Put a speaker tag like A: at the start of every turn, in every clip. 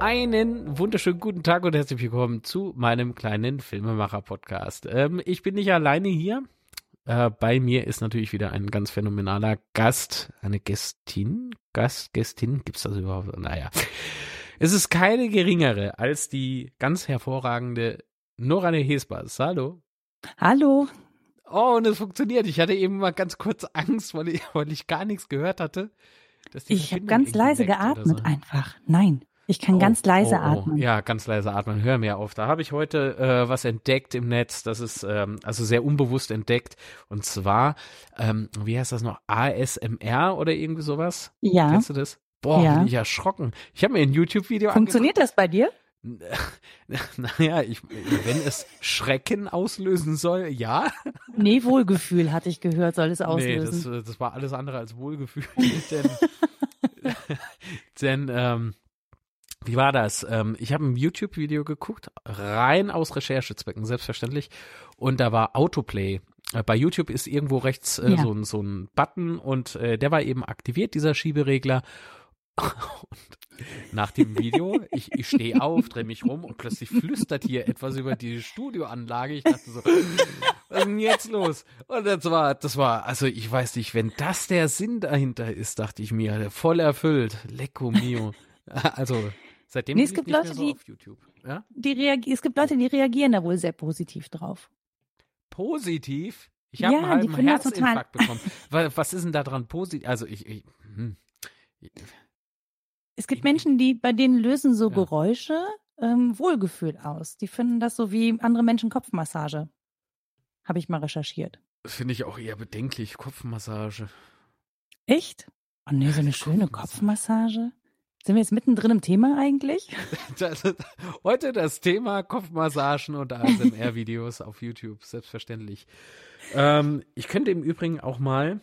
A: Einen wunderschönen guten Tag und herzlich willkommen zu meinem kleinen Filmemacher-Podcast. Ähm, ich bin nicht alleine hier. Äh, bei mir ist natürlich wieder ein ganz phänomenaler Gast, eine Gästin. Gast, Gästin, gibt's das überhaupt? Naja. Es ist keine geringere als die ganz hervorragende Norane Hesbas. Hallo.
B: Hallo.
A: Oh, und es funktioniert. Ich hatte eben mal ganz kurz Angst, weil ich, weil ich gar nichts gehört hatte.
B: ich habe ganz leise geatmet so. einfach. Nein. Ich kann
A: oh,
B: ganz leise
A: oh, oh.
B: atmen.
A: Ja, ganz leise atmen. Hör mir auf. Da habe ich heute äh, was entdeckt im Netz. Das ist ähm, also sehr unbewusst entdeckt. Und zwar, ähm, wie heißt das noch? ASMR oder irgendwie sowas?
B: Ja.
A: Kennst du das? Boah,
B: Ja.
A: bin ich erschrocken. Ich habe mir ein YouTube-Video
B: Funktioniert das bei dir?
A: Naja, ich, wenn es Schrecken auslösen soll, ja.
B: Nee, Wohlgefühl hatte ich gehört, soll es
A: Nee,
B: auslösen.
A: das, das war alles andere als Wohlgefühl. denn, denn ähm, wie war das? Ähm, ich habe ein YouTube-Video geguckt, rein aus Recherchezwecken, selbstverständlich. Und da war Autoplay. Äh, Bei YouTube ist irgendwo rechts äh,
B: Ja.
A: so, ein, so ein Button und äh, der war eben aktiviert, dieser Schieberegler. Und nach dem Video, ich, ich stehe auf, drehe mich rum und plötzlich flüstert hier etwas über die Studioanlage. Ich dachte so, was ist denn jetzt los? Und das war, das war, also ich weiß nicht, wenn das der Sinn dahinter ist, dachte ich mir, voll erfüllt. Lecco mio. Also seitdem
B: Nee, es
A: ich
B: gibt Leute,
A: so
B: die-
A: auf YouTube. Ja?
B: Die es gibt Leute, die reagieren da wohl sehr positiv drauf.
A: Positiv? Ich habe
B: Ja,
A: einen halben Herzinfarkt bekommen. Wa- Was ist denn da dran positiv? Also ich, ich hm.
B: Es gibt Menschen, die bei denen lösen so
A: Ja.
B: Geräusche ähm, Wohlgefühl aus. Die finden das so wie andere Menschen Kopfmassage. Habe ich mal recherchiert.
A: finde ich auch eher bedenklich. Kopfmassage.
B: Echt? Oh nee, so eine schöne Kopfmassage. Sind wir jetzt mittendrin im Thema eigentlich?
A: Das, heute das Thema Kopfmassagen und ASMR-Videos auf YouTube, selbstverständlich. Ähm, ich könnte im Übrigen auch mal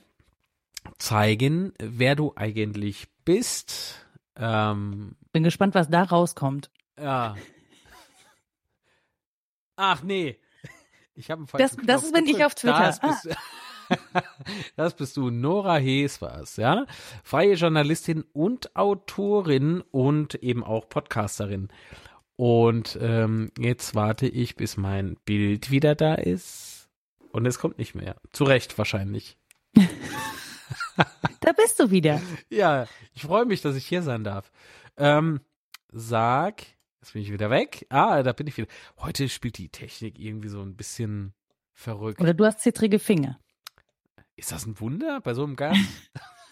A: zeigen, wer du eigentlich bist. Ähm,
B: Bin gespannt, was da rauskommt.
A: ja. Ach nee. Ich habe einen
B: Das-
A: falschen
B: das
A: Knopf
B: bin ich auf Twitter. Ah.
A: Das bist, das bist du. Nora Hees war's, ja? Freie Journalistin und Autorin und eben auch Podcasterin. Und ähm, jetzt warte ich, bis mein Bild wieder da ist. Und es kommt nicht mehr. Zu Recht wahrscheinlich.
B: Da bist du wieder.
A: Ja, ich freue mich, dass ich hier sein darf. Ähm, sag, jetzt bin ich wieder weg. Ah, da bin ich wieder. Heute spielt die Technik irgendwie so ein bisschen verrückt.
B: Oder du hast zittrige Finger.
A: Ist das ein Wunder bei so einem Gast?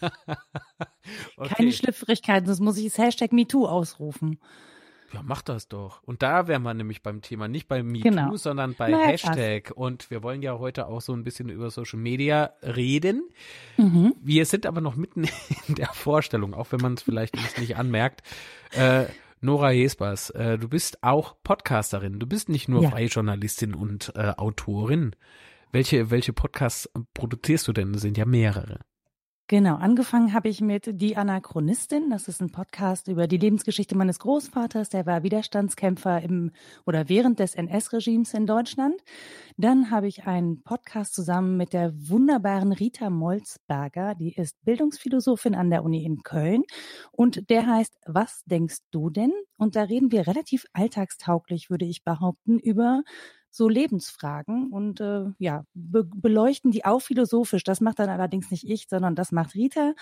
A: okay.
B: Keine Schlüpfrigkeiten, sonst muss ich das Hashtag MeToo ausrufen.
A: Ja, mach das doch. Und da wären wir nämlich beim Thema, nicht bei MeToo,
B: Genau.
A: sondern bei
B: Na ja,
A: Hashtag. Und wir wollen ja heute auch so ein bisschen über Social Media reden.
B: Mhm.
A: Wir sind aber noch mitten in der Vorstellung, auch wenn man es vielleicht nicht anmerkt. Äh, Nora Hesbas, äh, du bist auch Podcasterin. Du bist nicht nur
B: Ja.
A: freie Journalistin und äh, Autorin. Welche, welche Podcasts produzierst du denn? Sind ja mehrere.
B: Genau, angefangen habe ich mit Die Anachronistin. Das ist ein Podcast über die Lebensgeschichte meines Großvaters. Der war Widerstandskämpfer im oder während des NS-Regimes in Deutschland. Dann habe ich einen Podcast zusammen mit der wunderbaren Rita Molzberger. Die ist Bildungsphilosophin an der Uni in Köln. Und der heißt Was denkst du denn? Und da reden wir relativ alltagstauglich, würde ich behaupten, über so Lebensfragen und äh, ja, be beleuchten die auch philosophisch. Das macht dann allerdings nicht ich, sondern das macht Rita.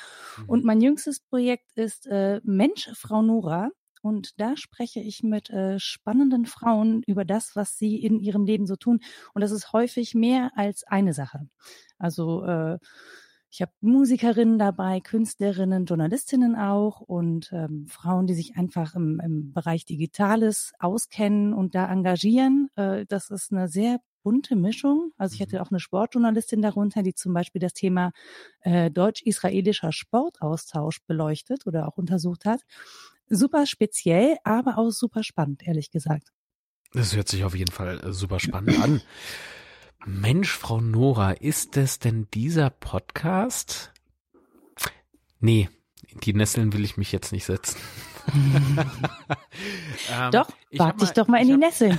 B: Und mein jüngstes Projekt ist äh, Mensch, Frau Nora. Und da spreche ich mit äh, spannenden Frauen über das, was sie in ihrem Leben so tun. Und das ist häufig mehr als eine Sache. Also äh, ich habe Musikerinnen dabei, Künstlerinnen, Journalistinnen auch und ähm, Frauen, die sich einfach im, im Bereich Digitales auskennen und da engagieren. Äh, das ist eine sehr bunte Mischung. Also ich hatte auch eine Sportjournalistin darunter, die zum Beispiel das Thema äh, deutsch-israelischer Sportaustausch beleuchtet oder auch untersucht hat. Super speziell, aber auch super spannend, ehrlich gesagt.
A: Das hört sich auf jeden Fall äh, super spannend an. Mensch, Frau Nora, ist es denn dieser Podcast? Nee, in die Nesseln will ich mich jetzt nicht setzen. ähm,
B: Doch,
A: hab
B: dich doch mal in die
A: hab-
B: Nesseln.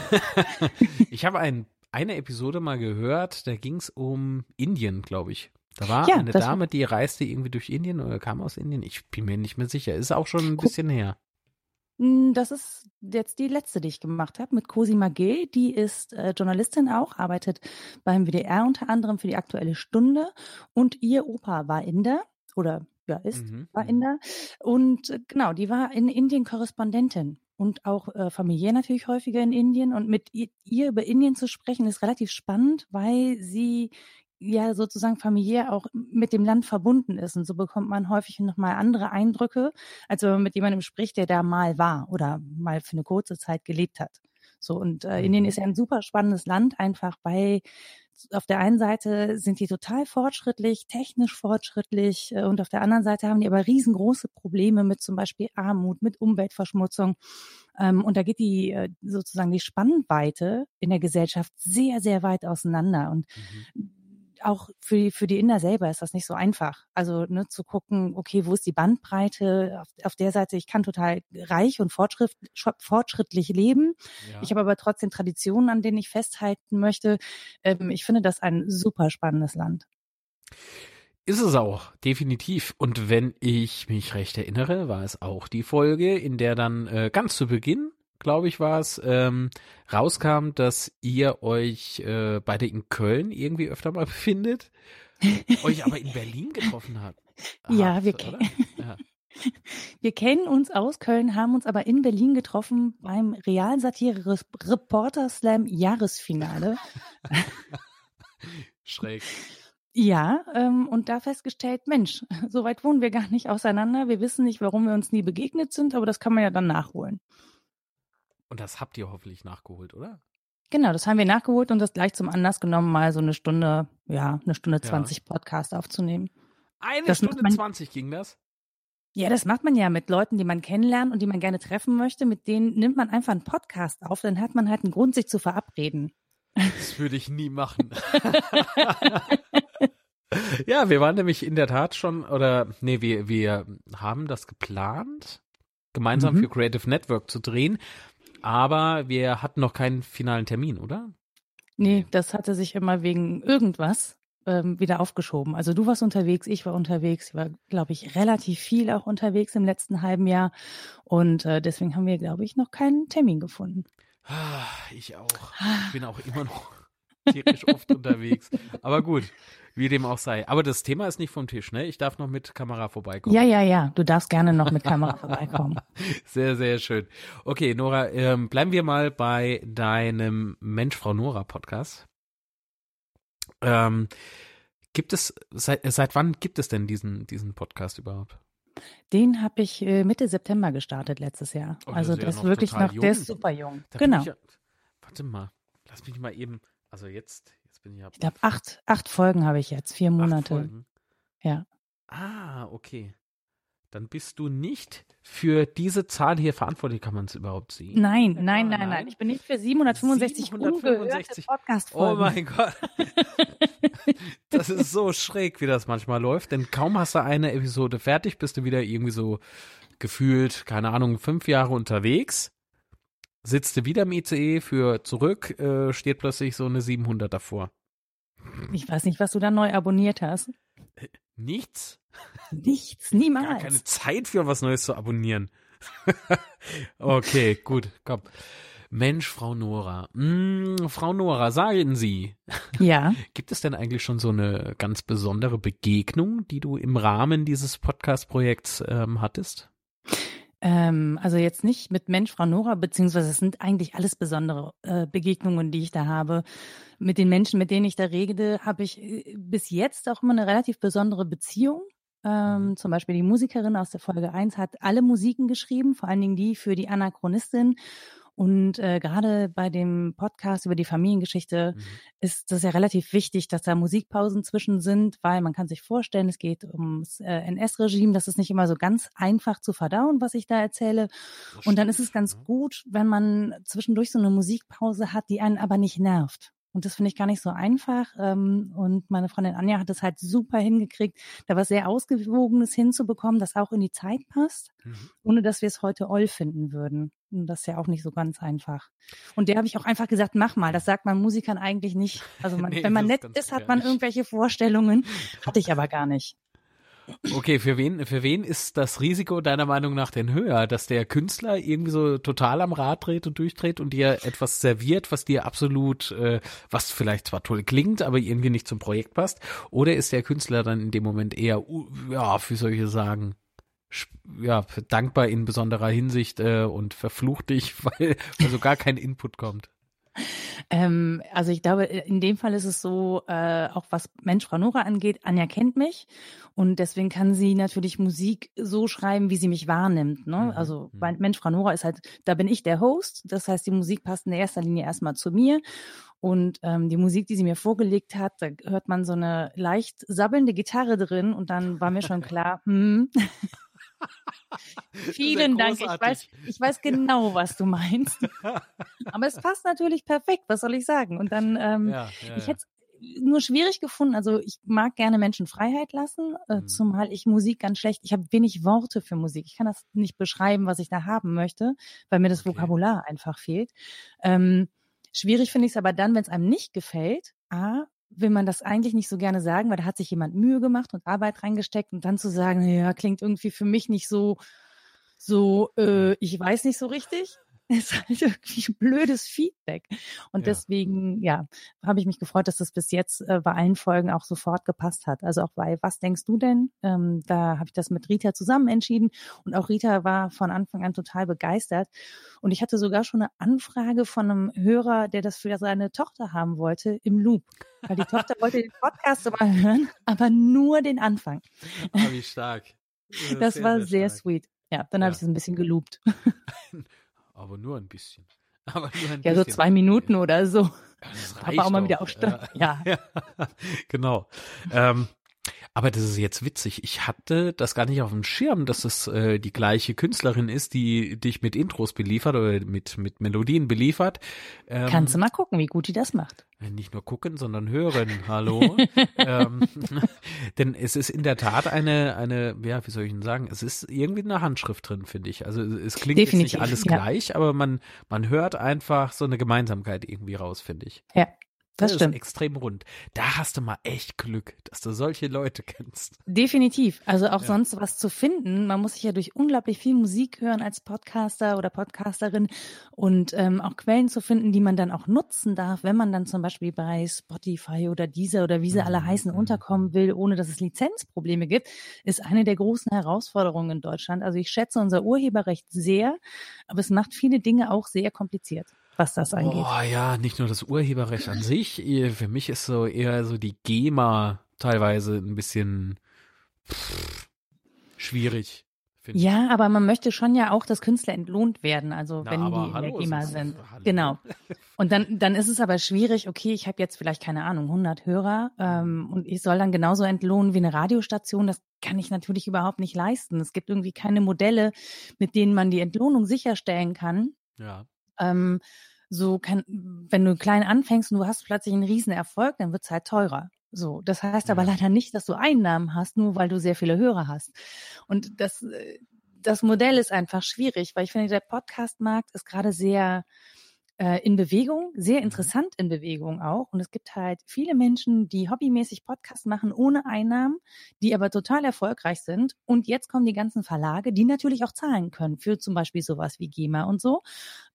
A: ich habe ein, eine Episode mal gehört, da ging es um Indien, glaube ich. Da war
B: Ja,
A: eine Dame, die reiste irgendwie durch Indien oder kam aus Indien. Ich bin mir nicht mehr sicher. Ist auch schon ein bisschen her.
B: Hm, das ist jetzt die letzte, die ich gemacht habe, mit Cosima G. Die ist äh, Journalistin auch, arbeitet beim WDR unter anderem für die Aktuelle Stunde. Und ihr Opa war Inder oder ja, ist,
A: Mhm,
B: war
A: mhm.
B: Inder. Und äh, genau, die war in Indien Korrespondentin und auch äh, familiär natürlich häufiger in Indien. Und mit ihr, ihr über Indien zu sprechen, ist relativ spannend, weil sie ja sozusagen familiär auch mit dem Land verbunden ist. Und so bekommt man häufig nochmal andere Eindrücke, als wenn man mit jemandem spricht, der da mal war oder mal für eine kurze Zeit gelebt hat. So, und äh, Indien
A: Mhm.
B: ist ja ein super spannendes Land, einfach weil auf der einen Seite sind die total fortschrittlich, technisch fortschrittlich äh, und auf der anderen Seite haben die aber riesengroße Probleme mit zum Beispiel Armut, mit Umweltverschmutzung. Ähm, und da geht die äh, sozusagen die Spannweite in der Gesellschaft sehr, sehr weit auseinander. Und
A: Mhm.
B: Auch für die, für die Inder selber ist das nicht so einfach. Also ne, zu gucken, okay, wo ist die Bandbreite? Auf, auf der Seite, ich kann total reich und fortschritt, sch- fortschrittlich leben.
A: Ja.
B: Ich habe aber trotzdem Traditionen, an denen ich festhalten möchte. Ähm, ich finde das ein super spannendes Land.
A: Ist es auch, definitiv. Und wenn ich mich recht erinnere, war es auch die Folge, in der dann äh, ganz zu Beginn, glaube ich, war es, ähm, rauskam, dass ihr euch äh, beide in Köln irgendwie öfter mal befindet, euch aber in Berlin getroffen habt.
B: Ja,
A: habt,
B: wir ke-
A: Ja.
B: Wir kennen uns aus Köln, haben uns aber in Berlin getroffen beim Realsatire Reporter Slam Jahresfinale.
A: Schräg.
B: Ja, ähm, und da festgestellt, Mensch, so weit wohnen wir gar nicht auseinander. Wir wissen nicht, warum wir uns nie begegnet sind, aber das kann man ja dann nachholen.
A: Und das habt ihr hoffentlich nachgeholt, oder?
B: Genau, das haben wir nachgeholt und das gleich zum Anlass genommen, mal so eine Stunde, ja, eine Stunde
A: Ja.
B: 20 Podcast aufzunehmen.
A: Eine
B: Das
A: Stunde
B: man-
A: 20 ging das?
B: Ja, das macht man ja mit Leuten, die man kennenlernt und die man gerne treffen möchte. Mit denen nimmt man einfach einen Podcast auf, dann hat man halt einen Grund, sich zu verabreden.
A: Das würde ich nie machen. ja, wir waren nämlich in der Tat schon, oder nee, wir, wir haben das geplant, gemeinsam
B: Mhm.
A: für Creative Network zu drehen, aber wir hatten noch keinen finalen Termin, oder?
B: Nee, das hatte sich immer wegen irgendwas ähm, wieder aufgeschoben. Also du warst unterwegs, ich war unterwegs, ich war, glaube ich, relativ viel auch unterwegs im letzten halben Jahr. Und äh, deswegen haben wir, glaube ich, noch keinen Termin gefunden.
A: Ah, Ich auch. Ich bin auch immer noch tierisch oft unterwegs. Aber gut, wie dem auch sei. Aber das Thema ist nicht vom Tisch, ne? Ich darf noch mit Kamera vorbeikommen.
B: Ja, ja, ja, du darfst gerne noch mit Kamera vorbeikommen.
A: Sehr, sehr schön. Okay, Nora, ähm, bleiben wir mal bei deinem Mensch, Frau Nora Podcast. Ähm, gibt es, seit, seit wann gibt es denn diesen, diesen Podcast überhaupt?
B: Den habe ich äh, Mitte September gestartet letztes Jahr.
A: Oh, das
B: also
A: ist ja
B: der ist
A: noch
B: wirklich noch, der ist
A: jung.
B: super jung.
A: Da
B: genau.
A: Ich ja, warte mal, lass mich mal eben, also jetzt, jetzt bin ich ja.
B: Ich glaube, acht, acht Folgen habe ich jetzt, vier
A: acht
B: Monate.
A: Folgen.
B: Ja.
A: Ah, okay. Dann bist du nicht für diese Zahl hier verantwortlich, kann man es überhaupt sehen?
B: Nein, nein, nein,
A: nein.
B: nein. Ich bin nicht für 765,
A: 765.
B: ungehörte Podcast-Folgen.
A: Oh mein Gott. Das ist so schräg, wie das manchmal läuft, denn kaum hast du eine Episode fertig, bist du wieder irgendwie so gefühlt, keine Ahnung, fünf Jahre unterwegs, sitzt du wieder im ICE für zurück, äh, steht plötzlich so eine 700 davor.
B: Ich weiß nicht, was du da neu abonniert hast.
A: Nichts?
B: Nichts,
A: Gar
B: niemals.
A: keine Zeit für was Neues zu abonnieren. okay, gut, komm. Mensch, Frau Nora. Mm, Frau Nora, sagen Sie,
B: Ja,
A: Gibt es denn eigentlich schon so eine ganz besondere Begegnung, die du im Rahmen dieses Podcast-Projekts ähm, hattest?
B: Ähm, also jetzt nicht mit Mensch, Frau Nora, beziehungsweise es sind eigentlich alles besondere äh, Begegnungen, die ich da habe. Mit den Menschen, mit denen ich da rede, habe ich äh, bis jetzt auch immer eine relativ besondere Beziehung. Ähm, zum Beispiel die Musikerin aus der Folge 1 hat alle Musiken geschrieben, vor allen Dingen die für die Anachronistin. Und äh, gerade bei dem Podcast über die Familiengeschichte
A: Mhm.
B: ist das ja relativ wichtig, dass da Musikpausen zwischen sind, weil man kann sich vorstellen, es geht ums äh, NS-Regime, das ist nicht immer so ganz einfach zu verdauen, was ich da erzähle. Und dann ist es ganz gut, wenn man zwischendurch so eine Musikpause hat, die einen aber nicht nervt. Und das finde ich gar nicht so einfach. Ähm, Und meine Freundin Anja hat es halt super hingekriegt, da was sehr Ausgewogenes hinzubekommen, das auch in die Zeit passt,
A: Mhm.
B: ohne dass wir es heute oll finden würden. Und das ist ja auch nicht so ganz einfach. Und der habe ich auch einfach gesagt, mach mal. Das sagt man Musikern eigentlich nicht. Also man,
A: Nee,
B: wenn man nett ist, hat man irgendwelche Vorstellungen. Hatte ich aber gar nicht.
A: Okay, für wen, für wen ist das Risiko deiner Meinung nach denn höher, dass der Künstler irgendwie so total am Rad dreht und durchdreht und dir etwas serviert, was dir absolut, äh, was vielleicht zwar toll klingt, aber irgendwie nicht zum Projekt passt, oder ist der Künstler dann in dem Moment eher, ja, wie soll ich sagen, ja, dankbar in besonderer Hinsicht äh, und verflucht dich, weil, weil so gar kein Input kommt?
B: Ähm, also ich glaube, in dem Fall ist es so, äh, auch was Mensch Frau Nora angeht, Anja kennt mich und deswegen kann sie natürlich Musik so schreiben, wie sie mich wahrnimmt. Ne? Mhm. Also mhm. Mensch Frau Nora ist halt, da bin ich der Host, das heißt, die Musik passt in erster Linie erstmal zu mir und ähm, die Musik, die sie mir vorgelegt hat, da hört man so eine leicht sabbelnde Gitarre drin und dann war mir schon klar, hm, Vielen Dank. Ich weiß, ich weiß genau, was du meinst. Aber es passt natürlich perfekt. Was soll ich sagen? Und dann, ähm, ja, ja, ich hätte es nur schwierig gefunden. Also ich mag gerne Menschen Freiheit lassen, äh, mhm. zumal ich Musik ganz schlecht. Ich habe wenig Worte für Musik. Ich kann das nicht beschreiben, was ich da haben möchte, weil mir das okay. Vokabular einfach fehlt. Ähm, schwierig finde ich es aber dann, wenn es einem nicht gefällt. A, will man das eigentlich nicht so gerne sagen, weil da hat sich jemand Mühe gemacht und Arbeit reingesteckt und dann zu sagen, ja, klingt irgendwie für mich nicht so, so, äh, ich weiß nicht so richtig. ist halt irgendwie blödes Feedback. Und ja. deswegen, ja, habe ich mich gefreut, dass das bis jetzt äh, bei allen Folgen auch sofort gepasst hat. Also auch bei Was denkst du denn? Ähm, da habe ich das mit Rita zusammen entschieden. Und auch Rita war von Anfang an total begeistert. Und ich hatte sogar schon eine Anfrage von einem Hörer, der das für seine Tochter haben wollte, im Loop. Weil die Tochter wollte den Podcast immer hören, aber nur den Anfang.
A: Oh, wie stark.
B: Das, das sehr, war sehr, sehr sweet. Ja, dann ja. habe ich es ein bisschen geloopt.
A: aber nur ein bisschen. Aber
B: nur ein ja, bisschen. so zwei Minuten oder so. Ja, das reicht aber auch mal wieder aufstehen. Ja. ja.
A: genau. Ähm, aber das ist jetzt witzig. Ich hatte das gar nicht auf dem Schirm, dass es äh, die gleiche Künstlerin ist, die dich mit Intros beliefert oder mit, mit Melodien beliefert.
B: Ähm, Kannst du mal gucken, wie gut die das macht.
A: Äh, nicht nur gucken, sondern hören. Hallo. ähm, denn es ist in der Tat eine, eine, ja, wie soll ich denn sagen? Es ist irgendwie eine Handschrift drin, finde ich. Also es klingt Definitiv, jetzt nicht alles ja. gleich, aber man, man hört einfach so eine Gemeinsamkeit irgendwie raus, finde ich.
B: Ja, das, das stimmt.
A: Ist extrem rund. Da hast du mal echt Glück, dass du solche Leute kennst.
B: Definitiv. Also auch ja. sonst was zu finden. Man muss sich ja durch unglaublich viel Musik hören als Podcaster oder Podcasterin und ähm, auch Quellen zu finden, die man dann auch nutzen darf, wenn man dann zum Beispiel bei Spotify oder dieser oder wie sie mhm. alle heißen mhm. unterkommen will, ohne dass es Lizenzprobleme gibt, ist eine der großen Herausforderungen in Deutschland. Also ich schätze unser Urheberrecht sehr, aber es macht viele Dinge auch sehr kompliziert was das angeht.
A: Oh ja, nicht nur das Urheberrecht an sich. Für mich ist so eher so die GEMA teilweise ein bisschen pff, schwierig.
B: Ja, aber man möchte schon ja auch, dass Künstler entlohnt werden, also Na, wenn die in der GEMA sind. Hallo. Genau. Und dann, dann ist es aber schwierig, okay, ich habe jetzt vielleicht, keine Ahnung, 100 Hörer ähm, und ich soll dann genauso entlohnen wie eine Radiostation. Das kann ich natürlich überhaupt nicht leisten. Es gibt irgendwie keine Modelle, mit denen man die Entlohnung sicherstellen kann.
A: Ja.
B: Ähm, so kann, wenn du klein anfängst und du hast plötzlich einen riesen Erfolg, dann wird es halt teurer. So, das heißt aber leider nicht, dass du Einnahmen hast, nur weil du sehr viele Hörer hast. Und das, äh, das Modell ist einfach schwierig, weil ich finde, der Podcast-Markt ist gerade sehr äh, in Bewegung, sehr mhm. interessant in Bewegung auch. Und es gibt halt viele Menschen, die hobbymäßig Podcasts machen ohne Einnahmen, die aber total erfolgreich sind. Und jetzt kommen die ganzen Verlage, die natürlich auch zahlen können für zum Beispiel sowas wie GEMA und so.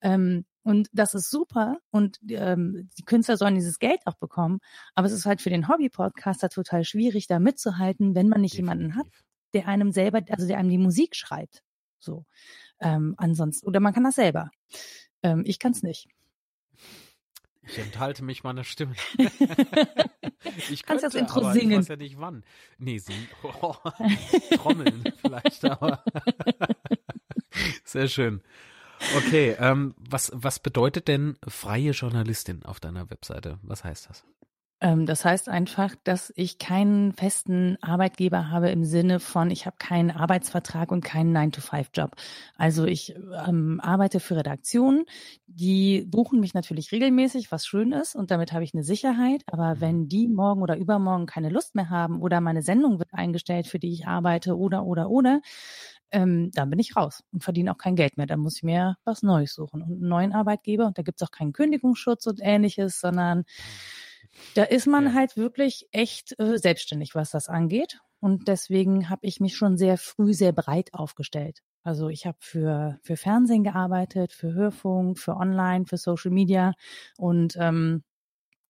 B: Ähm, und das ist super und ähm, die Künstler sollen dieses Geld auch bekommen. Aber es ist halt für den Hobby-Podcaster total schwierig, da mitzuhalten, wenn man nicht Definitiv. jemanden hat, der einem selber, also der einem die Musik schreibt. So. Ähm, ansonsten, oder man kann das selber. Ähm, ich kann es nicht.
A: Ich enthalte mich meiner Stimme.
B: ich könnte, das Intro aber singen. ich
A: weiß ja nicht wann. Nee, singen. Oh, Trommeln vielleicht, aber sehr schön. Okay, ähm, was, was bedeutet denn freie Journalistin auf deiner Webseite? Was heißt das?
B: Ähm, das heißt einfach, dass ich keinen festen Arbeitgeber habe im Sinne von, ich habe keinen Arbeitsvertrag und keinen 9-to-5-Job. Also ich ähm, arbeite für Redaktionen, die buchen mich natürlich regelmäßig, was schön ist und damit habe ich eine Sicherheit. Aber mhm. wenn die morgen oder übermorgen keine Lust mehr haben oder meine Sendung wird eingestellt, für die ich arbeite oder, oder, oder, ähm, dann bin ich raus und verdiene auch kein Geld mehr. Dann muss ich mir was Neues suchen und einen neuen Arbeitgeber. Und da gibt es auch keinen Kündigungsschutz und ähnliches, sondern da ist man ja. halt wirklich echt äh, selbstständig, was das angeht. und deswegen habe ich mich schon sehr früh sehr breit aufgestellt. Also ich habe für, für Fernsehen gearbeitet, für Hörfunk, für Online, für Social Media und ähm,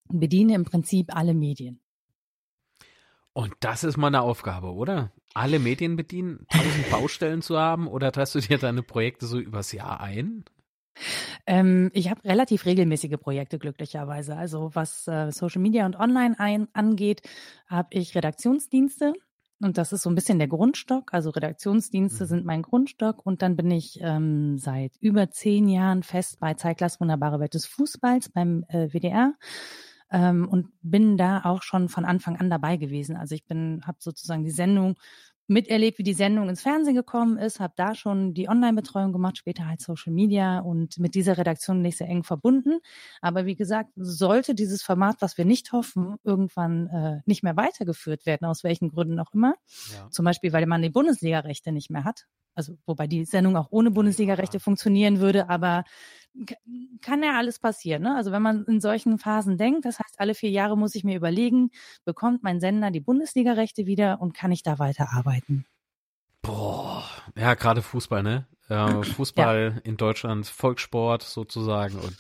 B: bediene im Prinzip alle Medien.
A: Und das ist meine Aufgabe, oder? Alle Medien bedienen, tausend Baustellen zu haben oder teilst du dir deine Projekte so übers Jahr ein?
B: Ähm, ich habe relativ regelmäßige Projekte glücklicherweise. Also was äh, Social Media und Online ein, angeht, habe ich Redaktionsdienste. Und das ist so ein bisschen der Grundstock. Also Redaktionsdienste mhm. sind mein Grundstock. Und dann bin ich ähm, seit über zehn Jahren fest bei Zeitglas Wunderbare Welt des Fußballs beim äh, WDR ähm, und bin da auch schon von Anfang an dabei gewesen. Also ich bin, habe sozusagen die Sendung miterlebt, wie die Sendung ins Fernsehen gekommen ist, habe da schon die Online-Betreuung gemacht, später halt Social Media und mit dieser Redaktion nicht sehr eng verbunden. Aber wie gesagt, sollte dieses Format, was wir nicht hoffen, irgendwann äh, nicht mehr weitergeführt werden, aus welchen Gründen auch immer, ja. zum Beispiel, weil man die Bundesliga-Rechte nicht mehr hat, also wobei die Sendung auch ohne Bundesliga-Rechte funktionieren würde, aber kann ja alles passieren. Ne? Also wenn man in solchen Phasen denkt, das heißt, alle vier Jahre muss ich mir überlegen, bekommt mein Sender die Bundesliga-Rechte wieder und kann ich da weiterarbeiten?
A: Boah, ja, gerade Fußball, ne? Äh, Fußball ja. in Deutschland, Volkssport sozusagen und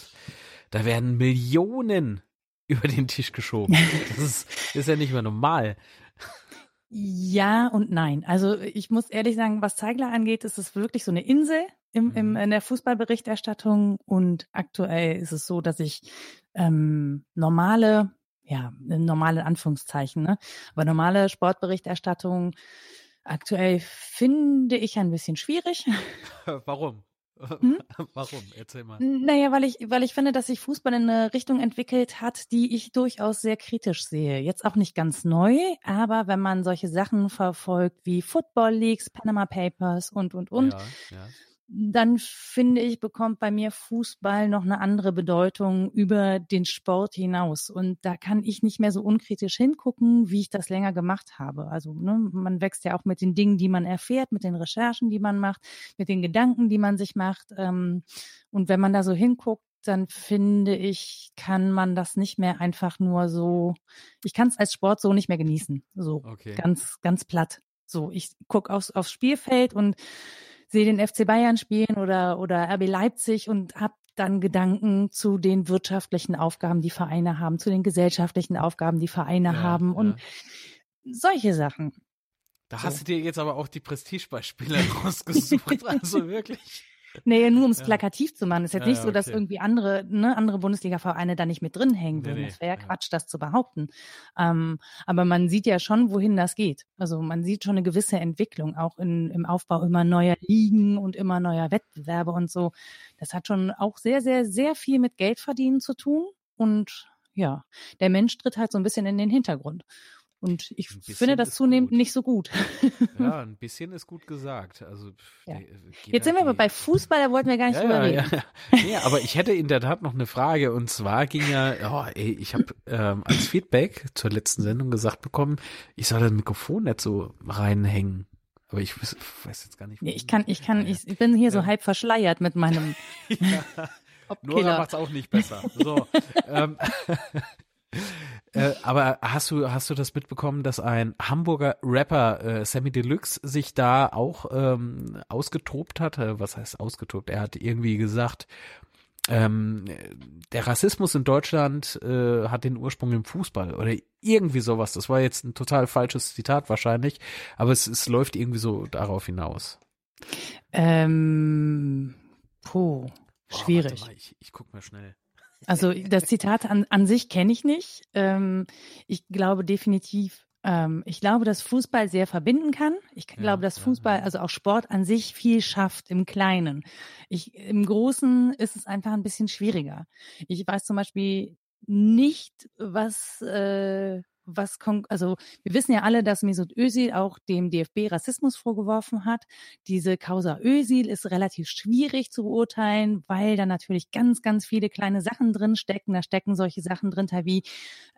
A: da werden Millionen über den Tisch geschoben. Das ist, ist ja nicht mehr normal.
B: Ja und nein. Also ich muss ehrlich sagen, was Zeigler angeht, ist es wirklich so eine Insel im, im, mhm. in der Fußballberichterstattung. Und aktuell ist es so, dass ich ähm, normale, ja, normale Anführungszeichen, ne? aber normale Sportberichterstattung aktuell finde ich ein bisschen schwierig.
A: Warum? Hm? Warum? Erzähl mal.
B: Naja, weil ich, weil ich finde, dass sich Fußball in eine Richtung entwickelt hat, die ich durchaus sehr kritisch sehe. Jetzt auch nicht ganz neu, aber wenn man solche Sachen verfolgt wie Football Leagues, Panama Papers und, und, und, ja, ja dann finde ich, bekommt bei mir Fußball noch eine andere Bedeutung über den Sport hinaus. Und da kann ich nicht mehr so unkritisch hingucken, wie ich das länger gemacht habe. Also ne, man wächst ja auch mit den Dingen, die man erfährt, mit den Recherchen, die man macht, mit den Gedanken, die man sich macht. Ähm, und wenn man da so hinguckt, dann finde ich, kann man das nicht mehr einfach nur so, ich kann es als Sport so nicht mehr genießen. So okay. ganz, ganz platt. So, ich gucke aufs, aufs Spielfeld und sehe den FC Bayern spielen oder, oder RB Leipzig und habe dann Gedanken zu den wirtschaftlichen Aufgaben, die Vereine haben, zu den gesellschaftlichen Aufgaben, die Vereine ja, haben und ja. solche Sachen.
A: Da so. hast du dir jetzt aber auch die Prestigebeispiele rausgesucht, also wirklich.
B: Nee, nur um es ja. plakativ zu machen. Es ist jetzt ja, nicht so, dass okay. irgendwie andere, ne, andere Bundesliga-Vereine da nicht mit drin hängen würden. Nee, nee. Das wäre ja Quatsch, das zu behaupten. Ähm, aber man sieht ja schon, wohin das geht. Also man sieht schon eine gewisse Entwicklung, auch in, im Aufbau immer neuer Ligen und immer neuer Wettbewerbe und so. Das hat schon auch sehr, sehr, sehr viel mit Geldverdienen zu tun. Und ja, der Mensch tritt halt so ein bisschen in den Hintergrund. Und ich finde das zunehmend gut. nicht so gut.
A: Ja, ein bisschen ist gut gesagt. Also
B: ja. Äh, Jetzt sind wir aber bei Fußball, da wollten wir gar nicht ja, drüber reden. Ja,
A: ja. Aber ich hätte in der Tat noch eine Frage und zwar ging ja, oh, ey, ich habe ähm, als Feedback zur letzten Sendung gesagt bekommen, ich soll das Mikrofon nicht so reinhängen. Aber ich weiß, weiß jetzt gar nicht.
B: Nee, ich kann, ich kann, ich, bin hier so halb verschleiert mit meinem.
A: Nora macht's auch nicht besser. So. ähm, äh, aber hast du, hast du das mitbekommen, dass ein Hamburger Rapper, äh, Sammy Deluxe, sich da auch ähm, ausgetobt hat? Äh, was heißt ausgetobt? Er hat irgendwie gesagt, ähm, der Rassismus in Deutschland äh, hat den Ursprung im Fußball oder irgendwie sowas. Das war jetzt ein total falsches Zitat wahrscheinlich, aber es, es läuft irgendwie so darauf hinaus.
B: Ähm, puh, schwierig.
A: Mal, ich, ich guck mal schnell.
B: Also das Zitat an, an sich kenne ich nicht. Ähm, ich glaube definitiv, ähm, ich glaube, dass Fußball sehr verbinden kann. Ich ja, glaube, dass Fußball, also auch Sport an sich viel schafft im Kleinen. Ich, Im Großen ist es einfach ein bisschen schwieriger. Ich weiß zum Beispiel nicht, was äh, was also wir wissen ja alle, dass Mesut Özil auch dem DFB Rassismus vorgeworfen hat. Diese Causa Özil ist relativ schwierig zu beurteilen, weil da natürlich ganz, ganz viele kleine Sachen drin stecken. Da stecken solche Sachen drin, wie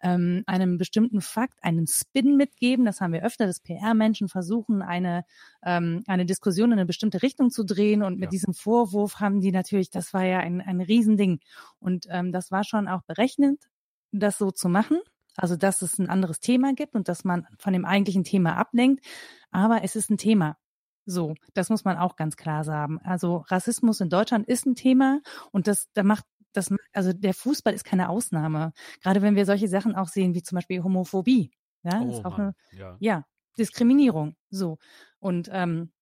B: ähm, einem bestimmten Fakt einen Spin mitgeben. Das haben wir öfter, dass PR-Menschen versuchen, eine, ähm, eine Diskussion in eine bestimmte Richtung zu drehen. Und mit ja. diesem Vorwurf haben die natürlich, das war ja ein, ein Riesending. Und ähm, das war schon auch berechnet, das so zu machen. Also, dass es ein anderes Thema gibt und dass man von dem eigentlichen Thema ablenkt. Aber es ist ein Thema. So, das muss man auch ganz klar sagen. Also Rassismus in Deutschland ist ein Thema und das, da macht das, also der Fußball ist keine Ausnahme. Gerade wenn wir solche Sachen auch sehen, wie zum Beispiel Homophobie. Ja, oh, ist auch Mann. eine, ja. ja, Diskriminierung. So. Und ähm,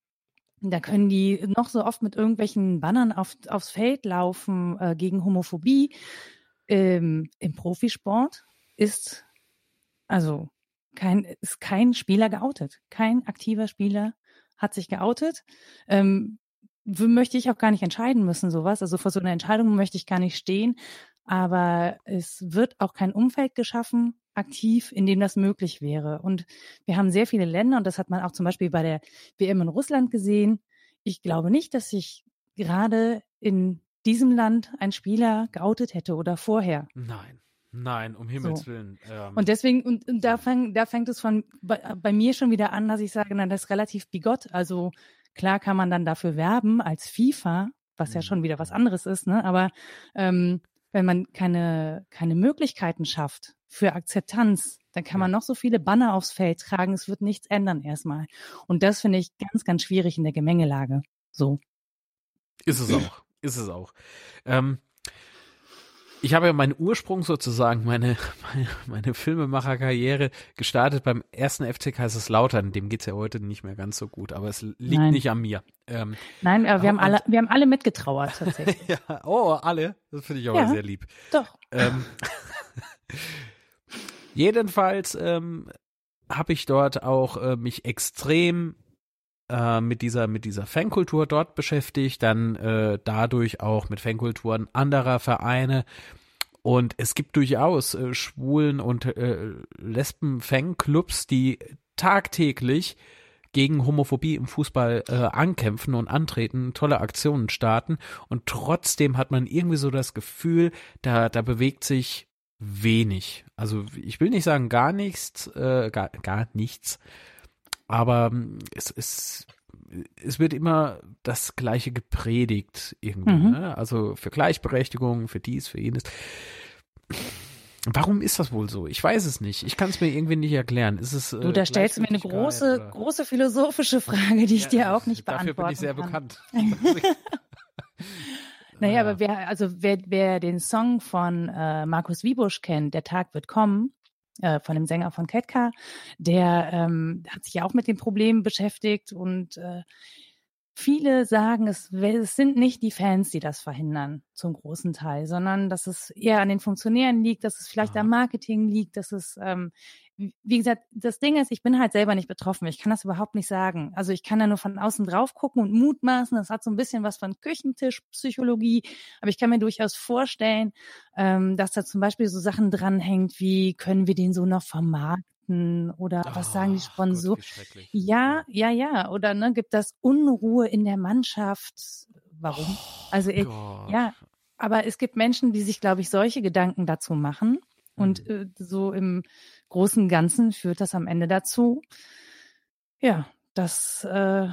B: da können die noch so oft mit irgendwelchen Bannern auf, aufs Feld laufen äh, gegen Homophobie. Ähm, Im Profisport ist also kein, ist kein Spieler geoutet. Kein aktiver Spieler hat sich geoutet. Ähm, möchte ich auch gar nicht entscheiden müssen, sowas. Also vor so einer Entscheidung möchte ich gar nicht stehen. Aber es wird auch kein Umfeld geschaffen, aktiv, in dem das möglich wäre. Und wir haben sehr viele Länder, und das hat man auch zum Beispiel bei der WM in Russland gesehen. Ich glaube nicht, dass sich gerade in diesem Land ein Spieler geoutet hätte oder vorher.
A: Nein. Nein, um Himmels so. Willen.
B: Ähm. Und deswegen, und, und da, fang, da fängt es von bei, bei, mir schon wieder an, dass ich sage, na, das ist relativ bigott. Also klar kann man dann dafür werben als FIFA, was ja mhm. schon wieder was anderes ist, ne? Aber ähm, wenn man keine, keine Möglichkeiten schafft für Akzeptanz, dann kann man noch so viele Banner aufs Feld tragen, es wird nichts ändern erstmal. Und das finde ich ganz, ganz schwierig in der Gemengelage. So.
A: Ist es auch. Ist es auch. Ähm, ich habe ja meinen Ursprung sozusagen, meine, meine, meine Filmemacherkarriere gestartet beim ersten FC Kaiserslautern. Dem geht's ja heute nicht mehr ganz so gut, aber es liegt Nein. nicht an mir.
B: Ähm, Nein, aber wir haben alle, wir haben alle mitgetrauert tatsächlich.
A: ja, oh, alle. Das finde ich aber ja, sehr lieb.
B: Doch. Ähm,
A: jedenfalls ähm, habe ich dort auch äh, mich extrem äh, mit dieser mit dieser Fankultur dort beschäftigt, dann äh, dadurch auch mit Fankulturen anderer Vereine. Und es gibt durchaus äh, Schwulen und äh, Lesben Fanclubs, die tagtäglich gegen Homophobie im Fußball äh, ankämpfen und antreten, tolle Aktionen starten. Und trotzdem hat man irgendwie so das Gefühl, da da bewegt sich wenig. Also ich will nicht sagen gar nichts, äh, gar, gar nichts, aber ähm, es ist es wird immer das Gleiche gepredigt irgendwie. Mhm. Ne? Also für Gleichberechtigung, für dies, für jenes. Warum ist das wohl so? Ich weiß es nicht. Ich kann es mir irgendwie nicht erklären. Ist es,
B: äh, du, da stellst du mir eine große, oder? große philosophische Frage, die ich ja, dir auch nicht beantworten kann. Dafür bin ich sehr kann. bekannt. naja, aber wer, also wer, wer den Song von äh, Markus Wiebusch kennt, Der Tag wird kommen, äh, von dem Sänger von Ketka, der ähm, hat sich ja auch mit dem Problem beschäftigt und äh, viele sagen, es, es sind nicht die Fans, die das verhindern, zum großen Teil, sondern dass es eher an den Funktionären liegt, dass es vielleicht Aha. am Marketing liegt, dass es ähm, wie gesagt, das Ding ist, ich bin halt selber nicht betroffen. Ich kann das überhaupt nicht sagen. Also ich kann da nur von außen drauf gucken und mutmaßen. Das hat so ein bisschen was von Küchentischpsychologie. Aber ich kann mir durchaus vorstellen, ähm, dass da zum Beispiel so Sachen dranhängt, wie können wir den so noch vermarkten oder oh, was sagen die Sponsoren? Ja, ja, ja. Oder ne, gibt das Unruhe in der Mannschaft? Warum? Oh, also ich, ja, aber es gibt Menschen, die sich, glaube ich, solche Gedanken dazu machen. Und mhm. äh, so im großen Ganzen führt das am Ende dazu, ja, dass, äh,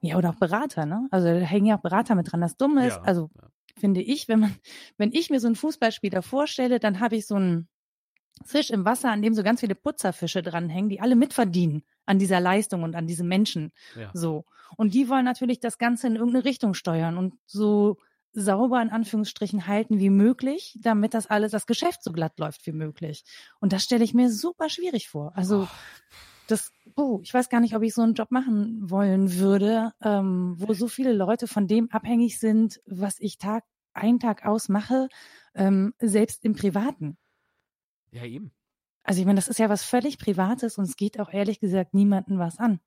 B: ja, oder auch Berater, ne? Also da hängen ja auch Berater mit dran. Das Dumme ist, ja, also finde ich, wenn man, wenn ich mir so einen Fußballspieler vorstelle, dann habe ich so einen Fisch im Wasser, an dem so ganz viele Putzerfische dranhängen, die alle mitverdienen an dieser Leistung und an diesem Menschen. Ja. So. Und die wollen natürlich das Ganze in irgendeine Richtung steuern und so sauber in Anführungsstrichen halten wie möglich, damit das alles, das Geschäft so glatt läuft wie möglich. Und das stelle ich mir super schwierig vor. Also oh. das, oh, ich weiß gar nicht, ob ich so einen Job machen wollen würde, ähm, wo so viele Leute von dem abhängig sind, was ich Tag ein Tag aus mache, ähm, selbst im Privaten.
A: Ja, eben.
B: Also ich meine, das ist ja was völlig Privates und es geht auch ehrlich gesagt niemanden was an.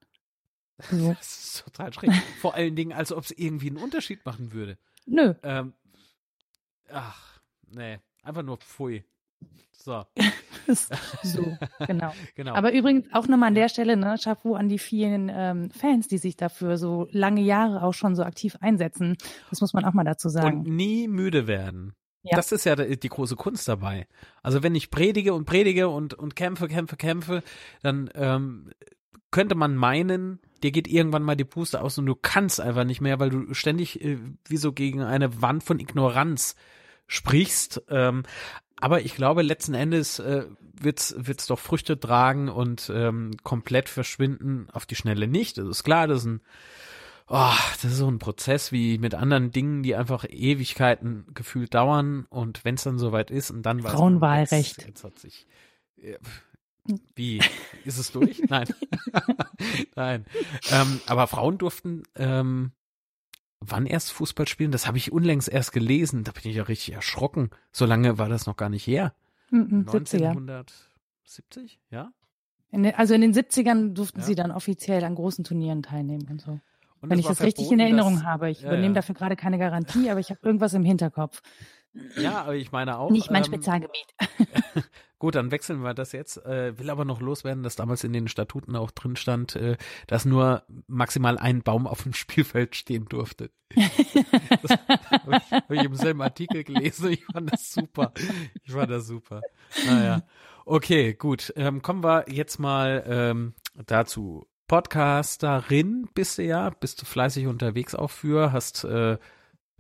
A: So. Das ist total schräg. Vor allen Dingen, als ob es irgendwie einen Unterschied machen würde.
B: Nö.
A: Ähm, ach, nee, einfach nur pfui. So.
B: so, genau. genau. Aber übrigens auch nochmal an der Stelle, ne, Chapeau an die vielen ähm, Fans, die sich dafür so lange Jahre auch schon so aktiv einsetzen. Das muss man auch mal dazu sagen.
A: Und nie müde werden. Ja. Das ist ja die große Kunst dabei. Also wenn ich predige und predige und, und kämpfe, kämpfe, kämpfe, dann ähm, könnte man meinen, dir geht irgendwann mal die Puste aus und du kannst einfach nicht mehr, weil du ständig äh, wie so gegen eine Wand von Ignoranz sprichst. Ähm, aber ich glaube, letzten Endes äh, wird's wird's doch Früchte tragen und ähm, komplett verschwinden auf die Schnelle nicht. Das ist klar, das ist ein oh, das ist so ein Prozess wie mit anderen Dingen, die einfach Ewigkeiten gefühlt dauern und wenn es dann soweit ist und dann
B: Frauenwahlrecht.
A: Jetzt, jetzt hat sich äh, wie? Ist es durch? Nein. Nein. Ähm, aber Frauen durften ähm, wann erst Fußball spielen? Das habe ich unlängst erst gelesen. Da bin ich ja richtig erschrocken. So lange war das noch gar nicht her.
B: Mm -mm,
A: 1970, ja?
B: In den, also in den 70ern durften ja. sie dann offiziell an großen Turnieren teilnehmen und so. Wenn ich das richtig in Erinnerung dass, habe. Ich ja, übernehme ja. dafür gerade keine Garantie, aber ich habe irgendwas im Hinterkopf.
A: Ja, aber ich meine auch.
B: Nicht mein ähm, Spezialgebiet.
A: Gut, dann wechseln wir das jetzt. Äh, will aber noch loswerden, dass damals in den Statuten auch drin stand, äh, dass nur maximal ein Baum auf dem Spielfeld stehen durfte. das habe ich, hab ich im selben Artikel gelesen. Ich fand das super. Ich fand das super. Naja. Okay, gut. Ähm, kommen wir jetzt mal ähm, dazu. Podcasterin bist du ja, bist du fleißig unterwegs auch für, hast äh,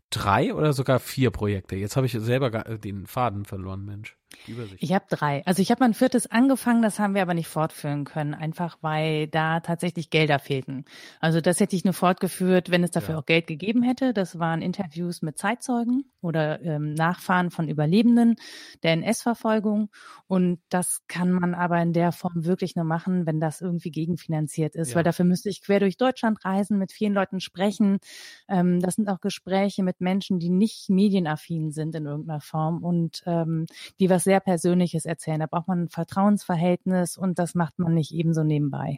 A: drei oder sogar vier Projekte. Jetzt habe ich selber den Faden verloren, Mensch.
B: Übersicht. Ich habe drei. Also ich habe mein viertes angefangen, das haben wir aber nicht fortführen können, einfach weil da tatsächlich Gelder fehlten. Also das hätte ich nur fortgeführt, wenn es dafür ja. auch Geld gegeben hätte. Das waren Interviews mit Zeitzeugen oder ähm, Nachfahren von Überlebenden der NS-Verfolgung. Und das kann man aber in der Form wirklich nur machen, wenn das irgendwie gegenfinanziert ist, ja. weil dafür müsste ich quer durch Deutschland reisen, mit vielen Leuten sprechen. Ähm, das sind auch Gespräche mit Menschen, die nicht medienaffin sind in irgendeiner Form und ähm, die was sehr Persönliches erzählen. Da braucht man ein Vertrauensverhältnis und das macht man nicht ebenso nebenbei.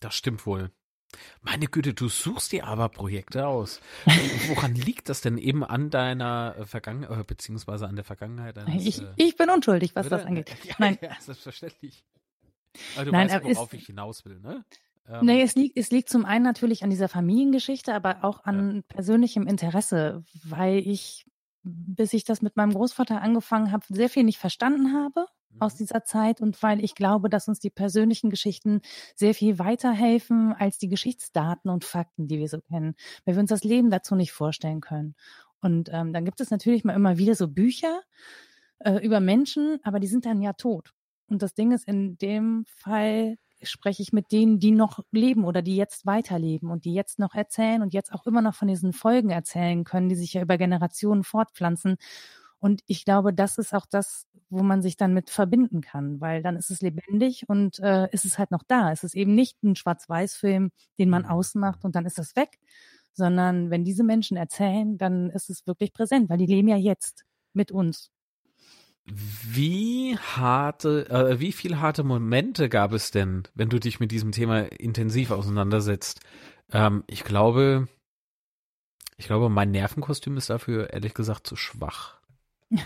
A: Das stimmt wohl. Meine Güte, du suchst dir aber Projekte aus. Woran liegt das denn eben an deiner Vergangenheit, äh, beziehungsweise an der Vergangenheit?
B: Eines, ich, äh, ich bin unschuldig, was oder? das angeht.
A: Ja, Nein. Ja, selbstverständlich. Aber du Nein, weißt, worauf ist, ich hinaus will, ne?
B: Ähm, nee, es liegt, es liegt zum einen natürlich an dieser Familiengeschichte, aber auch an ja. persönlichem Interesse, weil ich bis ich das mit meinem Großvater angefangen habe, sehr viel nicht verstanden habe aus mhm. dieser Zeit und weil ich glaube, dass uns die persönlichen Geschichten sehr viel weiterhelfen als die Geschichtsdaten und Fakten, die wir so kennen, weil wir uns das Leben dazu nicht vorstellen können. Und ähm, dann gibt es natürlich mal immer wieder so Bücher äh, über Menschen, aber die sind dann ja tot. Und das Ding ist, in dem Fall spreche ich mit denen, die noch leben oder die jetzt weiterleben und die jetzt noch erzählen und jetzt auch immer noch von diesen Folgen erzählen können, die sich ja über Generationen fortpflanzen. Und ich glaube, das ist auch das, wo man sich dann mit verbinden kann, weil dann ist es lebendig und äh, ist es halt noch da. Es ist eben nicht ein Schwarz-Weiß-Film, den man mhm. ausmacht und dann ist das weg, sondern wenn diese Menschen erzählen, dann ist es wirklich präsent, weil die leben ja jetzt mit uns.
A: Wie harte, äh, wie viel harte Momente gab es denn, wenn du dich mit diesem Thema intensiv auseinandersetzt? Ähm, ich glaube, ich glaube, mein Nervenkostüm ist dafür ehrlich gesagt zu schwach.
B: ich.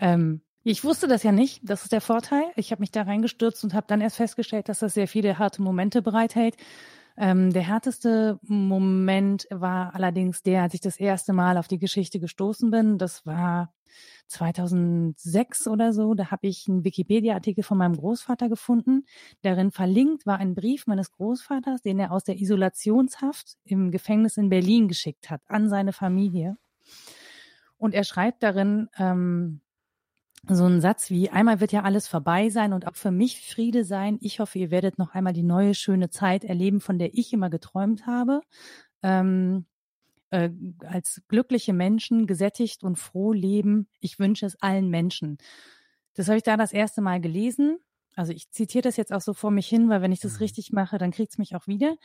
B: ähm, ich wusste das ja nicht. Das ist der Vorteil. Ich habe mich da reingestürzt und habe dann erst festgestellt, dass das sehr viele harte Momente bereithält. Ähm, der härteste Moment war allerdings der, als ich das erste Mal auf die Geschichte gestoßen bin. Das war 2006 oder so, da habe ich einen Wikipedia-Artikel von meinem Großvater gefunden. Darin verlinkt war ein Brief meines Großvaters, den er aus der Isolationshaft im Gefängnis in Berlin geschickt hat an seine Familie. Und er schreibt darin ähm, so einen Satz wie, einmal wird ja alles vorbei sein und auch für mich Friede sein. Ich hoffe, ihr werdet noch einmal die neue schöne Zeit erleben, von der ich immer geträumt habe. Ähm, äh, als glückliche Menschen gesättigt und froh leben. Ich wünsche es allen Menschen. Das habe ich da das erste Mal gelesen. Also ich zitiere das jetzt auch so vor mich hin, weil wenn ich das mhm. richtig mache, dann kriegt es mich auch wieder.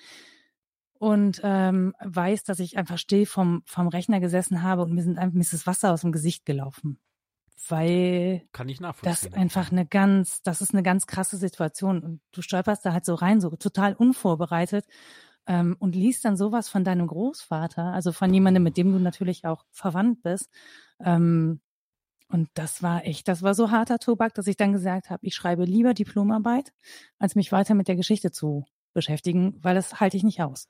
B: Und ähm, weiß, dass ich einfach still vom, vom Rechner gesessen habe und mir, sind, mir ist das Wasser aus dem Gesicht gelaufen. Weil
A: Kann ich
B: das einfach eine ganz, das ist eine ganz krasse Situation. Und du stolperst da halt so rein, so total unvorbereitet ähm, und liest dann sowas von deinem Großvater, also von jemandem, mit dem du natürlich auch verwandt bist. Ähm, und das war echt, das war so harter Tobak, dass ich dann gesagt habe, ich schreibe lieber Diplomarbeit, als mich weiter mit der Geschichte zu beschäftigen, weil das halte ich nicht aus.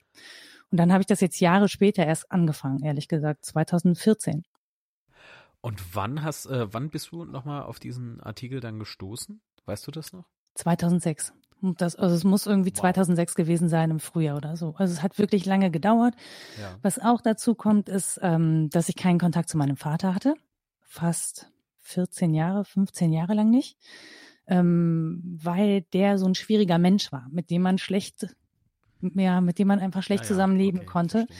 B: Und dann habe ich das jetzt Jahre später erst angefangen, ehrlich gesagt, 2014.
A: Und wann hast, äh, wann bist du nochmal auf diesen Artikel dann gestoßen? Weißt du das noch?
B: 2006. Das, also es muss irgendwie wow. 2006 gewesen sein im Frühjahr oder so. Also es hat wirklich lange gedauert. Ja. Was auch dazu kommt, ist, ähm, dass ich keinen Kontakt zu meinem Vater hatte. Fast 14 Jahre, 15 Jahre lang nicht, ähm, weil der so ein schwieriger Mensch war, mit dem man schlecht, ja, mit dem man einfach schlecht ah, ja, zusammenleben okay, konnte. Verstehe.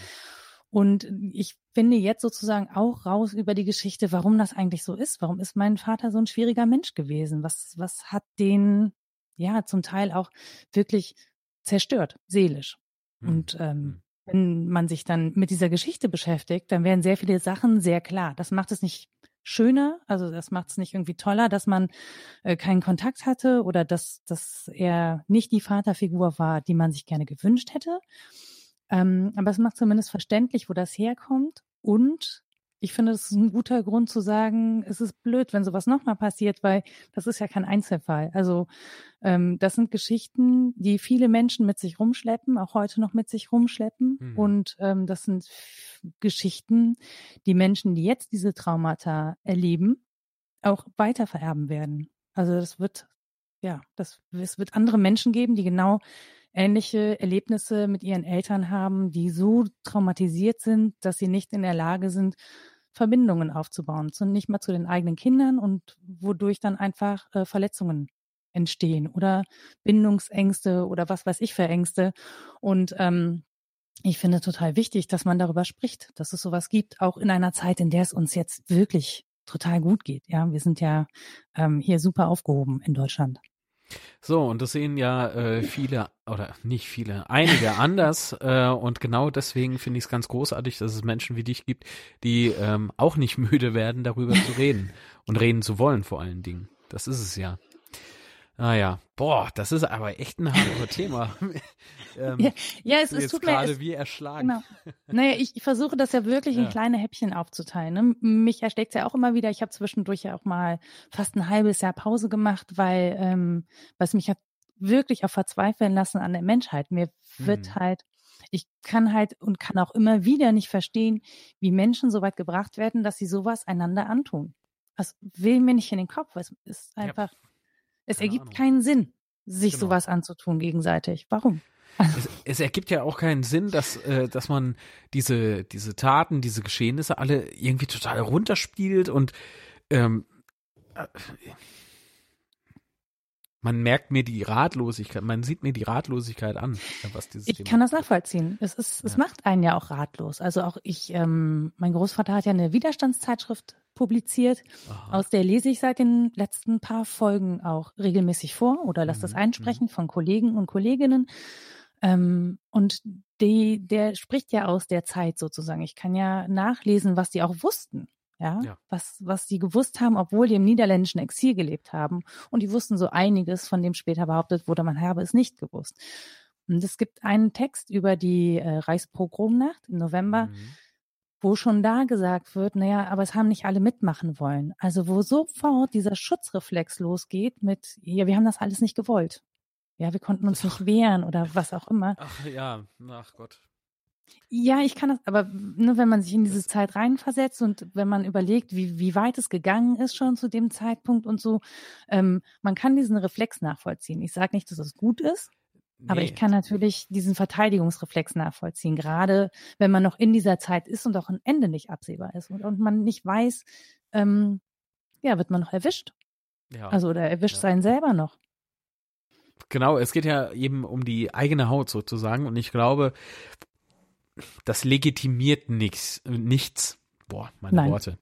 B: Und ich finde jetzt sozusagen auch raus über die Geschichte, warum das eigentlich so ist. Warum ist mein Vater so ein schwieriger Mensch gewesen? Was, was hat den, ja, zum Teil auch wirklich zerstört, seelisch. Mhm. Und ähm, hm. wenn man sich dann mit dieser Geschichte beschäftigt, dann werden sehr viele Sachen sehr klar. Das macht es nicht schöner, also das macht es nicht irgendwie toller, dass man äh, keinen Kontakt hatte oder dass, dass er nicht die Vaterfigur war, die man sich gerne gewünscht hätte. Ähm, aber es macht zumindest verständlich, wo das herkommt. Und ich finde, das ist ein guter Grund zu sagen, es ist blöd, wenn sowas nochmal passiert, weil das ist ja kein Einzelfall. Also ähm, das sind Geschichten, die viele Menschen mit sich rumschleppen, auch heute noch mit sich rumschleppen. Mhm. Und ähm, das sind Geschichten, die Menschen, die jetzt diese Traumata erleben, auch weiter vererben werden. Also das wird, ja, das, es wird andere Menschen geben, die genau ähnliche Erlebnisse mit ihren Eltern haben, die so traumatisiert sind, dass sie nicht in der Lage sind, Verbindungen aufzubauen, zu, nicht mal zu den eigenen Kindern und wodurch dann einfach äh, Verletzungen entstehen oder Bindungsängste oder was weiß ich für Ängste. Und ähm, ich finde total wichtig, dass man darüber spricht, dass es sowas gibt, auch in einer Zeit, in der es uns jetzt wirklich total gut geht. Ja, wir sind ja ähm, hier super aufgehoben in Deutschland.
A: So, und das sehen ja äh, viele, oder nicht viele, einige anders. Äh, und genau deswegen finde ich es ganz großartig, dass es Menschen wie dich gibt, die ähm, auch nicht müde werden, darüber zu reden und reden zu wollen vor allen Dingen. Das ist es ja. Ah ja, boah, das ist aber echt ein hartes Thema.
B: ähm, ja, ja, es, es
A: tut gerade wie erschlagen. Genau.
B: Naja, ich, ich versuche das ja wirklich ja. in kleine Häppchen aufzuteilen. Ne? Mich ersteckt ja auch immer wieder. Ich habe zwischendurch ja auch mal fast ein halbes Jahr Pause gemacht, weil ähm, was mich hat wirklich auch verzweifeln lassen an der Menschheit. Mir wird hm. halt ich kann halt und kann auch immer wieder nicht verstehen, wie Menschen so weit gebracht werden, dass sie sowas einander antun. Das will mir nicht in den Kopf. Es ist einfach, ja. Es Keine ergibt Ahnung. keinen Sinn, sich genau. sowas anzutun gegenseitig. Warum?
A: Es, es, ergibt ja auch keinen Sinn, dass, äh, dass man diese, diese Taten, diese Geschehnisse alle irgendwie total runterspielt und ähm, äh, man merkt mir die Ratlosigkeit, man sieht mir die Ratlosigkeit an, was dieses
B: Ich Thema kann das nachvollziehen. Es ist, ja. es macht einen ja auch ratlos. Also auch ich, ähm, mein Großvater hat ja eine Widerstandszeitschrift publiziert. Aha. Aus der lese ich seit den letzten paar Folgen auch regelmäßig vor oder lasse mhm. das einsprechen mhm. von Kollegen und Kolleginnen. Ähm, und die, der spricht ja aus der Zeit sozusagen. Ich kann ja nachlesen, was die auch wussten. Ja, ja, was, was die gewusst haben, obwohl die im niederländischen Exil gelebt haben. Und die wussten so einiges, von dem später behauptet wurde, man habe es nicht gewusst. Und es gibt einen Text über die äh, Reichspogromnacht im November, mhm wo schon da gesagt wird, naja, aber es haben nicht alle mitmachen wollen. Also wo sofort dieser Schutzreflex losgeht mit, ja, wir haben das alles nicht gewollt. Ja, wir konnten uns nicht wehren oder was auch immer.
A: Ach ja, ach Gott.
B: Ja, ich kann das, aber ne, wenn man sich in diese Zeit reinversetzt und wenn man überlegt, wie, wie weit es gegangen ist schon zu dem Zeitpunkt und so, ähm, man kann diesen Reflex nachvollziehen. Ich sage nicht, dass es gut ist, aber ich kann natürlich diesen Verteidigungsreflex nachvollziehen, gerade wenn man noch in dieser Zeit ist und auch ein Ende nicht absehbar ist und, und man nicht weiß, ähm, ja, wird man noch erwischt? Ja. Also oder erwischt ja. sein selber noch.
A: Genau, es geht ja eben um die eigene Haut sozusagen und ich glaube, das legitimiert nichts, nichts. Boah, meine Nein. Worte.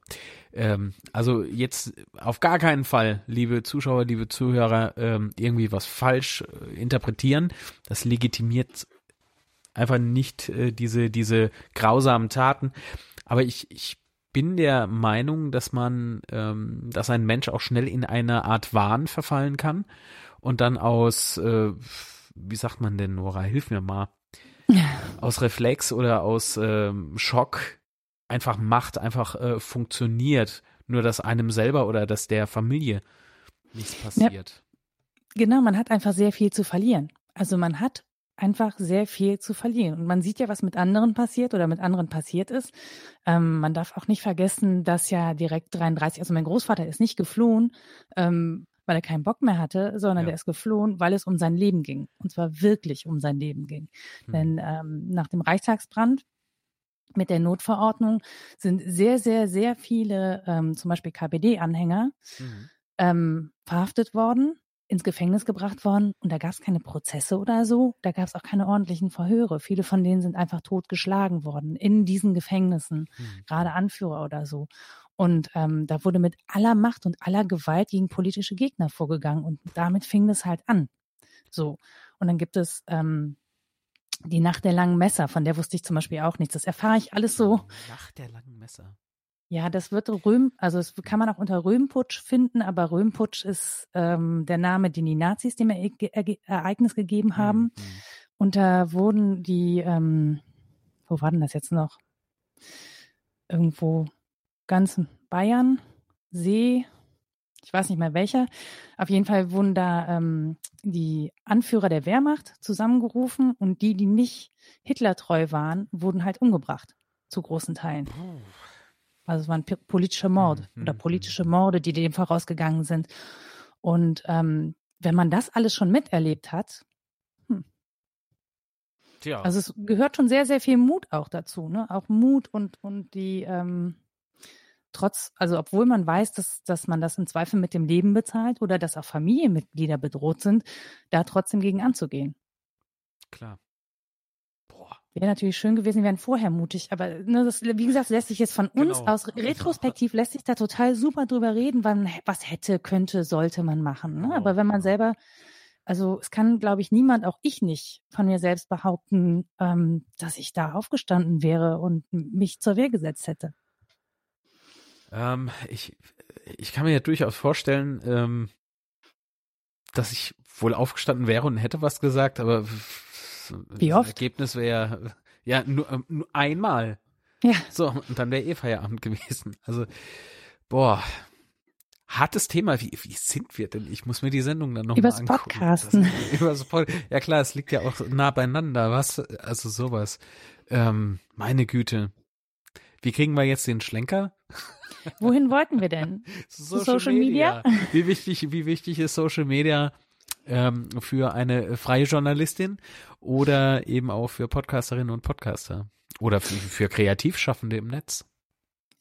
A: Ähm, also jetzt auf gar keinen Fall, liebe Zuschauer, liebe Zuhörer, ähm, irgendwie was falsch äh, interpretieren. Das legitimiert einfach nicht äh, diese, diese grausamen Taten. Aber ich, ich bin der Meinung, dass man, ähm, dass ein Mensch auch schnell in eine Art Wahn verfallen kann und dann aus, äh, wie sagt man denn, Nora, hilf mir mal, aus Reflex oder aus ähm, Schock einfach macht, einfach äh, funktioniert. Nur dass einem selber oder dass der Familie nichts passiert.
B: Ja. Genau, man hat einfach sehr viel zu verlieren. Also man hat einfach sehr viel zu verlieren. Und man sieht ja, was mit anderen passiert oder mit anderen passiert ist. Ähm, man darf auch nicht vergessen, dass ja direkt 33, also mein Großvater ist nicht geflohen, ähm, weil er keinen Bock mehr hatte, sondern ja. der ist geflohen, weil es um sein Leben ging. Und zwar wirklich um sein Leben ging. Hm. Denn ähm, nach dem Reichstagsbrand mit der Notverordnung sind sehr, sehr, sehr viele, ähm, zum Beispiel KPD-Anhänger, mhm. ähm, verhaftet worden, ins Gefängnis gebracht worden und da gab es keine Prozesse oder so, da gab es auch keine ordentlichen Verhöre. Viele von denen sind einfach totgeschlagen worden in diesen Gefängnissen, mhm. gerade Anführer oder so. Und ähm, da wurde mit aller Macht und aller Gewalt gegen politische Gegner vorgegangen und damit fing es halt an. So. Und dann gibt es ähm, die Nacht der langen Messer, von der wusste ich zum Beispiel auch nichts. Das erfahre ich alles so.
A: Nacht der langen Messer.
B: Ja, das wird Röhm, also es kann man auch unter Röhmputsch finden, aber Röhmputsch ist ähm, der Name, den die Nazis dem e Ereignis gegeben haben. Mhm. Und da wurden die, ähm, wo war denn das jetzt noch? Irgendwo ganz Bayern, See, ich weiß nicht mehr welcher. Auf jeden Fall wurden da ähm, die Anführer der Wehrmacht zusammengerufen und die, die nicht Hitlertreu waren, wurden halt umgebracht, zu großen Teilen. Also es waren politische Morde mhm. oder politische Morde, die dem vorausgegangen sind. Und ähm, wenn man das alles schon miterlebt hat, hm. Tja. also es gehört schon sehr, sehr viel Mut auch dazu, ne? Auch Mut und, und die, ähm, trotz, also obwohl man weiß, dass, dass man das im Zweifel mit dem Leben bezahlt oder dass auch Familienmitglieder bedroht sind, da trotzdem gegen anzugehen.
A: Klar.
B: Boah. Wäre natürlich schön gewesen, wären vorher mutig, aber ne, das, wie gesagt, lässt sich jetzt von uns genau. aus retrospektiv lässt sich da total super drüber reden, wann, was hätte, könnte, sollte man machen. Ne? Aber wenn man selber, also es kann, glaube ich, niemand, auch ich nicht, von mir selbst behaupten, ähm, dass ich da aufgestanden wäre und mich zur Wehr gesetzt hätte.
A: Ähm, ich, ich kann mir ja durchaus vorstellen, ähm, dass ich wohl aufgestanden wäre und hätte was gesagt, aber
B: Wie oft?
A: das Ergebnis wäre ja nur, ähm, nur einmal.
B: Ja.
A: So, und dann wäre eh Feierabend gewesen. Also, boah, hartes Thema. Wie, wie sind wir denn? Ich muss mir die Sendung dann nochmal angucken.
B: Podcasten.
A: Das, übers Podcast. Ja klar, es liegt ja auch nah beieinander. Was? Also sowas. Ähm, meine Güte. Wie kriegen wir jetzt den Schlenker?
B: Wohin wollten wir denn?
A: Social, Social Media? Media? Wie wichtig, wie wichtig ist Social Media ähm, für eine freie Journalistin oder eben auch für Podcasterinnen und Podcaster? Oder für, für Kreativschaffende im Netz?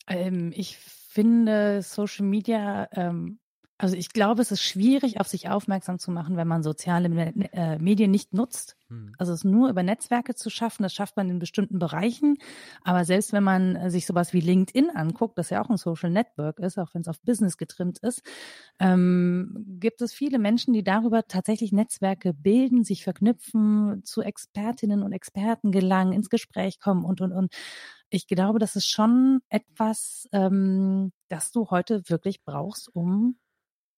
B: Ähm, ich finde Social Media ähm, also ich glaube, es ist schwierig, auf sich aufmerksam zu machen, wenn man soziale äh, Medien nicht nutzt. Hm. Also es nur über Netzwerke zu schaffen, das schafft man in bestimmten Bereichen. Aber selbst wenn man äh, sich sowas wie LinkedIn anguckt, das ja auch ein Social Network ist, auch wenn es auf Business getrimmt ist, ähm, gibt es viele Menschen, die darüber tatsächlich Netzwerke bilden, sich verknüpfen, zu Expertinnen und Experten gelangen, ins Gespräch kommen und, und, und ich glaube, das ist schon etwas, ähm, das du heute wirklich brauchst, um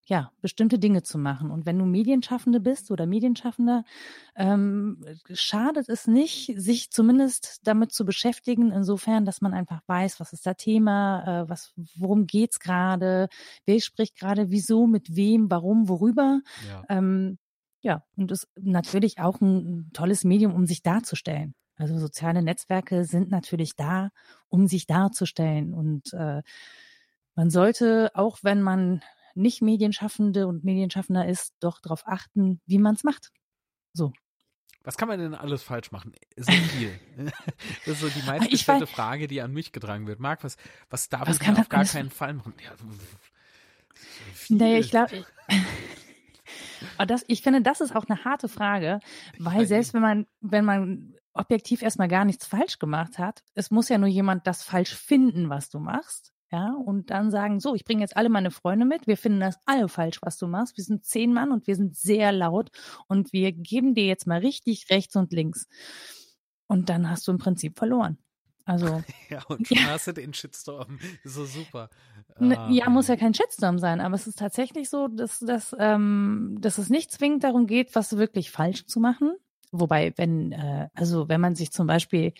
B: ja, bestimmte Dinge zu machen. Und wenn du Medienschaffende bist oder Medienschaffender, ähm, schadet es nicht, sich zumindest damit zu beschäftigen, insofern, dass man einfach weiß, was ist da Thema, äh, was, worum geht's gerade, wer spricht gerade, wieso, mit wem, warum, worüber. Ja. Ähm, ja, und ist natürlich auch ein tolles Medium, um sich darzustellen. Also soziale Netzwerke sind natürlich da, um sich darzustellen. Und äh, man sollte, auch wenn man nicht Medienschaffende und Medienschaffender ist, doch darauf achten, wie man es macht. So.
A: Was kann man denn alles falsch machen? So viel. das ist so die meistgestellte Frage, die an mich getragen wird. Marc, was, was darf was man auf gar keinen Fall machen? Ja,
B: so naja, ich glaube, das, ich finde, das ist auch eine harte Frage, weil selbst wenn man, wenn man objektiv erstmal gar nichts falsch gemacht hat, es muss ja nur jemand das falsch finden, was du machst ja, und dann sagen, so, ich bringe jetzt alle meine Freunde mit, wir finden das alle falsch, was du machst, wir sind zehn Mann und wir sind sehr laut und wir geben dir jetzt mal richtig rechts und links. Und dann hast du im Prinzip verloren. Also.
A: ja, und schon ja. hast du den Shitstorm. so super.
B: Ne. Ja, muss ja kein Shitstorm sein, aber es ist tatsächlich so, dass, dass, ähm, dass es nicht zwingend darum geht, was wirklich falsch zu machen. Wobei, wenn, äh, also wenn man sich zum Beispiel,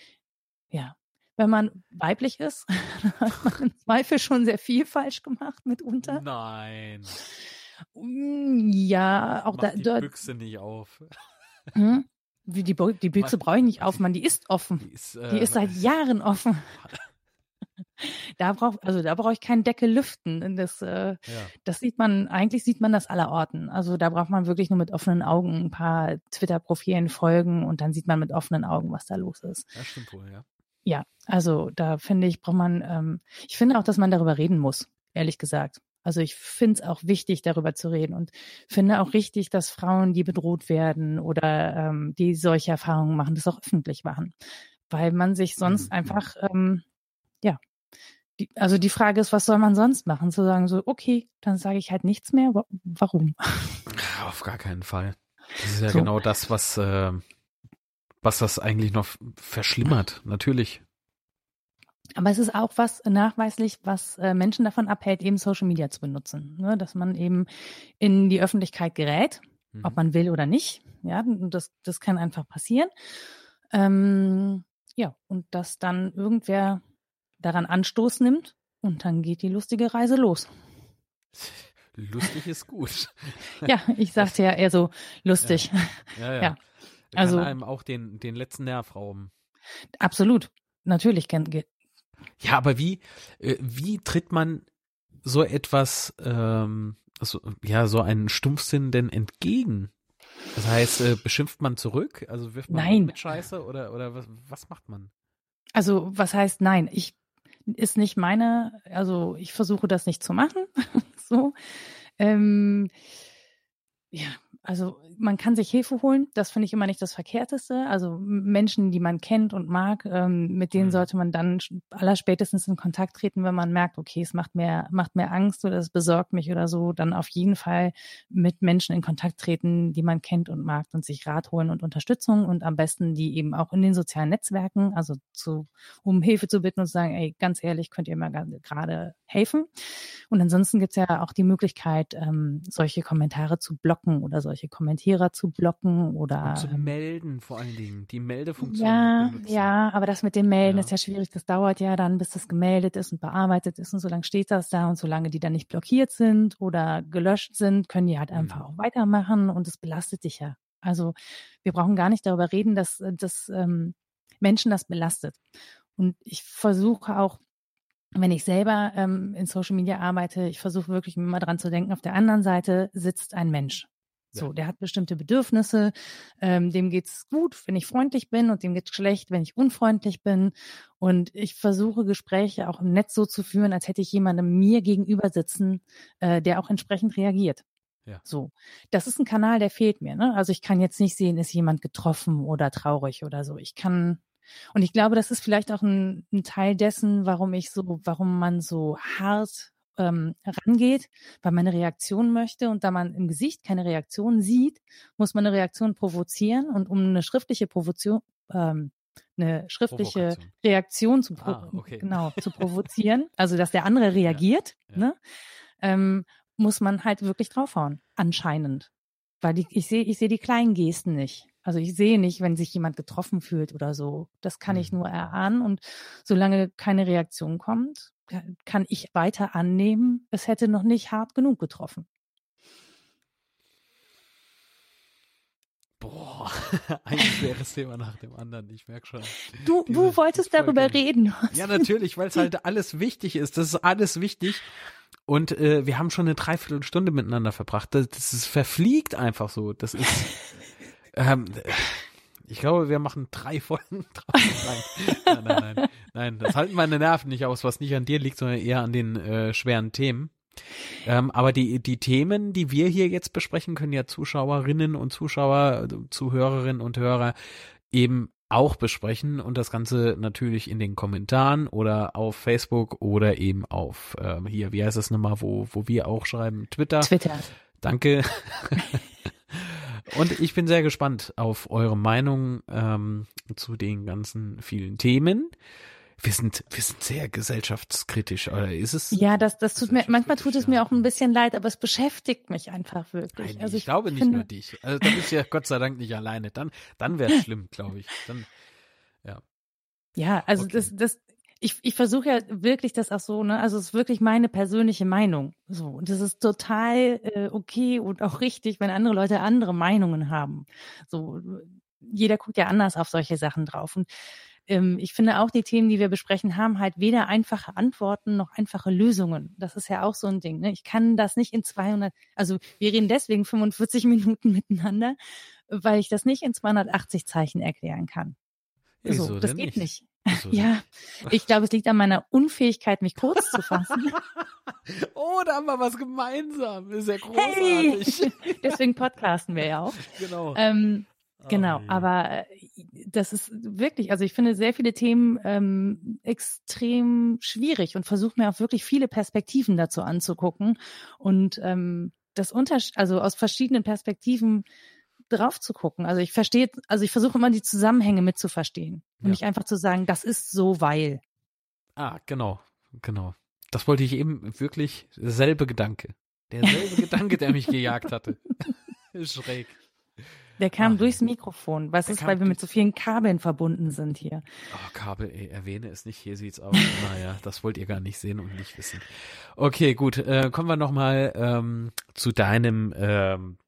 B: ja, wenn man weiblich ist, hat man im Zweifel schon sehr viel falsch gemacht mitunter.
A: Nein.
B: Mm, ja, auch
A: Mach da. Die dort, Büchse nicht auf.
B: Hm? Die, die, die Büchse brauche ich nicht aufmachen, die ist offen. Die ist, äh, die ist seit Jahren offen. da braucht also da brauche ich keinen Deckel lüften. Das, äh, ja. das sieht man eigentlich sieht man das aller Orten. Also da braucht man wirklich nur mit offenen Augen ein paar Twitter-Profilen folgen und dann sieht man mit offenen Augen, was da los ist.
A: Das stimmt wohl, ja.
B: Ja, also da finde ich, braucht man, ähm, ich finde auch, dass man darüber reden muss, ehrlich gesagt. Also ich finde es auch wichtig, darüber zu reden und finde auch richtig, dass Frauen, die bedroht werden oder ähm, die solche Erfahrungen machen, das auch öffentlich machen. Weil man sich sonst mhm. einfach, ähm, ja, die, also die Frage ist, was soll man sonst machen? Zu sagen so, okay, dann sage ich halt nichts mehr. Warum?
A: Auf gar keinen Fall. Das ist ja so. genau das, was, äh, was das eigentlich noch verschlimmert. Natürlich.
B: Aber es ist auch was nachweislich, was äh, Menschen davon abhält, eben Social Media zu benutzen. Ne? Dass man eben in die Öffentlichkeit gerät, mhm. ob man will oder nicht. Ja, das, das kann einfach passieren. Ähm, ja, und dass dann irgendwer daran Anstoß nimmt und dann geht die lustige Reise los.
A: Lustig ist gut.
B: ja, ich sagte ja eher so lustig.
A: Ja, ja. ja. ja. Also kann einem auch den, den letzten Nerv rauben.
B: Absolut. Natürlich
A: ja, aber wie, äh, wie tritt man so etwas, ähm, so, ja, so einen Stumpfsinn denn entgegen? Das heißt, äh, beschimpft man zurück? Also wirft man
B: nein.
A: mit Scheiße oder, oder was, was macht man?
B: Also, was heißt nein? Ich, ist nicht meine, also ich versuche das nicht zu machen. so. Ähm, ja, also man kann sich Hilfe holen, das finde ich immer nicht das Verkehrteste. Also Menschen, die man kennt und mag, ähm, mit denen mhm. sollte man dann allerspätestens in Kontakt treten, wenn man merkt, okay, es macht mehr, macht mehr Angst oder es besorgt mich oder so, dann auf jeden Fall mit Menschen in Kontakt treten, die man kennt und mag und sich Rat holen und Unterstützung und am besten die eben auch in den sozialen Netzwerken, also zu, um Hilfe zu bitten und zu sagen, ey, ganz ehrlich, könnt ihr mir gerade helfen. Und ansonsten gibt es ja auch die Möglichkeit, ähm, solche Kommentare zu blocken oder solche Kommentierer zu blocken oder
A: und zu ähm, melden vor allen Dingen, die Meldefunktion.
B: Ja, benutzen. ja, aber das mit dem Melden ja. ist ja schwierig. Das dauert ja dann, bis das gemeldet ist und bearbeitet ist und so lange steht das da und solange die dann nicht blockiert sind oder gelöscht sind, können die halt einfach mhm. auch weitermachen und es belastet dich ja. Also wir brauchen gar nicht darüber reden, dass, dass ähm, Menschen das belastet. Und ich versuche auch wenn ich selber ähm, in Social Media arbeite, ich versuche wirklich immer dran zu denken, auf der anderen Seite sitzt ein Mensch. So, der hat bestimmte Bedürfnisse, ähm, dem geht's gut, wenn ich freundlich bin und dem geht's schlecht, wenn ich unfreundlich bin. Und ich versuche Gespräche auch im Netz so zu führen, als hätte ich jemandem mir gegenüber sitzen, äh, der auch entsprechend reagiert. Ja. So, das ist ein Kanal, der fehlt mir. Ne? Also ich kann jetzt nicht sehen, ist jemand getroffen oder traurig oder so. Ich kann und ich glaube, das ist vielleicht auch ein, ein Teil dessen, warum ich so, warum man so hart ähm, rangeht, weil man eine Reaktion möchte und da man im Gesicht keine Reaktion sieht, muss man eine Reaktion provozieren und um eine schriftliche Provokation, ähm, eine schriftliche Reaktion zu, ah, okay. genau, zu provozieren, also dass der andere reagiert, ja, ja. Ne, ähm, muss man halt wirklich draufhauen, anscheinend. Weil die, ich sehe ich sehe die kleinen Gesten nicht. Also ich sehe nicht, wenn sich jemand getroffen fühlt oder so. Das kann ich mhm. nur erahnen. Und solange keine Reaktion kommt, kann ich weiter annehmen, es hätte noch nicht hart genug getroffen.
A: Boah, ein schweres Thema nach dem anderen, ich merke schon.
B: Du, Diese, du wolltest darüber reden.
A: Ja, natürlich, weil es halt alles wichtig ist. Das ist alles wichtig. Und äh, wir haben schon eine Dreiviertelstunde miteinander verbracht. Das, das ist, verfliegt einfach so. Das ist. Ähm, ich glaube, wir machen drei Folgen drauf. Nein, nein, nein, nein, nein. das halten meine Nerven nicht aus, was nicht an dir liegt, sondern eher an den äh, schweren Themen. Ähm, aber die, die Themen, die wir hier jetzt besprechen, können ja Zuschauerinnen und Zuschauer, Zuhörerinnen und Hörer eben auch besprechen und das Ganze natürlich in den Kommentaren oder auf Facebook oder eben auf ähm, hier, wie heißt das nochmal, wo, wo wir auch schreiben, Twitter.
B: Twitter.
A: Danke. Und ich bin sehr gespannt auf eure Meinung ähm, zu den ganzen vielen Themen. Wir sind, wir sind sehr gesellschaftskritisch, oder ist es?
B: Ja, das, das tut mir, manchmal tut es mir auch ein bisschen leid, aber es beschäftigt mich einfach wirklich.
A: Nein, also ich, ich glaube nicht nur dich. Also da bist du ja Gott sei Dank nicht alleine. Dann, dann wäre es schlimm, glaube ich. Dann, ja.
B: Ja, also okay. das, das, ich, ich versuche ja wirklich das auch so, ne? Also es ist wirklich meine persönliche Meinung. So. Und das ist total äh, okay und auch richtig, wenn andere Leute andere Meinungen haben. So, jeder guckt ja anders auf solche Sachen drauf. Und ähm, ich finde auch die Themen, die wir besprechen, haben halt weder einfache Antworten noch einfache Lösungen. Das ist ja auch so ein Ding. Ne? Ich kann das nicht in 200, also wir reden deswegen 45 Minuten miteinander, weil ich das nicht in 280 Zeichen erklären kann.
A: Wieso so, das geht nicht? nicht. Also,
B: Ja, ich glaube, es liegt an meiner Unfähigkeit, mich kurz zu fassen.
A: Oh, da haben wir was gemeinsam. Ist ja
B: Hey!
A: großartig.
B: Deswegen podcasten wir ja auch.
A: genau.
B: Ähm, genau,
A: Oh
B: aber äh, das ist wirklich, also ich finde sehr viele Themen ähm, extrem schwierig und versuche mir auch wirklich viele Perspektiven dazu anzugucken und ähm, das unter, also aus verschiedenen Perspektiven drauf zu gucken. Also ich verstehe, also ich versuche immer die Zusammenhänge mitzuverstehen und
A: Ja.
B: nicht einfach zu sagen, das ist so, weil.
A: Ah, genau, genau. Das wollte ich eben wirklich, derselbe Gedanke. Derselbe Gedanke, der mich gejagt hatte. Schräg.
B: Der kam
A: Ach,
B: durchs Mikrofon. Was ist, weil wir mit so vielen Kabeln verbunden sind hier.
A: Oh, Kabel, ey, erwähne es nicht, hier sieht's aus. naja, das wollt ihr gar nicht sehen und nicht wissen. Okay, gut, äh, kommen wir nochmal ähm, zu deinem ähm,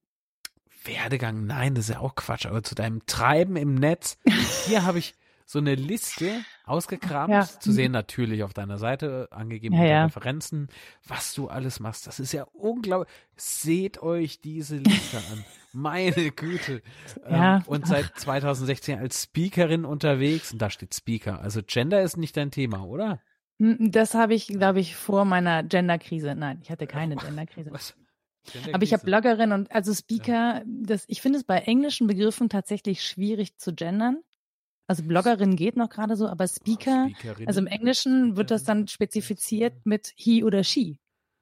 A: Werdegang. Nein, das ist ja auch Quatsch, aber zu deinem Treiben im Netz. Hier habe ich so eine Liste ausgekramt,
B: Ja.
A: zu sehen natürlich auf deiner Seite, angegeben
B: Ja,
A: mit
B: ja.
A: Referenzen, was du alles machst. Das ist ja unglaublich. Seht euch diese Liste an. Meine Güte.
B: Ja.
A: Ähm, und seit 2016 als Speakerin unterwegs. Und da steht Speaker. Also Gender ist nicht dein Thema, oder?
B: Das habe ich, glaube ich, vor meiner Genderkrise. Nein, ich hatte keine Genderkrise.
A: Was?
B: Aber ich habe? Bloggerin und also Speaker, das, ich finde es bei englischen Begriffen tatsächlich schwierig zu gendern. Also Bloggerin geht noch gerade so, aber Speaker,
A: Speakerin.
B: also im Englischen wird das dann spezifiziert mit he oder she.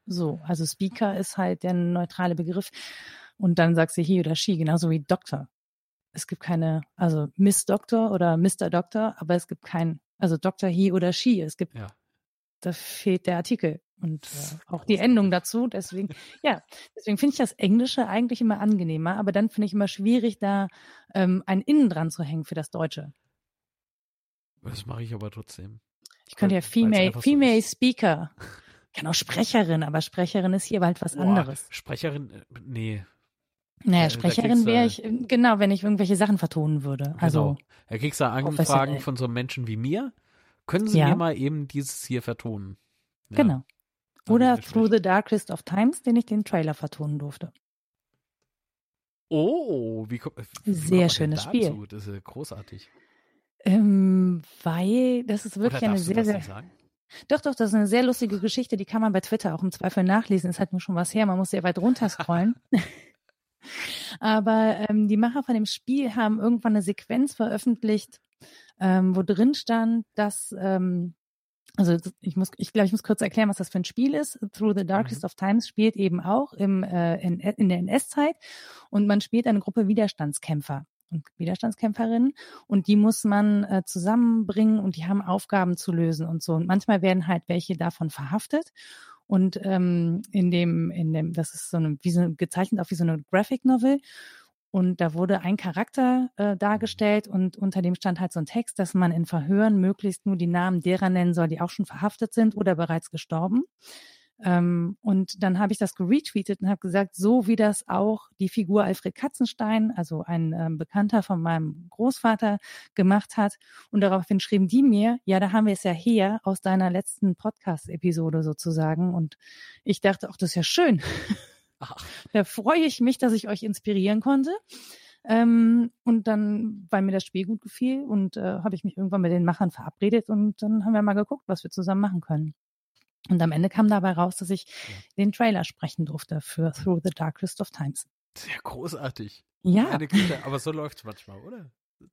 B: So, also Speaker ist halt der neutrale Begriff. Und dann sagst du he oder she, genauso wie Doktor. Es gibt keine, also Miss Doktor oder Mr. Doktor, aber es gibt kein, also Doktor he oder she. Es gibt,
A: Ja.
B: da fehlt der Artikel und äh, auch die Endung dazu. Deswegen, ja, deswegen finde ich das Englische eigentlich immer angenehmer, aber dann finde ich immer schwierig, da ähm, ein Innen dran zu hängen für das Deutsche.
A: Das mache ich aber trotzdem.
B: Ich könnte ja Female,
A: so
B: Female
A: ist.
B: Speaker. Ich kann auch Sprecherin, aber Sprecherin ist hier bald was
A: Boah,
B: anderes.
A: Sprecherin, äh, nee.
B: Naja, Sprecherin wäre ich, äh, genau, wenn ich irgendwelche Sachen vertonen würde. Also,
A: genau. Da kriegst du Anfragen von so Menschen wie mir. Können Sie
B: Ja.
A: mir mal eben dieses hier vertonen? Ja,
B: genau. Oder Through the Darkest of Times, den ich den Trailer vertonen durfte.
A: Oh, wie kommt
B: Sehr
A: kommt denn
B: schönes
A: dazu?
B: Spiel.
A: Das ist großartig.
B: Ähm, weil das ist wirklich eine sehr, sehr. Doch, doch, das ist eine sehr lustige Geschichte, die kann man bei Twitter auch im Zweifel nachlesen. Ist halt nur schon was her, man muss sehr weit runter scrollen. Aber ähm, die Macher von dem Spiel haben irgendwann eine Sequenz veröffentlicht, ähm, wo drin stand, dass ähm, also ich muss, ich glaube, ich muss kurz erklären, was das für ein Spiel ist. Through the Darkest
A: Mhm.
B: of Times spielt eben auch im, äh, in, in der NS-Zeit und man spielt eine Gruppe Widerstandskämpfer und Widerstandskämpferinnen und die muss man äh, zusammenbringen und die haben Aufgaben zu lösen und so. Und manchmal werden halt welche davon verhaftet und ähm, in dem, in dem, das ist so eine, wie so gezeichnet auch wie so eine Graphic Novel. Und da wurde ein Charakter äh, dargestellt und unter dem stand halt so ein Text, dass man in Verhören möglichst nur die Namen derer nennen soll, die auch schon verhaftet sind oder bereits gestorben. Ähm, und dann habe ich das geretweetet und habe gesagt, so wie das auch die Figur Alfred Katzenstein, also ein ähm, Bekannter von meinem Großvater, gemacht hat. Und daraufhin schrieben die mir, ja, da haben wir es ja her aus deiner letzten Podcast-Episode sozusagen. Und ich dachte, ach, das ist ja schön.
A: Ach,
B: Da freue ich mich, dass ich euch inspirieren konnte. Ähm, und dann, weil mir das Spiel gut gefiel und äh, habe ich mich irgendwann mit den Machern verabredet und dann haben wir mal geguckt, was wir zusammen machen können. Und am Ende kam dabei raus, dass ich
A: Ja.
B: den Trailer sprechen durfte für Through the Darkest of Times.
A: sehr großartig.
B: Ja,
A: Güte, aber so läuft's manchmal, oder?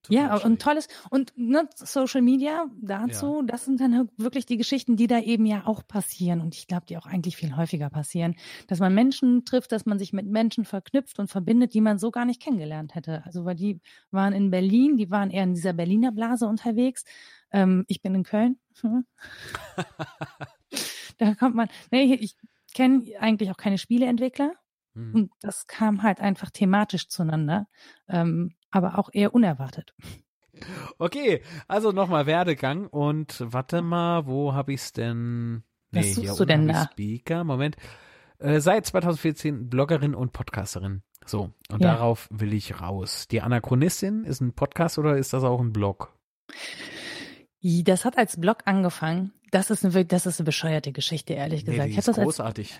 B: Ja, und
A: schräg.
B: tolles und ne, Social Media dazu, das sind dann wirklich die Geschichten, die da eben ja auch passieren und ich glaube, die auch eigentlich viel häufiger passieren, dass man Menschen trifft, dass man sich mit Menschen verknüpft und verbindet, die man so gar nicht kennengelernt hätte. Also weil die waren in Berlin, die waren eher in dieser Berliner Blase unterwegs. Ähm, ich bin in Köln. Hm. da kommt man. Nee, ich kenne eigentlich auch keine Spieleentwickler.
A: Hm.
B: Und das kam halt einfach thematisch zueinander, ähm, aber auch eher unerwartet.
A: Okay, also nochmal Werdegang und warte mal, wo habe ich's denn?
B: Was
A: hier
B: suchst du denn
A: ich
B: da?
A: Speaker, Moment. Äh, seit 2014 Bloggerin und Podcasterin. So, und
B: Ja.
A: darauf will ich raus. Die Anachronistin ist ein Podcast oder ist das auch ein Blog?
B: Das hat als Blog angefangen. Das ist eine, das ist eine bescheuerte Geschichte, ehrlich
A: Nee,
B: gesagt.
A: die
B: ich habe
A: ist
B: das, als,
A: großartig.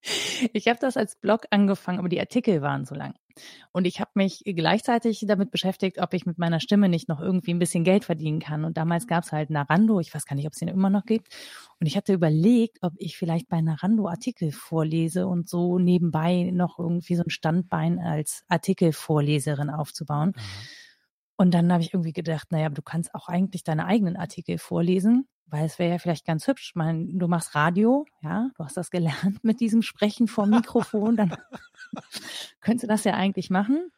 B: ich hab das als Blog angefangen, aber die Artikel waren so lang. Und ich habe mich gleichzeitig damit beschäftigt, ob ich mit meiner Stimme nicht noch irgendwie ein bisschen Geld verdienen kann. Und damals gab es halt Narando, ich weiß gar nicht, ob es den immer noch gibt. Und ich hatte überlegt, ob ich vielleicht bei Narando Artikel vorlese und so nebenbei noch irgendwie so ein Standbein als Artikelvorleserin aufzubauen. Mhm. Und dann habe ich irgendwie gedacht, naja, du kannst auch eigentlich deine eigenen Artikel vorlesen, weil es wäre ja vielleicht ganz hübsch. Ich meine, du machst Radio, ja, du hast das gelernt mit diesem Sprechen vor Mikrofon, dann könntest du das ja eigentlich machen.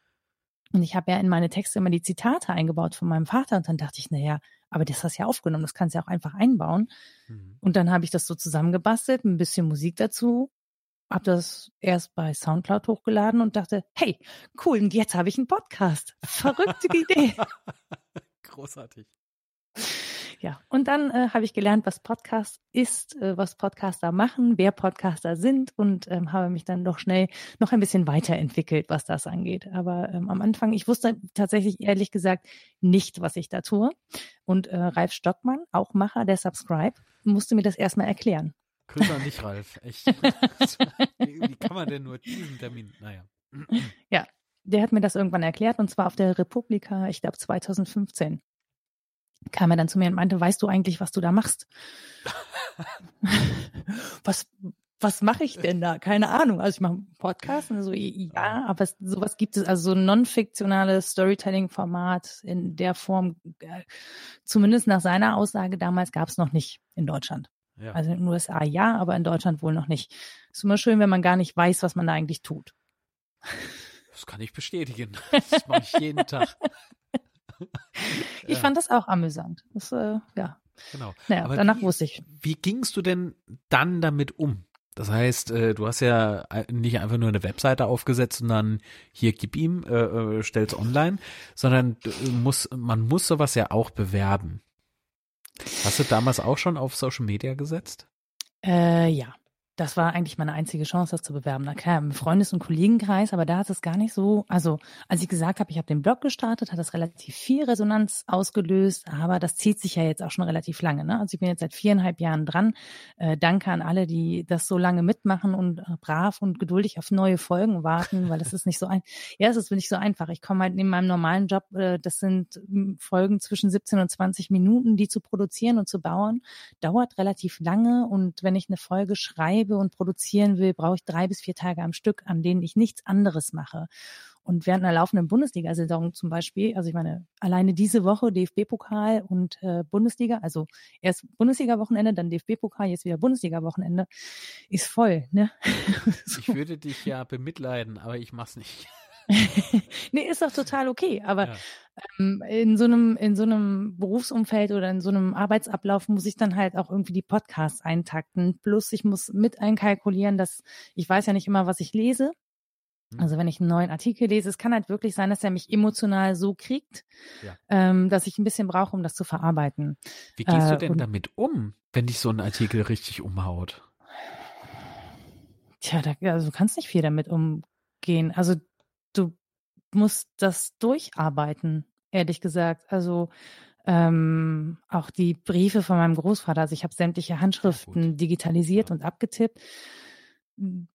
B: Und ich habe ja in meine Texte immer die Zitate eingebaut von meinem Vater und dann dachte ich, naja, aber das hast du ja aufgenommen, das kannst du ja auch einfach einbauen. Mhm. Und dann habe ich das so zusammengebastelt, ein bisschen Musik dazu habe das erst bei Soundcloud hochgeladen und dachte, hey, cool, und jetzt habe ich einen Podcast. Verrückte Idee.
A: Großartig.
B: Ja, und dann äh, habe ich gelernt, was Podcast ist, äh, was Podcaster machen, wer Podcaster sind und ähm, habe mich dann doch schnell noch ein bisschen weiterentwickelt, was das angeht. Aber ähm, am Anfang, ich wusste tatsächlich ehrlich gesagt nicht, was ich da tue. Und äh, Ralf Stockmann, auch Macher der Subscribe, musste mir das erstmal erklären.
A: Grüße an dich, Ralf. Echt. Wie kann man denn nur diesen Termin? Naja.
B: Ja, der hat mir das irgendwann erklärt und zwar auf der Republika, ich glaube 2015. Kam er dann zu mir und meinte, weißt du eigentlich, was du da machst? was, was mache ich denn da? Keine Ahnung. Also ich mache einen Podcast und so, ja, aber es, sowas gibt es, also so ein non-fiktionales Storytelling-Format in der Form, äh, zumindest nach seiner Aussage damals gab es noch nicht in Deutschland. Ja. Also in den USA ja, aber in Deutschland wohl noch nicht. Ist immer schön, wenn man gar nicht weiß, was man da eigentlich tut.
A: Das kann ich bestätigen. Das mache ich jeden Tag.
B: ich ja. fand das auch amüsant. Das, äh, ja.
A: Genau.
B: Naja, aber danach wie, wusste ich.
A: Wie gingst du denn dann damit um? Das heißt, äh, du hast ja nicht einfach nur eine Webseite aufgesetzt und dann hier gib ihm, äh, äh stell's online, sondern muss, man muss sowas ja auch bewerben. Hast du damals auch schon auf Social Media gesetzt?
B: Äh, ja das war eigentlich meine einzige Chance, das zu bewerben. Na klar, im Freundes- und Kollegenkreis, aber da hat es gar nicht so, also als ich gesagt habe, ich habe den Blog gestartet, hat das relativ viel Resonanz ausgelöst, aber das zieht sich ja jetzt auch schon relativ lange. Ne? Also ich bin jetzt seit viereinhalb Jahren dran. Äh, danke an alle, die das so lange mitmachen und äh, brav und geduldig auf neue Folgen warten, weil es ist nicht so ein, ja, es ist nicht so einfach. Ich komme halt in meinem normalen Job, äh, das sind hm, Folgen zwischen 17 und 20 Minuten, die zu produzieren und zu bauen, dauert relativ lange und wenn ich eine Folge schreibe, schreibe und produzieren will, brauche ich drei bis vier Tage am Stück, an denen ich nichts anderes mache. Und während einer laufenden Bundesliga-Saison zum Beispiel, also ich meine, alleine diese Woche DFB-Pokal und äh, Bundesliga, also erst Bundesliga-Wochenende, dann DFB-Pokal, jetzt wieder Bundesliga-Wochenende, ist voll, ne?
A: so. Ich würde dich ja bemitleiden, aber ich mach's nicht.
B: nee, ist doch total okay. Aber ja. ähm, in so einem, in so einem Berufsumfeld oder in so einem Arbeitsablauf muss ich dann halt auch irgendwie die Podcasts eintakten. Plus ich muss mit einkalkulieren, dass ich weiß ja nicht immer, was ich lese. Hm. Also wenn ich einen neuen Artikel lese, es kann halt wirklich sein, dass er mich emotional so kriegt, ja. ähm, dass ich ein bisschen brauche, um das zu verarbeiten.
A: Wie gehst äh, du denn damit um, wenn dich so ein Artikel richtig umhaut?
B: Tja, da, also du kannst nicht viel damit umgehen. Also musst das durcharbeiten, ehrlich gesagt. Also ähm, auch die Briefe von meinem Großvater, also ich habe sämtliche Handschriften digitalisiert ja. und abgetippt.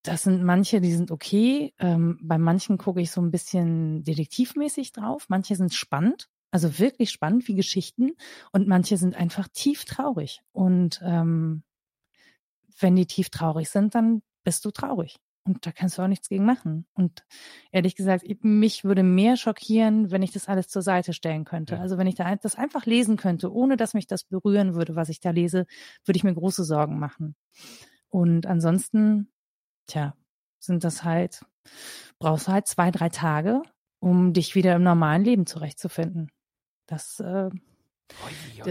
B: Das sind manche, die sind okay. Ähm, bei manchen gucke ich so ein bisschen detektivmäßig drauf. Manche sind spannend, also wirklich spannend wie Geschichten. Und manche sind einfach tief traurig. Und ähm, wenn die tief traurig sind, dann bist du traurig. Und da kannst du auch nichts gegen machen. Und ehrlich gesagt, mich würde mehr schockieren, wenn ich das alles zur Seite stellen könnte. Also wenn ich da das einfach lesen könnte, ohne dass mich das berühren würde, was ich da lese, würde ich mir große Sorgen machen. Und ansonsten, tja, sind das halt, brauchst du halt zwei, drei Tage, um dich wieder im normalen Leben zurechtzufinden. Das, äh,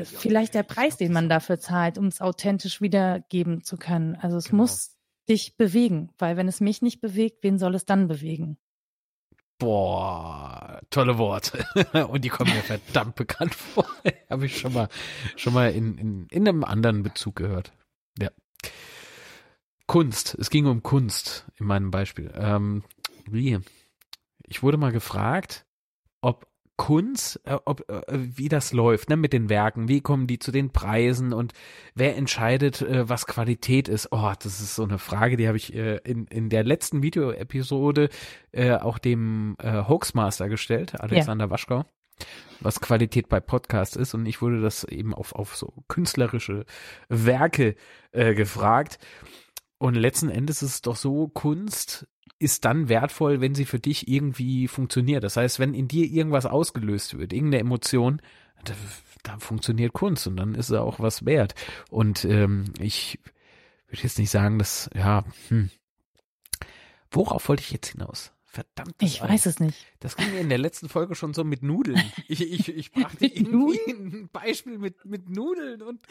B: vielleicht der Preis, den man dafür zahlt, um es authentisch wiedergeben zu können. Also es genau. muss dich bewegen, weil wenn es mich nicht bewegt, wen soll es dann bewegen?
A: Boah, tolle Worte. Und die kommen mir verdammt bekannt vor. Habe ich schon mal, schon mal in, in, in einem anderen Bezug gehört. Ja. Kunst. Es ging um Kunst in meinem Beispiel. Ähm, wie? Ich wurde mal gefragt, ob Kunst, äh, ob, äh, wie das läuft, ne, mit den Werken, wie kommen die zu den Preisen und wer entscheidet, äh, was Qualität ist. Oh, das ist so eine Frage, die habe ich äh, in, in der letzten Videoepisode äh, auch dem äh, Hoaxmaster gestellt, Alexander ja. Waschkau was Qualität bei Podcast ist und ich wurde das eben auf, auf so künstlerische Werke gefragt. Und letzten Endes ist es doch so, Kunst ist dann wertvoll, wenn sie für dich irgendwie funktioniert. Das heißt, wenn in dir irgendwas ausgelöst wird, irgendeine Emotion, da, da funktioniert Kunst und dann ist es auch was wert. Und ähm, ich würde jetzt nicht sagen, dass, ja, hm, worauf wollte ich jetzt hinaus? Verdammt.
B: Ich weiß es nicht.
A: Das ging mir in der letzten Folge schon so mit Nudeln. Ich, ich, ich brachte irgendwie ein Beispiel mit, mit Nudeln und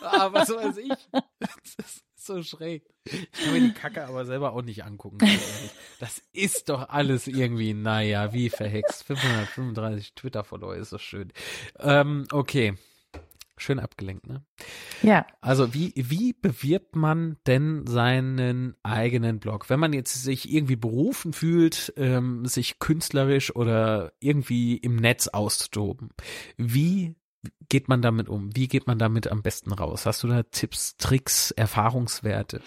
A: ah, was weiß ich. Das ist so schräg. Ich kann mir die Kacke aber selber auch nicht angucken. Das ist doch alles irgendwie, naja, wie verhext. 535 Twitter-Follower ist doch schön. Ähm, okay. Schön abgelenkt, ne?
B: Ja.
A: Also wie, wie bewirbt man denn seinen eigenen Blog? Wenn man jetzt sich irgendwie berufen fühlt, ähm, sich künstlerisch oder irgendwie im Netz auszutoben, wie geht man damit um? Wie geht man damit am besten raus? Hast du da Tipps, Tricks, Erfahrungswerte?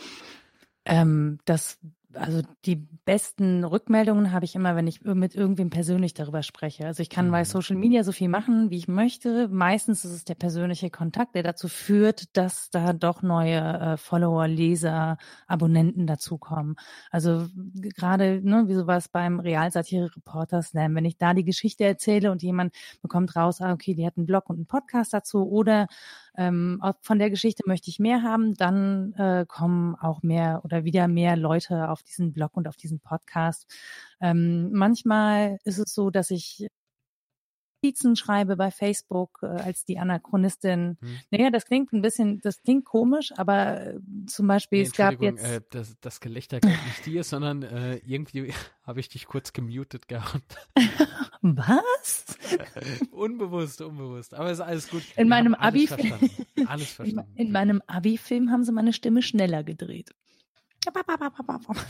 B: Ähm, das also die besten Rückmeldungen habe ich immer, wenn ich mit irgendwem persönlich darüber spreche. Also ich kann bei mhm. Social Media so viel machen, wie ich möchte. Meistens ist es der persönliche Kontakt, der dazu führt, dass da doch neue äh, Follower, Leser, Abonnenten dazukommen. Also gerade, ne, wie sowas beim Realsatire-Reporter Slam, wenn ich da die Geschichte erzähle und jemand bekommt raus, ah, okay, die hat einen Blog und einen Podcast dazu oder ähm, von der Geschichte möchte ich mehr haben, dann äh, kommen auch mehr oder wieder mehr Leute auf diesen Blog und auf diesen Podcast. Ähm, manchmal ist es so, dass ich Notizen schreibe bei Facebook äh, als die Anachronistin. Hm. Naja, das klingt ein bisschen, das klingt komisch, aber äh, zum Beispiel, nee, es gab jetzt.
A: Äh, das, das Gelächter galt nicht dir, sondern äh, irgendwie habe ich dich kurz gemutet gehabt.
B: Was?
A: unbewusst, unbewusst. Aber es ist alles gut.
B: In Wir meinem Abi.
A: Alles verstanden. Alles
B: verstanden. In, in meinem Abi-Film haben sie meine Stimme schneller gedreht.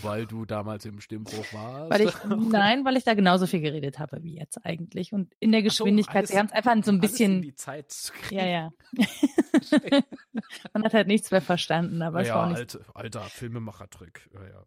A: Weil du damals im Stimmbruch warst?
B: Weil ich, nein, weil ich da genauso viel geredet habe wie jetzt eigentlich. Und in der Geschwindigkeit, so, sie haben es einfach so ein bisschen.
A: die Zeit zu
B: kriegen. Ja, ja. Man hat halt nichts mehr verstanden, aber ja, es war auch nicht.
A: Alter, alter Filmemacher-Trick. Ja, ja.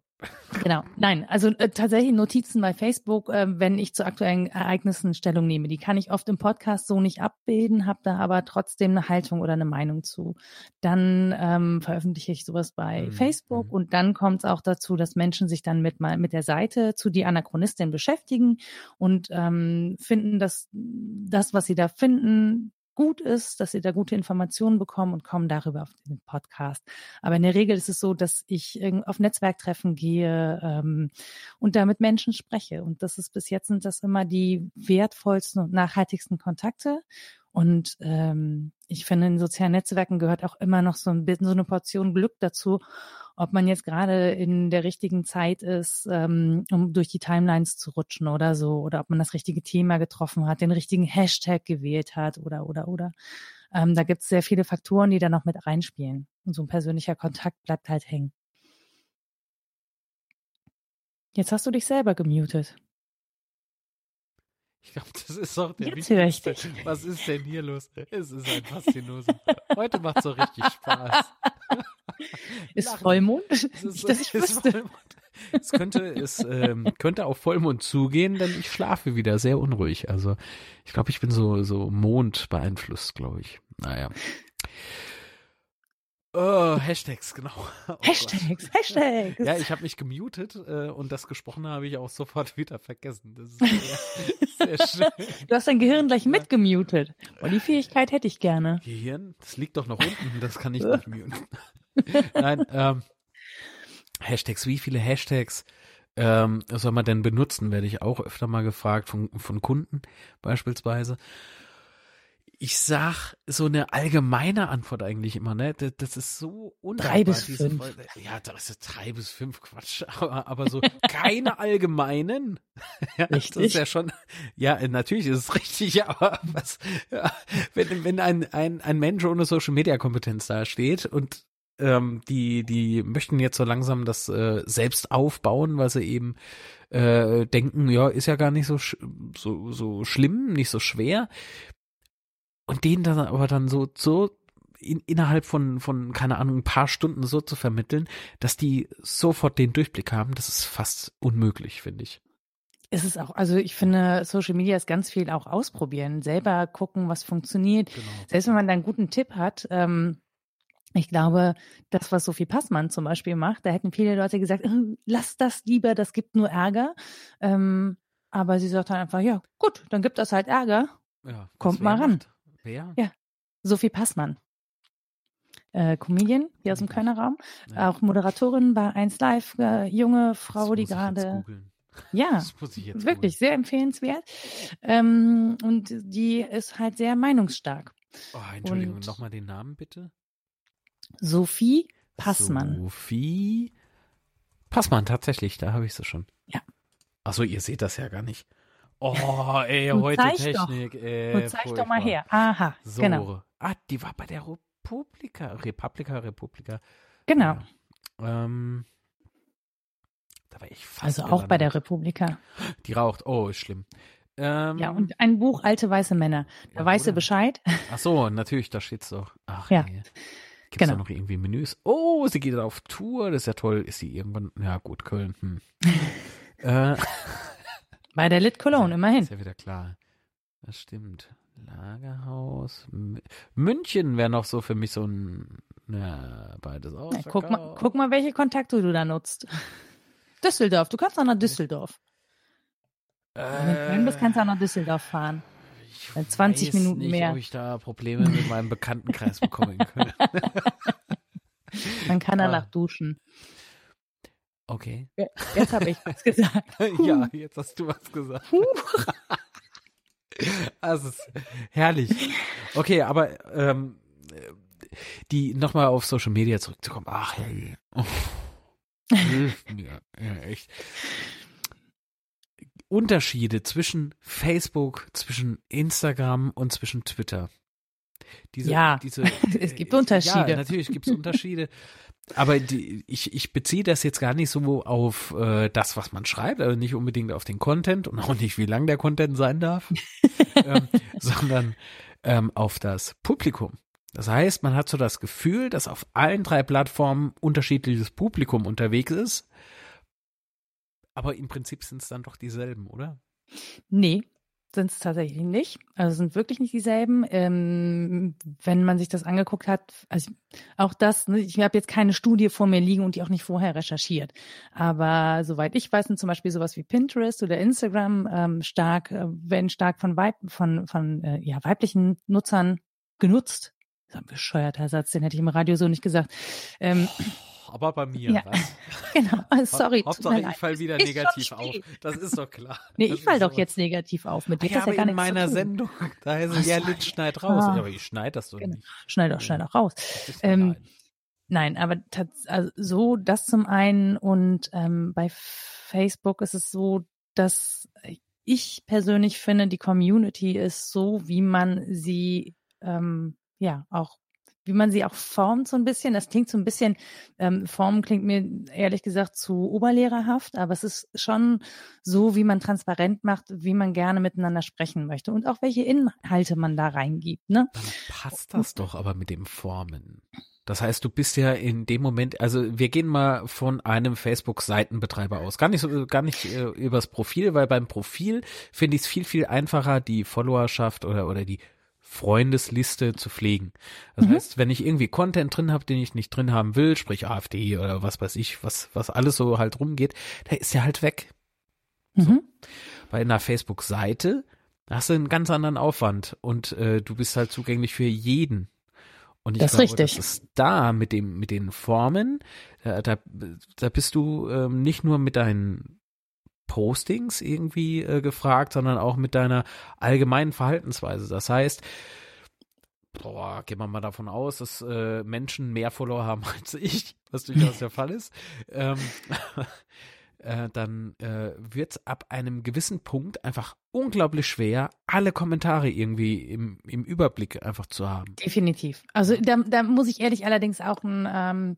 B: Genau, nein, also äh, tatsächlich Notizen bei Facebook, äh, wenn ich zu aktuellen Ereignissen Stellung nehme, die kann ich oft im Podcast so nicht abbilden, habe da aber trotzdem eine Haltung oder eine Meinung zu. Dann ähm, veröffentliche ich sowas bei mhm. Facebook mhm. und dann kommt es auch dazu, dass Menschen sich dann mit mal mit der Seite zu die Anachronistin beschäftigen und ähm, finden, dass das, was sie da finden, gut ist, dass sie da gute Informationen bekommen und kommen darüber auf den Podcast. Aber in der Regel ist es so, dass ich auf Netzwerktreffen gehe ähm, und da mit Menschen spreche. Und das ist bis jetzt sind das immer die wertvollsten und nachhaltigsten Kontakte. Und ähm, ich finde, in sozialen Netzwerken gehört auch immer noch so ein bisschen so eine Portion Glück dazu, ob man jetzt gerade in der richtigen Zeit ist, ähm, um durch die Timelines zu rutschen oder so, oder ob man das richtige Thema getroffen hat, den richtigen Hashtag gewählt hat oder oder oder. Ähm, da gibt es sehr viele Faktoren, die da noch mit reinspielen. Und so ein persönlicher Kontakt bleibt halt hängen. Jetzt hast du dich selber gemutet.
A: Ich glaube, das ist doch der
B: Jetzt ich dich.
A: Was ist denn hier los? Es ist ein Faszinosum. Heute macht es so richtig Spaß.
B: Ist Vollmond? Es ist, dass ich wüsste.
A: Es könnte, es ähm, könnte auf Vollmond zugehen, denn ich schlafe wieder sehr unruhig. Also ich glaube, ich bin so, so Mond beeinflusst, glaube ich. Naja. Oh, Hashtags, genau.
B: Oh Hashtags, Gott. Hashtags.
A: Ja, ich habe mich gemutet äh, und das Gesprochene habe ich auch sofort wieder vergessen. Das ist sehr, sehr schön.
B: Du hast dein Gehirn gleich mitgemutet. Und oh, die Fähigkeit hätte ich gerne.
A: Gehirn? Das liegt doch noch unten, das kann ich nicht muten. Nein, ähm, Hashtags, wie viele Hashtags ähm, soll man denn benutzen, werde ich auch öfter mal gefragt von, von Kunden beispielsweise. Ich sag so eine allgemeine Antwort eigentlich immer, ne? Das, das ist so
B: undankbar. Drei bis fünf.
A: Folge. Ja, das ist drei bis fünf Quatsch, aber, aber so keine allgemeinen. ja, richtig. Das ist ja schon, ja, natürlich ist es richtig, aber was, ja, wenn, wenn ein, ein, ein Mensch ohne Social Media Kompetenz da steht und ähm, die, die möchten jetzt so langsam das äh, selbst aufbauen, weil sie eben äh, denken, ja, ist ja gar nicht so, so, so schlimm, nicht so schwer. Und denen dann aber dann so, so in, innerhalb von, von, keine Ahnung, ein paar Stunden so zu vermitteln, dass die sofort den Durchblick haben, das ist fast unmöglich, finde ich.
B: Ist es auch, also ich finde, Social Media ist ganz viel auch ausprobieren, selber gucken, was funktioniert. Genau. Selbst wenn man da einen guten Tipp hat, ähm, ich glaube, das, was Sophie Passmann zum Beispiel macht, da hätten viele Leute gesagt, äh, lass das lieber, das gibt nur Ärger. Ähm, aber sie sagt dann einfach, ja, gut, dann gibt das halt Ärger. Ja, Kommt mal ran. Macht? Wer? Ja, Sophie Passmann. Äh, Comedian hier aus dem Kölner Raum. Ja. Auch Moderatorin bei 1 Live, äh, junge Frau, die gerade. Ja, wirklich googlen. sehr empfehlenswert. Ähm, und die ist halt sehr meinungsstark.
A: Oh, Entschuldigung, nochmal den Namen bitte.
B: Sophie Passmann.
A: Sophie Passmann, tatsächlich, da habe ich sie schon.
B: Ja.
A: Achso, ihr seht das ja gar nicht. Oh, ey, Und heute Technik. Doch. Ey,
B: Und zeig doch mal her. Aha, so. genau.
A: Ah, die war bei der Republika. Republika, Republika.
B: Genau.
A: Ja. Ähm, da war ich fast.
B: Also auch bei der Republika.
A: Die raucht. Oh, ist schlimm.
B: Ähm, ja, und ein Buch Alte weiße Männer. Da ja, weiß sie Bescheid.
A: Ach so, natürlich, da steht's doch. Ach,
B: ja. Nee.
A: Gibt es genau. da noch irgendwie Menüs? Oh, sie geht auf Tour, das ist ja toll. Ist sie irgendwann, ja gut, Köln. Hm.
B: äh, Bei der Lit Cologne, immerhin.
A: Ist ja wieder klar. Das stimmt. Lagerhaus. München wäre noch so für mich so ein, ja, beides auch. Ja,
B: guck, mal, guck mal, welche Kontakte du da nutzt. Düsseldorf, du kannst auch nach Düsseldorf. Äh, Wenn du bist, kannst du auch nach Düsseldorf fahren. Ich 20 weiß Minuten
A: nicht,
B: mehr.
A: ob ich da Probleme mit meinem Bekanntenkreis bekommen könnte.
B: Man kann danach ah. duschen.
A: Okay.
B: Jetzt habe ich was gesagt.
A: ja, jetzt hast du was gesagt. also ist herrlich. Okay, aber ähm, die nochmal auf Social Media zurückzukommen. Ach, hey. Hilf mir. Ja, echt. Unterschiede zwischen Facebook, zwischen Instagram und zwischen Twitter.
B: Diese, ja, diese, es gibt Unterschiede.
A: Ja, natürlich gibt es Unterschiede. Aber die, ich, ich beziehe das jetzt gar nicht so auf äh, das, was man schreibt, also nicht unbedingt auf den Content und auch nicht, wie lang der Content sein darf, ähm, sondern ähm, auf das Publikum. Das heißt, man hat so das Gefühl, dass auf allen drei Plattformen unterschiedliches Publikum unterwegs ist aber im Prinzip sind es dann doch dieselben, oder?
B: Nee, sind es tatsächlich nicht. Also sind wirklich nicht dieselben. Ähm, wenn man sich das angeguckt hat, also auch das, ne, ich habe jetzt keine Studie vor mir liegen und die auch nicht vorher recherchiert. Aber soweit ich weiß, sind zum Beispiel sowas wie Pinterest oder Instagram ähm, stark, äh, werden stark von, Weib von, von äh, ja, weiblichen Nutzern genutzt. Das ist ein bescheuerter Satz, den hätte ich im Radio so nicht gesagt. Ähm,
A: oh aber bei mir. Ja. Was?
B: Genau, ah, sorry.
A: Hauptsache, ich fall wieder negativ auf. Das ist doch klar.
B: Nee, ich fall doch jetzt negativ auf. Mit dir
A: ah, ja, aber ja in meiner Sendung, da heißt es ja, Litz schneid raus. Ah. Aber ich schneide das doch genau. nicht.
B: Schneid doch, schneid auch raus. Ähm, nein, aber also so das zum einen und ähm, bei Facebook ist es so, dass ich persönlich finde, die Community ist so, wie man sie ähm, ja auch wie man sie auch formt so ein bisschen. Das klingt so ein bisschen, ähm, Formen klingt mir ehrlich gesagt zu oberlehrerhaft, aber es ist schon so, wie man transparent macht, wie man gerne miteinander sprechen möchte und auch welche Inhalte man da reingibt. Ne?
A: Dann passt das doch aber mit dem Formen. Das heißt, du bist ja in dem Moment, also wir gehen mal von einem Facebook-Seitenbetreiber aus. Gar nicht so, gar nicht äh, übers Profil, weil beim Profil finde ich es viel, viel einfacher, die Followerschaft oder, oder die Freundesliste zu pflegen. Das mhm. heißt, wenn ich irgendwie Content drin habe, den ich nicht drin haben will, sprich AfD oder was weiß ich, was, was alles so halt rumgeht, der ist ja halt weg. Mhm. So. Bei einer Facebook-Seite hast du einen ganz anderen Aufwand und äh, du bist halt zugänglich für jeden. Und ich
B: das
A: glaube,
B: richtig.
A: das ist da mit dem, mit den Formen, da, da, da bist du ähm, nicht nur mit deinen Postings irgendwie äh, gefragt, sondern auch mit deiner allgemeinen Verhaltensweise. Das heißt, boah, gehen wir mal davon aus, dass äh, Menschen mehr Follower haben als ich, was durchaus der Fall ist. Ähm, äh, dann äh, wird es ab einem gewissen Punkt einfach unglaublich schwer, alle Kommentare irgendwie im, im Überblick einfach zu haben.
B: Definitiv. Also da, da muss ich ehrlich allerdings auch ein ähm,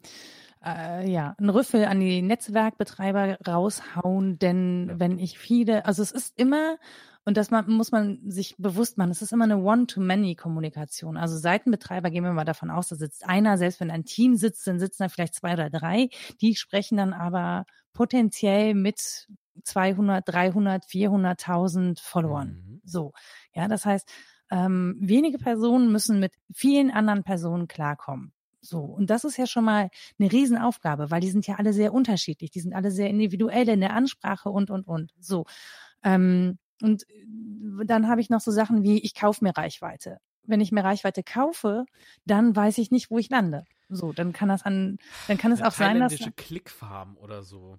B: äh, ja, einen Rüffel an die Netzwerkbetreiber raushauen, denn ja. wenn ich viele, also es ist immer, und das muss man sich bewusst machen, es ist immer eine One-to-Many-Kommunikation. Also Seitenbetreiber gehen wir mal davon aus, da sitzt einer, selbst wenn ein Team sitzt, dann sitzen da vielleicht zwei oder drei, die sprechen dann aber potenziell mit 200, 300, 400.000 Followern. Mhm. So, ja, das heißt, ähm, wenige Personen müssen mit vielen anderen Personen klarkommen. So, und das ist ja schon mal eine Riesenaufgabe, weil die sind ja alle sehr unterschiedlich, die sind alle sehr individuell in der Ansprache und, und, und. So. Ähm, und äh, dann habe ich noch so Sachen wie, ich kaufe mir Reichweite. Wenn ich mir Reichweite kaufe, dann weiß ich nicht, wo ich lande. So, dann kann das an, dann kann es auch sein, dass.
A: Klickfarm oder so.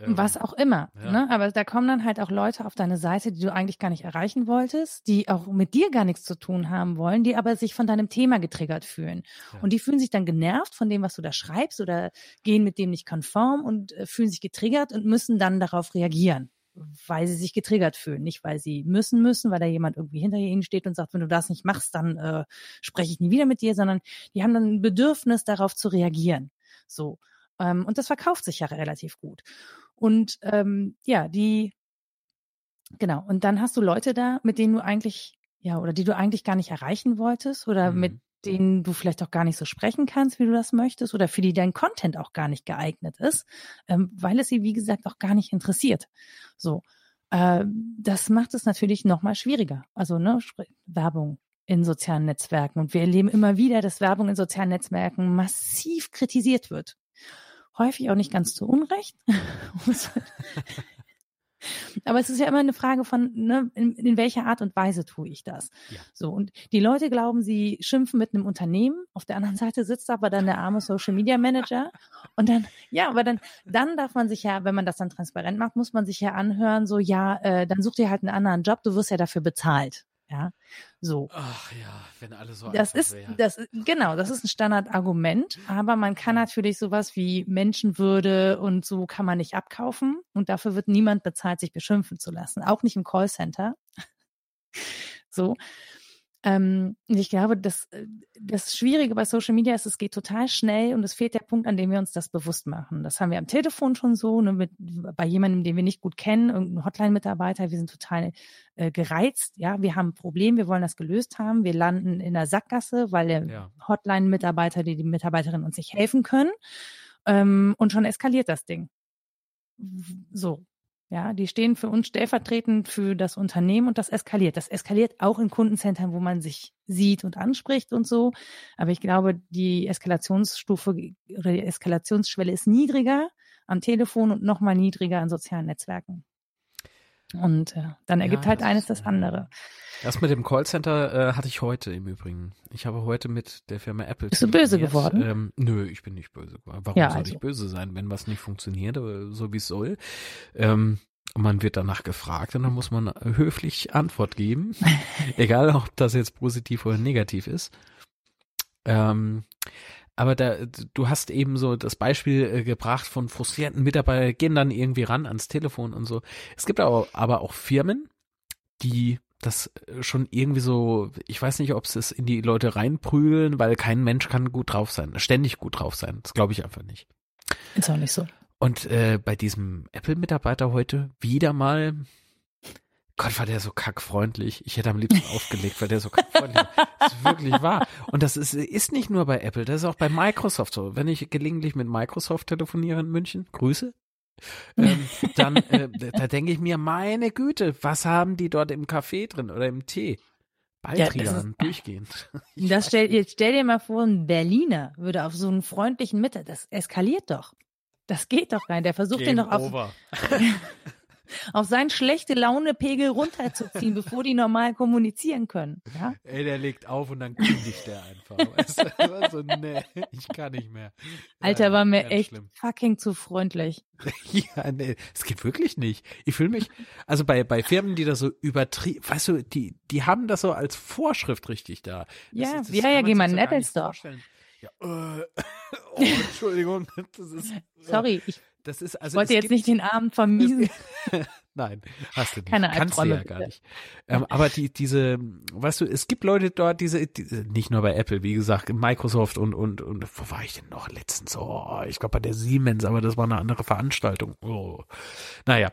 B: Ähm, was auch immer. Ja. Ne? Aber da kommen dann halt auch Leute auf deine Seite, die du eigentlich gar nicht erreichen wolltest, die auch mit dir gar nichts zu tun haben wollen, die aber sich von deinem Thema getriggert fühlen. Ja. Und die fühlen sich dann genervt von dem, was du da schreibst oder gehen mit dem nicht konform und äh, fühlen sich getriggert und müssen dann darauf reagieren weil sie sich getriggert fühlen, nicht weil sie müssen müssen, weil da jemand irgendwie hinter ihnen steht und sagt, wenn du das nicht machst, dann äh, spreche ich nie wieder mit dir, sondern die haben dann ein Bedürfnis, darauf zu reagieren. So ähm, und das verkauft sich ja relativ gut. Und ähm, ja, die, genau, und dann hast du Leute da, mit denen du eigentlich, ja, oder die du eigentlich gar nicht erreichen wolltest oder mhm. mit denen du vielleicht auch gar nicht so sprechen kannst, wie du das möchtest, oder für die dein Content auch gar nicht geeignet ist, ähm, weil es sie, wie gesagt, auch gar nicht interessiert. So. Äh, das macht es natürlich nochmal schwieriger. Also, ne, Werbung in sozialen Netzwerken. Und wir erleben immer wieder, dass Werbung in sozialen Netzwerken massiv kritisiert wird häufig auch nicht ganz zu Unrecht. Aber es ist ja immer eine Frage von, ne, in, in welcher Art und Weise tue ich das? Ja. So, und die Leute glauben, sie schimpfen mit einem Unternehmen. Auf der anderen Seite sitzt aber dann der arme Social Media Manager. Und dann, ja, aber dann, dann darf man sich ja, wenn man das dann transparent macht, muss man sich ja anhören, so, ja, äh, dann such dir halt einen anderen Job, du wirst ja dafür bezahlt. Ja, so.
A: Ach ja, wenn alle so
B: Das ist, wären. das genau, das ist ein Standardargument, aber man kann natürlich sowas wie Menschenwürde und so kann man nicht abkaufen und dafür wird niemand bezahlt, sich beschimpfen zu lassen, auch nicht im Callcenter. so. Ähm, ich glaube, das, äh, das Schwierige bei Social Media ist, es geht total schnell und es fehlt der Punkt, an dem wir uns das bewusst machen. Das haben wir am Telefon schon so, ne, mit, bei jemandem, den wir nicht gut kennen, irgendein Hotline-Mitarbeiter, wir sind total äh, gereizt, ja, wir haben ein Problem, wir wollen das gelöst haben, wir landen in der Sackgasse, weil der ja. Hotline-Mitarbeiter, die die Mitarbeiterin uns nicht helfen können ähm, und schon eskaliert das Ding. So, ja, die stehen für uns stellvertretend für das Unternehmen und das eskaliert. Das eskaliert auch in Kundencentern, wo man sich sieht und anspricht und so. Aber ich glaube, die Eskalationsstufe oder die Eskalationsschwelle ist niedriger am Telefon und nochmal niedriger in sozialen Netzwerken. Und äh, dann ergibt ja, halt das eines das andere.
A: Das mit dem Callcenter äh, hatte ich heute im Übrigen. Ich habe heute mit der Firma Apple.
B: Bist du böse geworden?
A: Ähm, nö, ich bin nicht böse geworden. Warum ja, soll also. ich böse sein, wenn was nicht funktioniert, so wie es soll? Ähm, man wird danach gefragt und dann muss man höflich Antwort geben. Egal, ob das jetzt positiv oder negativ ist. Ähm, aber da, du hast eben so das Beispiel äh, gebracht von frustrierten Mitarbeitern, gehen dann irgendwie ran ans Telefon und so. Es gibt aber, aber auch Firmen, die das äh, schon irgendwie so, ich weiß nicht, ob sie es in die Leute reinprügeln, weil kein Mensch kann gut drauf sein, ständig gut drauf sein. Das glaube ich einfach nicht.
B: Ist auch nicht so.
A: Und äh, bei diesem Apple-Mitarbeiter heute wieder mal, Gott, war der so kackfreundlich. Ich hätte am liebsten aufgelegt, weil der so kackfreundlich war. Das ist wirklich wahr. Und das ist, ist nicht nur bei Apple, das ist auch bei Microsoft so. Wenn ich gelegentlich mit Microsoft telefoniere in München, Grüße, ähm, dann äh, da denke ich mir, meine Güte, was haben die dort im Kaffee drin oder im Tee? Baldrian, ja, durchgehend.
B: Das stell, jetzt stell dir mal vor, ein Berliner würde auf so einen freundlichen Mitte, das eskaliert doch. Das geht doch rein. Der versucht Game den doch auf. auf seinen schlechte Launepegel runterzuziehen, bevor die normal kommunizieren können. Ja?
A: Ey, der legt auf und dann kündigt der einfach. Weißt du? so, nee, ich kann nicht mehr.
B: Alter, war mir echt schlimm. fucking zu freundlich.
A: ja, nee, es geht wirklich nicht. Ich fühle mich, also bei, bei Firmen, die das so übertrieben, weißt du, die, die haben das so als Vorschrift richtig da.
B: Ja, das, das ja, ja, geh mal in Apple Store.
A: Ja, äh, oh, Entschuldigung. Das ist,
B: Sorry, ich
A: das ist also.
B: Wollte jetzt nicht den Abend vermiesen.
A: Nein, hast du nicht.
B: Keine
A: Kannst du ja gar nicht. Ähm, aber die, diese, weißt du, es gibt Leute dort, diese, diese, nicht nur bei Apple, wie gesagt, Microsoft und, und, und, wo war ich denn noch letztens? Oh, ich glaube bei der Siemens, aber das war eine andere Veranstaltung. Oh. Naja.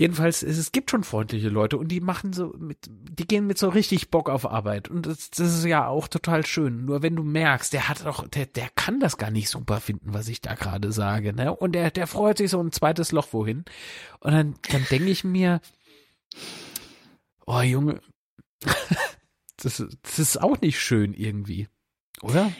A: Jedenfalls, es, gibt schon freundliche Leute und die machen so mit, die gehen mit so richtig Bock auf Arbeit. Und das, das ist ja auch total schön. Nur wenn du merkst, der hat doch, der, der kann das gar nicht super finden, was ich da gerade sage, ne? Und der, der freut sich so ein zweites Loch wohin. Und dann, dann denke ich mir, oh Junge, das, das ist auch nicht schön irgendwie, oder?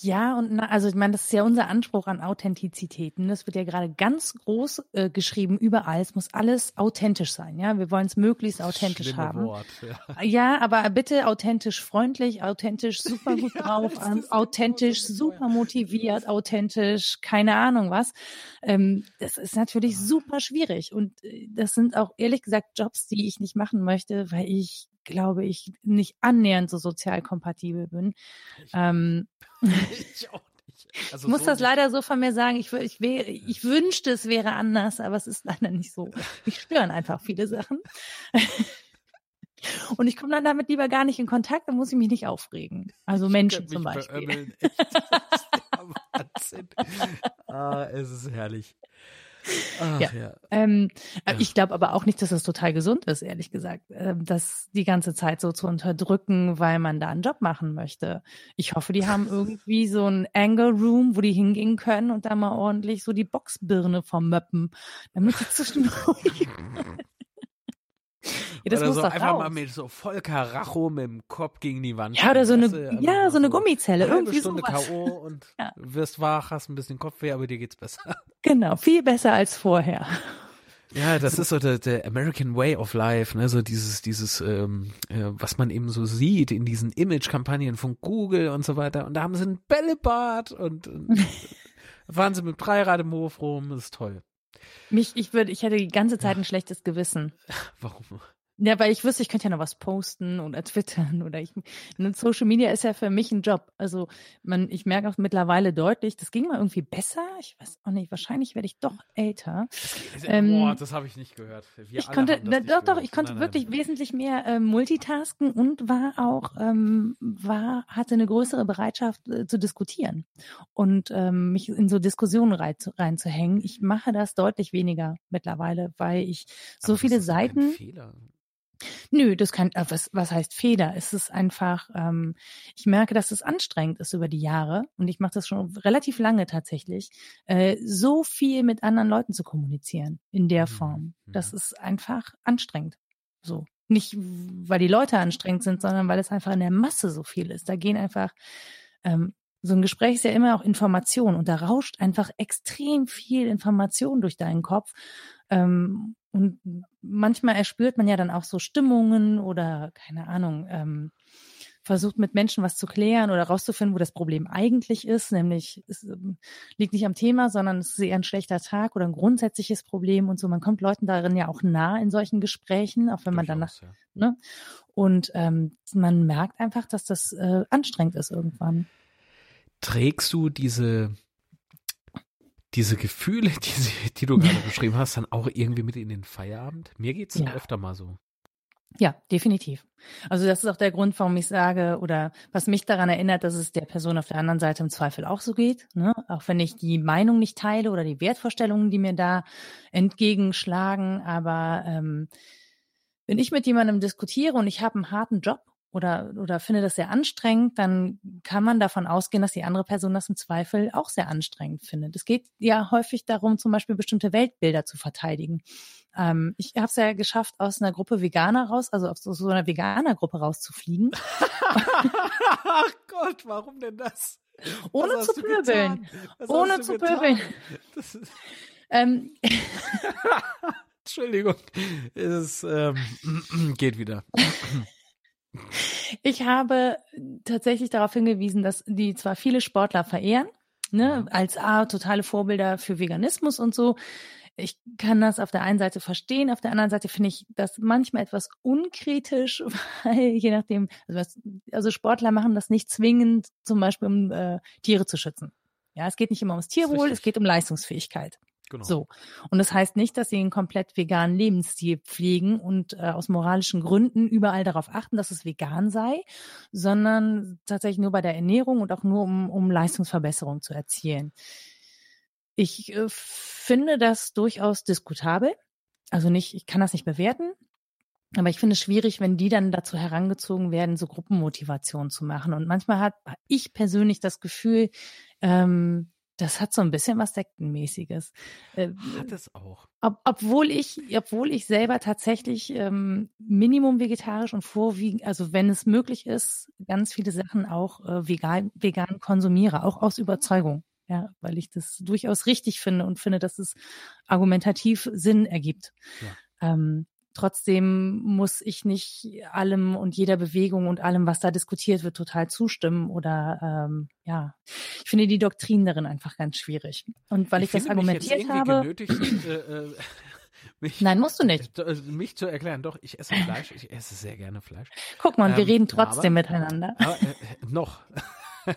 B: Ja, und na, also ich meine, das ist ja unser Anspruch an Authentizität. Und das wird ja gerade ganz groß äh, geschrieben überall. Es muss alles authentisch sein. Ja, wir wollen es möglichst authentisch
A: Schlimme
B: haben.
A: Wort, ja.
B: Ja, aber bitte authentisch freundlich, authentisch super gut
A: Ja,
B: drauf,
A: ist
B: authentisch super motiviert, authentisch, keine Ahnung was. Ähm, das ist natürlich super schwierig. Und äh, das sind auch ehrlich gesagt Jobs, die ich nicht machen möchte, weil ich glaube ich nicht annähernd so sozial kompatibel bin. Ähm,
A: Ich auch nicht. Also
B: ich muss
A: so
B: das
A: nicht.
B: leider so von mir sagen. Ich, ich, ich wünschte, es wäre anders, aber es ist leider nicht so. Mich stören einfach viele Sachen. Und ich komme dann damit lieber gar nicht in Kontakt, dann muss ich mich nicht aufregen. Also Menschen zum Beispiel.
A: Ah, es ist herrlich. Ach,
B: Ja.
A: ja.
B: Ähm, äh,
A: Ja.
B: Ich glaube aber auch nicht, dass das total gesund ist, ehrlich gesagt, ähm, das die ganze Zeit so zu unterdrücken, weil man da einen Job machen möchte. Ich hoffe, die haben irgendwie so ein Anger Room, wo die hingehen können und da mal ordentlich so die Boxbirne vermöppen, damit die zwischendurch. ja, das
A: oder
B: muss
A: so
B: doch
A: einfach
B: raus.
A: mal mit so voll Karacho mit dem Kopf gegen die Wand.
B: Ja, oder so eine, ja, so eine Gummizelle,
A: Eine
B: irgendwie
A: Stunde
B: sowas.
A: K.O. und
B: Ja.
A: wirst wach, hast ein bisschen Kopfweh, aber dir geht's besser.
B: Genau, viel besser als vorher.
A: Ja, das ist so der, der American Way of Life, ne, so dieses, dieses, ähm, äh, was man eben so sieht in diesen Image-Kampagnen von Google und so weiter. Und da haben sie ein Bällebad und, und fahren sie mit Dreirad im Hof rum, das ist toll.
B: Mich, ich würde, ich hätte die ganze Zeit ein schlechtes Gewissen.
A: Warum?
B: Ja, weil ich wüsste, ich könnte ja noch was posten oder twittern oder ich. ne, Social Media ist ja für mich ein Job. Also man, ich merke auch mittlerweile deutlich, das ging mal irgendwie besser. Ich weiß auch nicht, wahrscheinlich werde ich doch älter. Ähm,
A: Boah, das habe ich nicht gehört. Wir
B: ich konnte, doch, doch,
A: gehört.
B: ich konnte
A: Nein,
B: wirklich
A: nein.
B: wesentlich mehr ähm, multitasken und war auch, ähm, war, hatte eine größere Bereitschaft äh, zu diskutieren und ähm, mich in so Diskussionen rein, reinzuhängen. Ich mache das deutlich weniger mittlerweile, weil ich so viele
A: doch
B: Seiten.
A: Fehler.
B: Nö, das kann, äh, was, was heißt Fehler? Es ist einfach, ähm, ich merke, dass es anstrengend ist über die Jahre und ich mache das schon relativ lange tatsächlich, äh, so viel mit anderen Leuten zu kommunizieren in der
A: Mhm,
B: Form. Das
A: mhm.
B: ist einfach anstrengend. So. Nicht, weil die Leute anstrengend sind, sondern weil es einfach in der Masse so viel ist. Da gehen einfach, ähm, so ein Gespräch ist ja immer auch Information und da rauscht einfach extrem viel Information durch deinen Kopf. Ähm, und manchmal erspürt man ja dann auch so Stimmungen oder keine Ahnung, ähm, versucht mit Menschen was zu klären oder rauszufinden, wo das Problem eigentlich ist, nämlich es ähm, liegt nicht am Thema, sondern es ist eher ein schlechter Tag oder ein grundsätzliches Problem und so. Man kommt Leuten darin ja auch nah in solchen Gesprächen, auch wenn man danach,
A: ja.
B: ne? Und ähm, man merkt einfach, dass das äh, anstrengend ist irgendwann.
A: Trägst du diese, diese Gefühle, die, die du gerade beschrieben hast, dann auch irgendwie mit in den Feierabend? Mir geht's
B: Ja.
A: öfter mal so.
B: Ja, definitiv. Also das ist auch der Grund, warum ich sage oder was mich daran erinnert, dass es der Person auf der anderen Seite im Zweifel auch so geht. Ne? Auch wenn ich die Meinung nicht teile oder die Wertvorstellungen, die mir da entgegenschlagen. Aber ähm, wenn ich mit jemandem diskutiere und ich habe einen harten Job oder, oder finde das sehr anstrengend, dann kann man davon ausgehen, dass die andere Person das im Zweifel auch sehr anstrengend findet. Es geht ja häufig darum, zum Beispiel bestimmte Weltbilder zu verteidigen. Ähm, ich habe es ja geschafft, aus einer Gruppe Veganer raus, also aus so einer Veganer-Gruppe rauszufliegen,
A: Ach Gott, warum denn das?
B: ohne zu pöbeln. Ohne zu pöbeln. Ähm,
A: Entschuldigung. Es ähm, geht wieder.
B: Ich habe tatsächlich darauf hingewiesen, dass die zwar viele Sportler verehren, ne, als ah, totale Vorbilder für Veganismus und so. Ich kann das auf der einen Seite verstehen, auf der anderen Seite finde ich das manchmal etwas unkritisch, weil je nachdem, also, was, also Sportler machen das nicht zwingend, zum Beispiel um äh, Tiere zu schützen. Ja, es geht nicht immer ums Tierwohl, es geht um Leistungsfähigkeit.
A: Genau.
B: So. Und das heißt nicht, dass sie einen komplett veganen Lebensstil pflegen und äh, aus moralischen Gründen überall darauf achten, dass es vegan sei, sondern tatsächlich nur bei der Ernährung und auch nur um, um Leistungsverbesserung zu erzielen. Ich äh, finde das durchaus diskutabel. Also nicht, ich kann das nicht bewerten. Aber ich finde es schwierig, wenn die dann dazu herangezogen werden, so Gruppenmotivation zu machen. Und manchmal hat ich persönlich das Gefühl, ähm, das hat so ein bisschen was Sektenmäßiges.
A: Äh, hat es auch.
B: Ob, obwohl ich, obwohl ich selber tatsächlich ähm, Minimum vegetarisch und vorwiegend, also wenn es möglich ist, ganz viele Sachen auch äh, vegan, vegan konsumiere, auch aus Überzeugung. Ja, weil ich das durchaus richtig finde und finde, dass es argumentativ Sinn ergibt. Ja. Ähm, Trotzdem muss ich nicht allem und jeder Bewegung und allem, was da diskutiert wird, total zustimmen oder ähm, ja, ich finde die Doktrin darin einfach ganz schwierig. Und weil ich, ich das argumentiert habe. Genötigt, äh, äh, mich, Nein, musst du nicht.
A: Äh, mich zu erklären, doch, ich esse Fleisch, ich esse sehr gerne Fleisch.
B: Guck mal, ähm, wir reden trotzdem aber, miteinander.
A: Aber, äh, noch.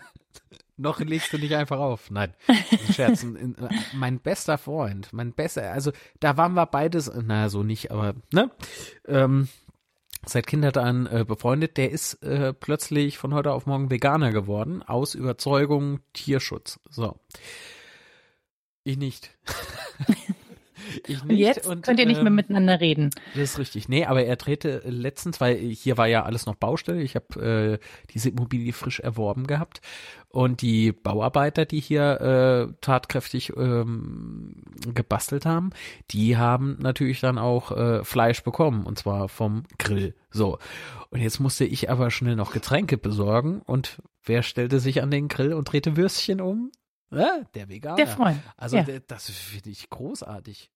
A: noch legst du nicht einfach auf. Nein, Scherz. mein bester Freund, mein bester, also da waren wir beides, naja, so nicht, aber, ne? Ähm, seit Kindheit an äh, befreundet, der ist äh, plötzlich von heute auf morgen Veganer geworden, aus Überzeugung Tierschutz. So. Ich nicht.
B: Ich nicht. Und jetzt und, könnt ihr nicht ähm, mehr miteinander reden.
A: Das ist richtig. Nee, aber er drehte letztens, weil hier war ja alles noch Baustelle. Ich habe äh, diese Immobilie frisch erworben gehabt. Und die Bauarbeiter, die hier äh, tatkräftig ähm, gebastelt haben, die haben natürlich dann auch äh, Fleisch bekommen. Und zwar vom Grill. So. Und jetzt musste ich aber schnell noch Getränke besorgen. Und wer stellte sich an den Grill und drehte Würstchen um? Ja, der Veganer.
B: Der Freund.
A: Also
B: ja.
A: das finde ich großartig.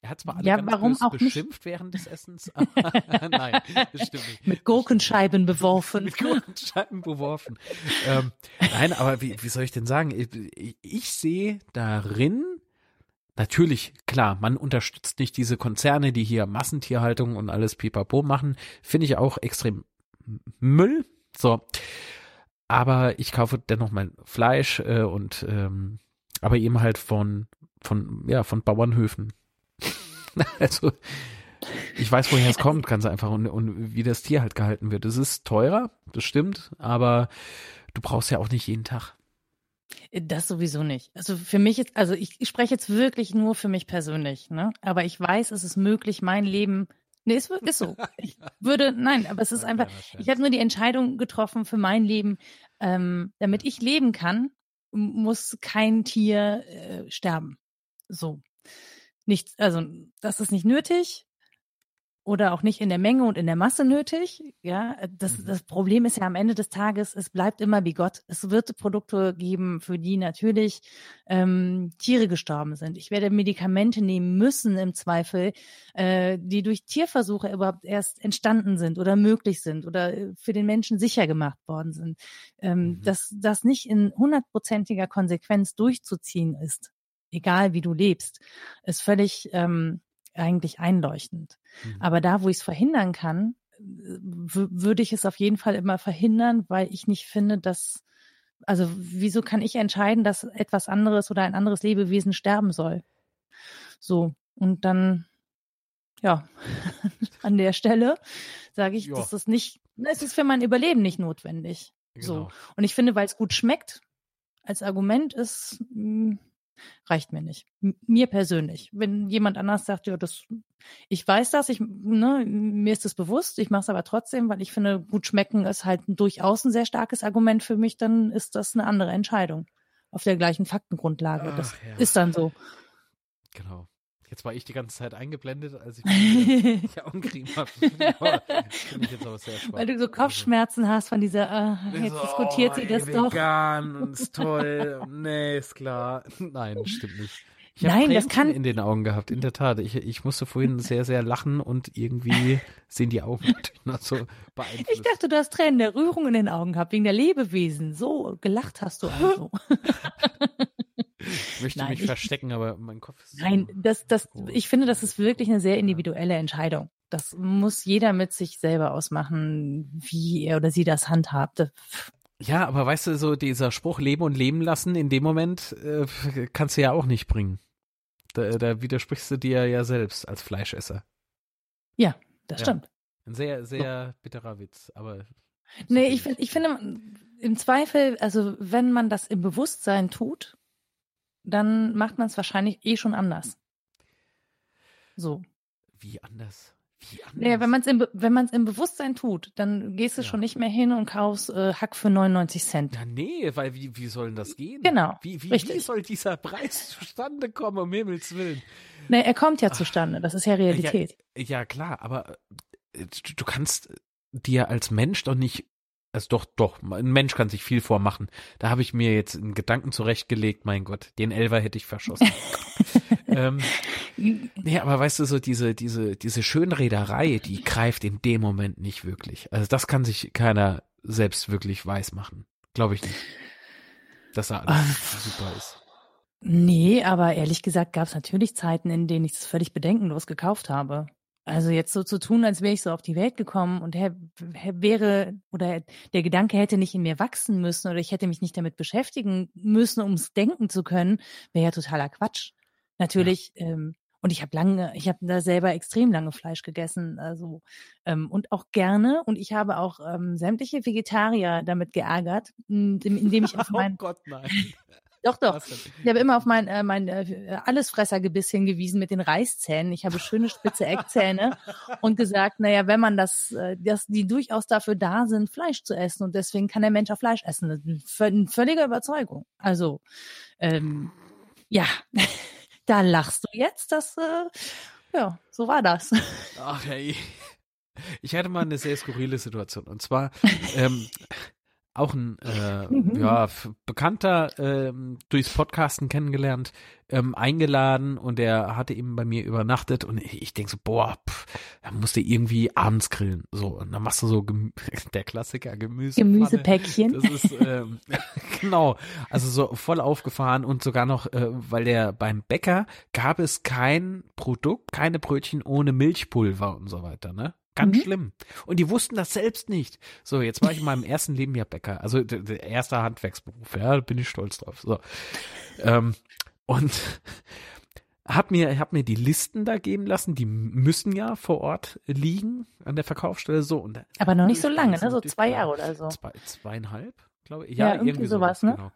A: Er hat zwar alle
B: ja,
A: ganz
B: warum auch
A: beschimpft
B: nicht?
A: während des Essens, aber nein, das stimmt nicht.
B: Mit Gurkenscheiben beworfen.
A: Mit Gurkenscheiben beworfen. ähm, nein, aber wie, wie soll ich denn sagen? Ich, ich sehe darin, natürlich, klar, man unterstützt nicht diese Konzerne, die hier Massentierhaltung und alles pipapo machen. Finde ich auch extrem Müll. So. Aber ich kaufe dennoch mein Fleisch äh, und ähm, aber eben halt von von, ja, von Bauernhöfen. also, ich weiß, woher es kommt, ganz einfach und, und wie das Tier halt gehalten wird. Es ist teurer, das stimmt, aber du brauchst ja auch nicht jeden Tag.
B: Das sowieso nicht. Also für mich ist, also ich, ich spreche jetzt wirklich nur für mich persönlich, ne? Aber ich weiß, es ist möglich, mein Leben. Nee, ist, ist so. Ich würde, nein, aber es ist einfach, ich habe nur die Entscheidung getroffen für mein Leben, ähm, damit ich leben kann, muss kein Tier äh, sterben. So. Nicht, also das ist nicht nötig oder auch nicht in der Menge und in der Masse nötig. Ja, das, mhm. das Problem ist ja am Ende des Tages, es bleibt immer wie Gott. Es wird Produkte geben, für die natürlich ähm, Tiere gestorben sind. Ich werde Medikamente nehmen müssen im Zweifel, äh, die durch Tierversuche überhaupt erst entstanden sind oder möglich sind oder äh, für den Menschen sicher gemacht worden sind. Ähm, mhm. Dass das nicht in hundertprozentiger Konsequenz durchzuziehen ist egal wie du lebst, ist völlig ähm, eigentlich einleuchtend. Mhm. Aber da, wo ich es verhindern kann, würde ich es auf jeden Fall immer verhindern, weil ich nicht finde, dass, also wieso kann ich entscheiden, dass etwas anderes oder ein anderes Lebewesen sterben soll? So, und dann, ja, an der Stelle sage ich, ja. das ist nicht, es ist für mein Überleben nicht notwendig. Genau. So. Und ich finde, weil es gut schmeckt, als Argument ist, mh, hm, reicht mir nicht. mir persönlich. Wenn jemand anders sagt, ja, das, ich weiß das, ich, ne, mir ist das bewusst, ich mache es aber trotzdem, weil ich finde, gut schmecken ist halt durchaus ein sehr starkes Argument für mich, dann ist das eine andere Entscheidung. Auf der gleichen Faktengrundlage. Ach, das ja. ist dann so.
A: Genau. Jetzt war ich die ganze Zeit eingeblendet, als ich mich ja umgekriegt habe.
B: Weil du so Kopfschmerzen hast von dieser, äh, jetzt so, diskutiert oh, sie das
A: vegan,
B: doch.
A: Vegan, ist toll. nee, ist klar. Nein, stimmt nicht. Ich
B: Nein, das kann
A: in den Augen gehabt, in der Tat. Ich, ich musste vorhin sehr, sehr lachen und irgendwie sehen die Augen natürlich noch so beeinflusst.
B: Ich dachte, du hast Tränen der Rührung in den Augen gehabt, wegen der Lebewesen. So gelacht hast du also.
A: Ich möchte Nein, mich ich, verstecken, aber mein Kopf ist.
B: Nein, so das, das, ich finde, das ist wirklich eine sehr individuelle Entscheidung. Das muss jeder mit sich selber ausmachen, wie er oder sie das handhabt.
A: Ja, aber weißt du, so dieser Spruch Leben und Leben lassen, in dem Moment äh, kannst du ja auch nicht bringen. Da, da widersprichst du dir ja selbst als Fleischesser.
B: Ja, das
A: Ja.
B: stimmt.
A: Ein sehr, sehr bitterer Witz, aber.
B: Nee, ich, ich finde, im Zweifel, also wenn man das im Bewusstsein tut, dann macht man es wahrscheinlich eh schon anders. So.
A: Wie anders? Wie anders?
B: Naja, wenn man es im, wenn man's im Bewusstsein tut, dann gehst du
A: Ja.
B: schon nicht mehr hin und kaufst äh, Hack für 99 Cent.
A: Ja, nee, weil wie, wie soll denn das gehen?
B: Genau,
A: Wie, wie, wie soll dieser Preis zustande kommen, um Himmels Willen?
B: Nee, er kommt ja zustande, das ist ja Realität.
A: Ja, klar, aber äh, du kannst dir als Mensch doch nicht, also doch, doch, ein Mensch kann sich viel vormachen. Da habe ich mir jetzt einen Gedanken zurechtgelegt, mein Gott, den Elver hätte ich verschossen. ähm, nee, aber weißt du, so diese, diese, diese Schönrederei, die greift in dem Moment nicht wirklich. Also das kann sich keiner selbst wirklich weiß machen. Glaube ich nicht. Dass da alles super ist.
B: Nee, aber ehrlich gesagt gab es natürlich Zeiten, in denen ich das völlig bedenkenlos gekauft habe. Also jetzt so zu tun, als wäre ich so auf die Welt gekommen und her, her wäre oder der Gedanke hätte nicht in mir wachsen müssen oder ich hätte mich nicht damit beschäftigen müssen, um es denken zu können, wäre ja totaler Quatsch. Natürlich. Ähm, und ich habe lange, ich habe da selber extrem lange Fleisch gegessen, also ähm, und auch gerne. Und ich habe auch ähm, sämtliche Vegetarier damit geärgert, indem indem ich auf
A: oh
B: mein
A: Gott, nein.
B: Doch doch ich habe immer auf mein, äh, mein äh, Allesfressergebiss hingewiesen mit den Reißzähnen. Ich habe schöne spitze Eckzähne und gesagt, naja, wenn man das, äh, dass die durchaus dafür da sind, Fleisch zu essen und deswegen kann der Mensch auch Fleisch essen. Das ist eine völlige Überzeugung. Also, ähm, ja, da lachst du jetzt, das, äh, ja, so war das.
A: Ach hey. Ich hatte mal eine sehr skurrile Situation. Und zwar ähm, auch ein äh,
B: Mhm.
A: ja, Bekannter ähm, durchs Podcasten kennengelernt, ähm, eingeladen und der hatte eben bei mir übernachtet und ich, ich denke so, boah, pff, da musst du irgendwie abends grillen. So, und dann machst du so Gemü der Klassiker Gemüse.
B: Gemüsepäckchen.
A: Das ist ähm, genau, also so voll aufgefahren und sogar noch, äh, weil der beim Bäcker gab es kein Produkt, keine Brötchen ohne Milchpulver und so weiter, ne? Ganz
B: Mhm.
A: schlimm. Und die wussten das selbst nicht. So, jetzt war ich in meinem ersten Leben ja Bäcker, also der, der erste Handwerksberuf, ja, da bin ich stolz drauf. So. Ähm, und hab mir, hab mir die Listen da geben lassen, die müssen ja vor Ort liegen an der Verkaufsstelle so und
B: Aber noch nicht so lange, ne? So zwei. Jahre oder so.
A: Zwei, zweieinhalb, glaube ich.
B: Ja,
A: Ja,
B: irgendwie
A: irgendwie,
B: sowas,
A: sowas,
B: ne?
A: Genau.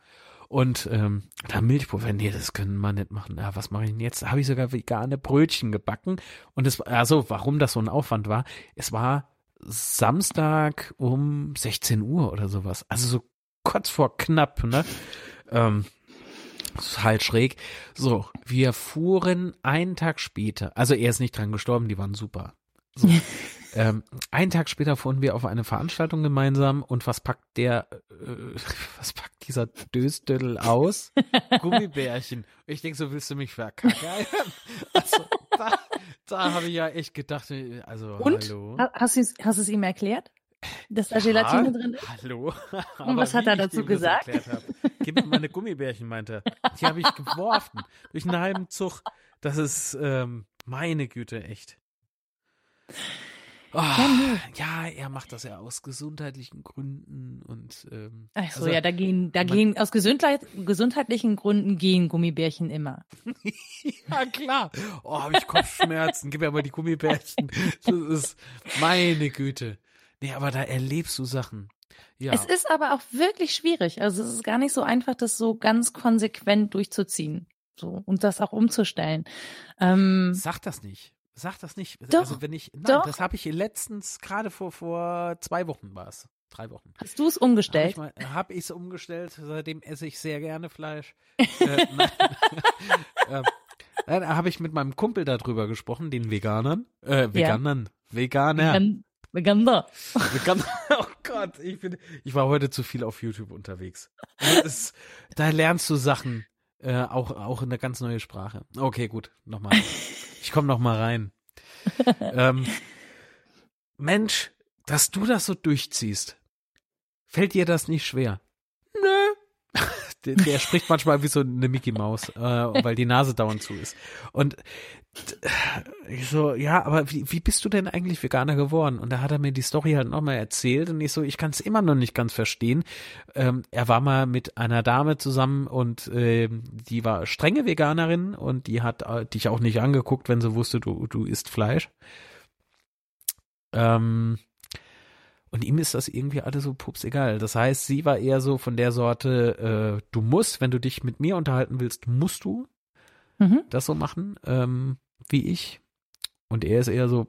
A: Und ähm, da Milchpulver, nee, das können wir nicht machen. Ja, was mache ich denn jetzt? Da habe ich sogar vegane Brötchen gebacken. Und es also warum das so ein Aufwand war, es war Samstag um 16 Uhr oder sowas. Also so kurz vor knapp, ne? Ähm, ist halt schräg. So, wir fuhren einen Tag später, also er ist nicht dran gestorben, die waren super. So, ähm, einen Tag später fuhren wir auf eine Veranstaltung gemeinsam und was packt der, äh, was packt dieser Dösdödel aus? Gummibärchen. Ich denke, so willst du mich verkackern? Also, da, da habe ich ja echt gedacht, also
B: Und?
A: hallo.
B: Ha- Hast du es- hast du es ihm erklärt? Dass da Gelatine
A: Ja,
B: drin ist?
A: Hallo.
B: Und was hat er dazu gesagt?
A: Gib mir meine Gummibärchen, meinte er. Die habe ich geworfen. Durch einen halben Zug. Das ist, ähm, meine Güte, echt. Oh, ja, er macht das ja aus gesundheitlichen Gründen und ähm,
B: Ach so,
A: also,
B: ja, da gehen, da
A: man-
B: gehen, aus Gesundheit, gesundheitlichen Gründen gehen Gummibärchen immer.
A: ja klar. Oh, habe ich Kopfschmerzen. Gib mir mal die Gummibärchen. Das ist meine Güte. Nee, aber da erlebst du Sachen. Ja.
B: Es ist aber auch wirklich schwierig. Also es ist gar nicht so einfach, das so ganz konsequent durchzuziehen. So, und das auch umzustellen. Ähm,
A: Sag das nicht. Sag das nicht.
B: Doch,
A: also wenn ich, nein,
B: doch.
A: das habe ich letztens gerade vor vor zwei Wochen war es, drei Wochen.
B: hast du es
A: Habe
B: umgestellt?
A: ich mal, hab umgestellt. Seitdem esse ich sehr gerne Fleisch. äh, nein, ähm, dann habe ich mit meinem Kumpel darüber gesprochen, den Veganern, äh, Veganern, Veganer,
B: Vegan- Veganer.
A: Veganer. Oh Gott, ich bin, ich war heute zu viel auf YouTube unterwegs. Ist, da lernst du Sachen, äh, auch auch eine ganz neue Sprache. Okay, gut, nochmal. Ich komme noch mal rein. ähm, Mensch, dass du das so durchziehst, fällt dir das nicht schwer? Der, der spricht manchmal wie so eine Mickey Maus, äh, weil die Nase dauernd zu ist. Und ich so, ja, aber wie, wie bist du denn eigentlich Veganer geworden? Und da hat er mir die Story halt nochmal erzählt und ich so, ich kann es immer noch nicht ganz verstehen. Ähm, er war mal mit einer Dame zusammen und äh, die war strenge Veganerin und die hat äh, dich auch nicht angeguckt, wenn sie wusste, du, du isst Fleisch. Ähm, und ihm ist das irgendwie alles so pups egal. Das heißt, sie war eher so von der Sorte, äh, du musst, wenn du dich mit mir unterhalten willst, musst du mhm. das so machen, ähm, wie ich. Und er ist eher so.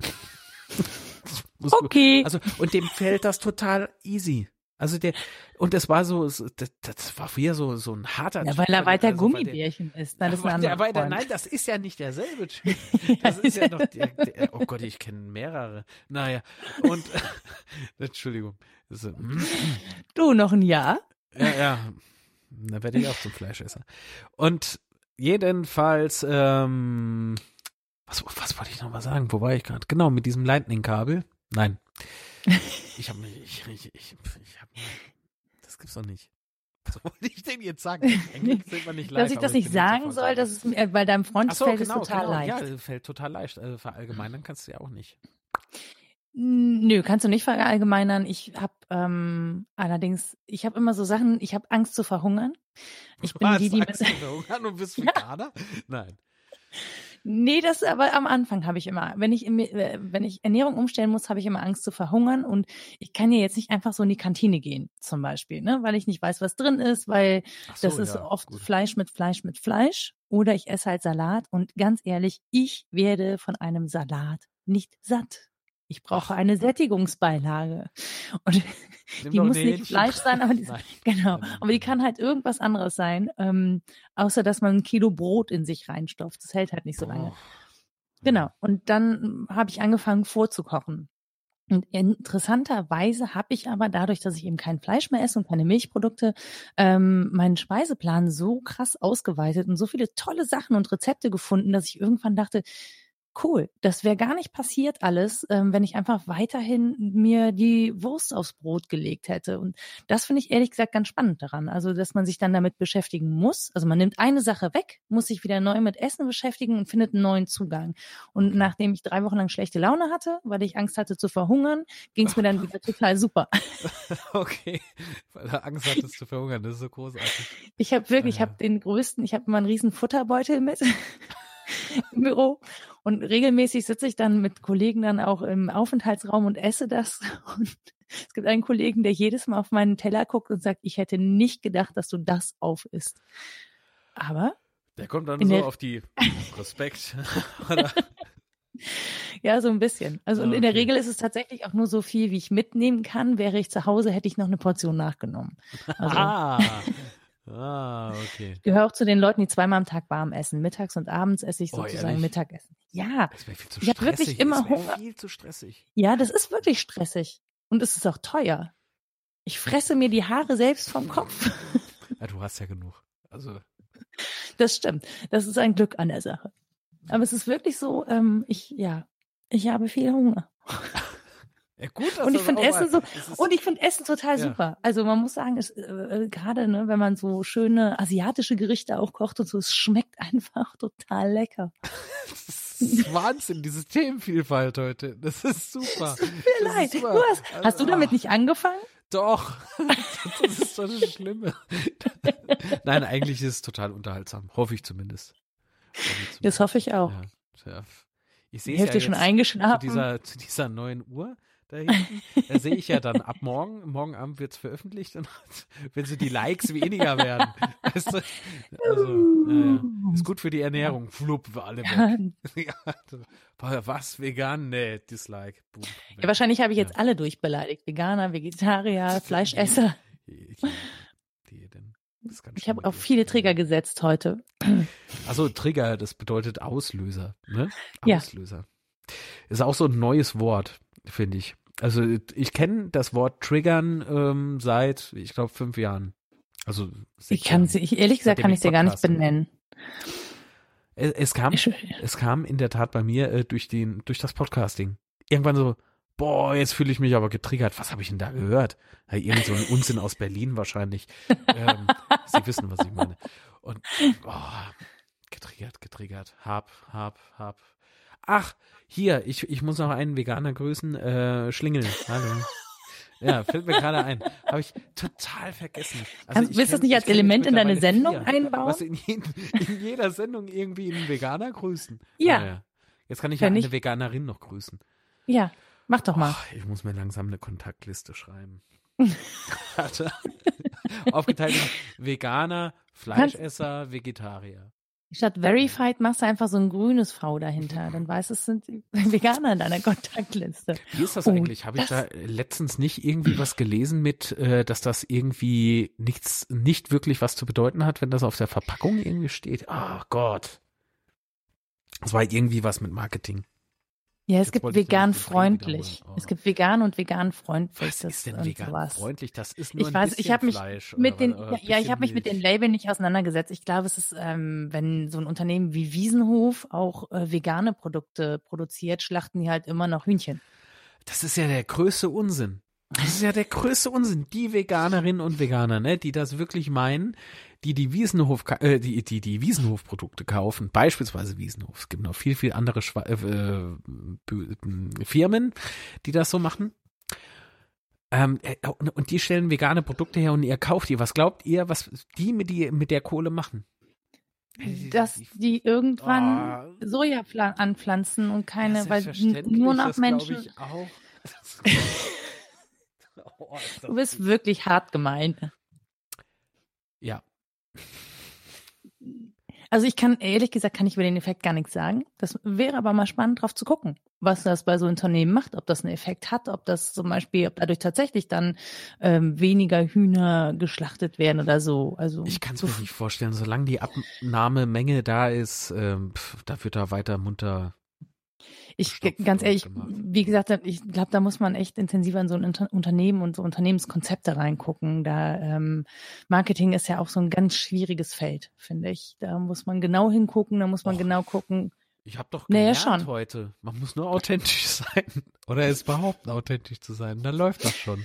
B: okay.
A: Du, also, und dem fällt das total easy. Also der, und das war so, das, das war früher so, so ein harter
B: Ja, weil er weiter also, Gummibärchen der, ist. Dann ist ein
A: der weiter, nein, das ist ja nicht derselbe Typ. Das ist ja noch, der, der, oh Gott, ich kenne mehrere. Naja, und, Entschuldigung. So,
B: du, noch ein Jahr?
A: Ja, ja. Da werde ich auch zum Fleischesser. Und jedenfalls, ähm, was, was wollte ich noch mal sagen? Wo war ich gerade? Genau, mit diesem Lightning-Kabel. Nein. Ich habe mich, ich, ich, ich, ich das gibt's doch nicht. Was wollte ich denn jetzt sagen?
B: Sieht man nicht live, Dass ich das nicht sagen soll, dass es mir, bei deinem Freund so, fällt genau, es total genau. leicht.
A: Ja, fällt total leicht. Also verallgemeinern kannst du ja auch nicht.
B: Nö, kannst du nicht verallgemeinern. Ich habe ähm, allerdings, ich habe immer so Sachen, ich habe Angst zu verhungern. Ich bin
A: Was,
B: die, die
A: Angst zu verhungern und bist Veganer? Nein.
B: Nee, das aber am Anfang habe ich immer, wenn ich äh, wenn ich Ernährung umstellen muss, habe ich immer Angst zu verhungern und ich kann ja jetzt nicht einfach so in die Kantine gehen, zum Beispiel, ne, weil ich nicht weiß, was drin ist, weil so, das ist ja, oft gut. Fleisch mit Fleisch mit Fleisch oder ich esse halt Salat und ganz ehrlich, ich werde von einem Salat nicht satt. Ich brauche eine Sättigungsbeilage. Und die muss nicht Fleisch sein, aber die, genau, aber die kann halt irgendwas anderes sein, ähm, außer dass man ein Kilo Brot in sich reinstopft. Das hält halt nicht so lange. Oh. Genau. Und dann habe ich angefangen vorzukochen. Und interessanterweise habe ich aber dadurch, dass ich eben kein Fleisch mehr esse und keine Milchprodukte, ähm, meinen Speiseplan so krass ausgeweitet und so viele tolle Sachen und Rezepte gefunden, dass ich irgendwann dachte, cool, das wäre gar nicht passiert alles, ähm, wenn ich einfach weiterhin mir die Wurst aufs Brot gelegt hätte. Und das finde ich ehrlich gesagt ganz spannend daran. Also, dass man sich dann damit beschäftigen muss. Also man nimmt eine Sache weg, muss sich wieder neu mit Essen beschäftigen und findet einen neuen Zugang. Und nachdem ich drei Wochen lang schlechte Laune hatte, weil ich Angst hatte zu verhungern, ging es mir dann wieder total super.
A: okay, weil du Angst hattest zu verhungern, das ist so großartig.
B: Ich habe wirklich, ich habe den größten, ich habe immer einen riesen Futterbeutel mit im Büro. Und regelmäßig sitze ich dann mit Kollegen dann auch im Aufenthaltsraum und esse das. Und es gibt einen Kollegen, der jedes Mal auf meinen Teller guckt und sagt, ich hätte nicht gedacht, dass du das auf isst. Aber.
A: Der kommt dann so auf die Respekt.
B: Ja, so ein bisschen. Also okay. und in der Regel ist es tatsächlich auch nur so viel, wie ich mitnehmen kann. Wäre ich zu Hause, hätte ich noch eine Portion nachgenommen.
A: Also, ah, Ah, okay.
B: Ich gehöre auch zu den Leuten, die zweimal am Tag warm essen. Mittags und abends esse ich sozusagen oh, Mittagessen. Ja.
A: Das wäre viel zu ich stressig. Ich habe wirklich immer Hunger. viel zu stressig.
B: Ja, das ist wirklich stressig. Und es ist auch teuer. Ich fresse mir die Haare selbst vom Kopf.
A: Ja, du hast ja genug. Also.
B: Das stimmt. Das ist ein Glück an der Sache. Aber es ist wirklich so, ähm, ich, ja, ich habe viel Hunger.
A: Ja, gut,
B: und ich finde Essen so und ich finde Essen total ja. super. Also man muss sagen, es äh, äh, gerade ne, wenn man so schöne asiatische Gerichte auch kocht und so, es schmeckt einfach total lecker.
A: das ist Wahnsinn, diese Themenvielfalt heute. Das ist super.
B: Tut mir leid. Du hast, also, hast, du damit nicht angefangen?
A: Doch. das ist doch das Schlimme. Nein, eigentlich ist es total unterhaltsam. Hoffe ich zumindest.
B: Hoffe ich zumindest. Das hoffe ich auch.
A: Ja, ich sehe
B: es ja schon eingeschlafen.
A: Zu dieser, zu dieser neuen Uhr da hinten. Da sehe ich ja dann ab morgen, morgen Abend wird es veröffentlicht und wenn so die Likes weniger werden. Weißt du? Also, naja. ist gut für die Ernährung. Flupp, wir alle weg. ja, was, vegan? Nee, Dislike. Boom,
B: ja, wahrscheinlich habe ich jetzt ja. alle durchbeleidigt. Veganer, Vegetarier, Fleischesser. Ich habe auch viele Trigger gesetzt heute.
A: Also Trigger, das bedeutet Auslöser. Ne? Auslöser. Ja. Ist auch so ein neues Wort finde ich. Also ich kenne das Wort Triggern ähm, seit, ich glaube, fünf Jahren. Also
B: ich kann sie, ich, ehrlich gesagt kann ich sie gar nicht benennen.
A: Es, es kam, ich, es kam in der Tat bei mir äh, durch den, durch das Podcasting. Irgendwann so, Boah, jetzt fühle ich mich aber getriggert. Was habe ich denn da gehört? Ja, irgend so ein Unsinn aus Berlin wahrscheinlich. ähm, Sie wissen, was ich meine. Und oh, getriggert, getriggert. Hab, hab, hab. Ach, hier, ich, ich muss noch einen Veganer grüßen. Äh, Schlingel. Hallo. Ja, fällt mir gerade ein. Habe ich total vergessen.
B: Also willst du das nicht als Element in deine Sendung vier, einbauen?
A: Was in, jeden, in, jeder Sendung irgendwie einen Veganer grüßen.
B: Ja. Ah, ja.
A: Jetzt kann ich ja eine Veganerin noch grüßen.
B: Ja, mach doch mal.
A: Oh, ich muss mir langsam eine Kontaktliste schreiben. Aufgeteilt in Veganer, Fleischesser, Vegetarier.
B: Statt Verified machst du einfach so ein grünes V dahinter. Dann weißt du, es sind Veganer in deiner Kontaktliste.
A: Wie ist das oh, eigentlich? Habe ich da letztens nicht irgendwie was gelesen mit, äh, dass das irgendwie nichts, nicht wirklich was zu bedeuten hat, wenn das auf der Verpackung irgendwie steht? Oh Gott. Das war irgendwie was mit Marketing.
B: Ja, es Jetzt gibt vegan freundlich. Oh. Es gibt vegan und vegan freundlich.
A: Was ist denn vegan sowas. freundlich? Das ist nur
B: ich weiß, ich habe mich mit den
A: oder
B: ja, ich habe mich mit den Labeln nicht auseinandergesetzt. Ich glaube, es ist, ähm, wenn so ein Unternehmen wie Wiesenhof auch äh, vegane Produkte produziert, schlachten die halt immer noch Hühnchen.
A: Das ist ja der größte Unsinn. Das ist ja der größte Unsinn. Die Veganerinnen und Veganer, ne, die das wirklich meinen, die die Wiesenhof, äh, die, die, die Wiesenhof-Produkte kaufen, beispielsweise Wiesenhof. Es gibt noch viel, viel andere Schwa äh, äh, Firmen, die das so machen. Ähm, äh, und die stellen vegane Produkte her und ihr kauft die. Was glaubt ihr, was die mit, die, mit der Kohle machen?
B: Dass die irgendwann oh. Soja anpflanzen und keine, ja, weil nur noch Menschen. Ich auch. oh, du bist wirklich hart gemein.
A: Ja,
B: also ich kann, ehrlich gesagt, kann ich über den Effekt gar nichts sagen. Das wäre aber mal spannend drauf zu gucken, was das bei so Unternehmen macht, ob das einen Effekt hat, ob das zum Beispiel, ob dadurch tatsächlich dann ähm, weniger Hühner geschlachtet werden oder so. Also
A: Ich kann es mir nicht vorstellen, solange die Abnahmemenge da ist, ähm, pf, da wird da weiter munter
B: ich ganz ehrlich, wie gesagt, ich glaube, da muss man echt intensiver in so ein Unter Unternehmen und so Unternehmenskonzepte reingucken. Da ähm, Marketing ist ja auch so ein ganz schwieriges Feld, finde ich. Da muss man genau hingucken, da muss man Och, genau gucken.
A: Ich habe doch gelernt naja, heute, man muss nur authentisch sein oder es behaupten, authentisch zu sein. Dann läuft das schon.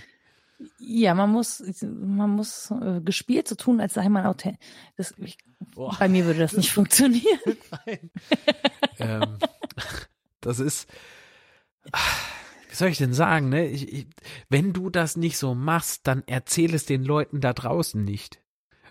B: Ja, man muss, man muss äh, gespielt so tun, als sei man authentisch. Das, bei mir würde das nicht funktionieren. Nein.
A: ähm, das ist, wie soll ich denn sagen, ne? Ich, ich, wenn du das nicht so machst, dann erzähl es den Leuten da draußen nicht.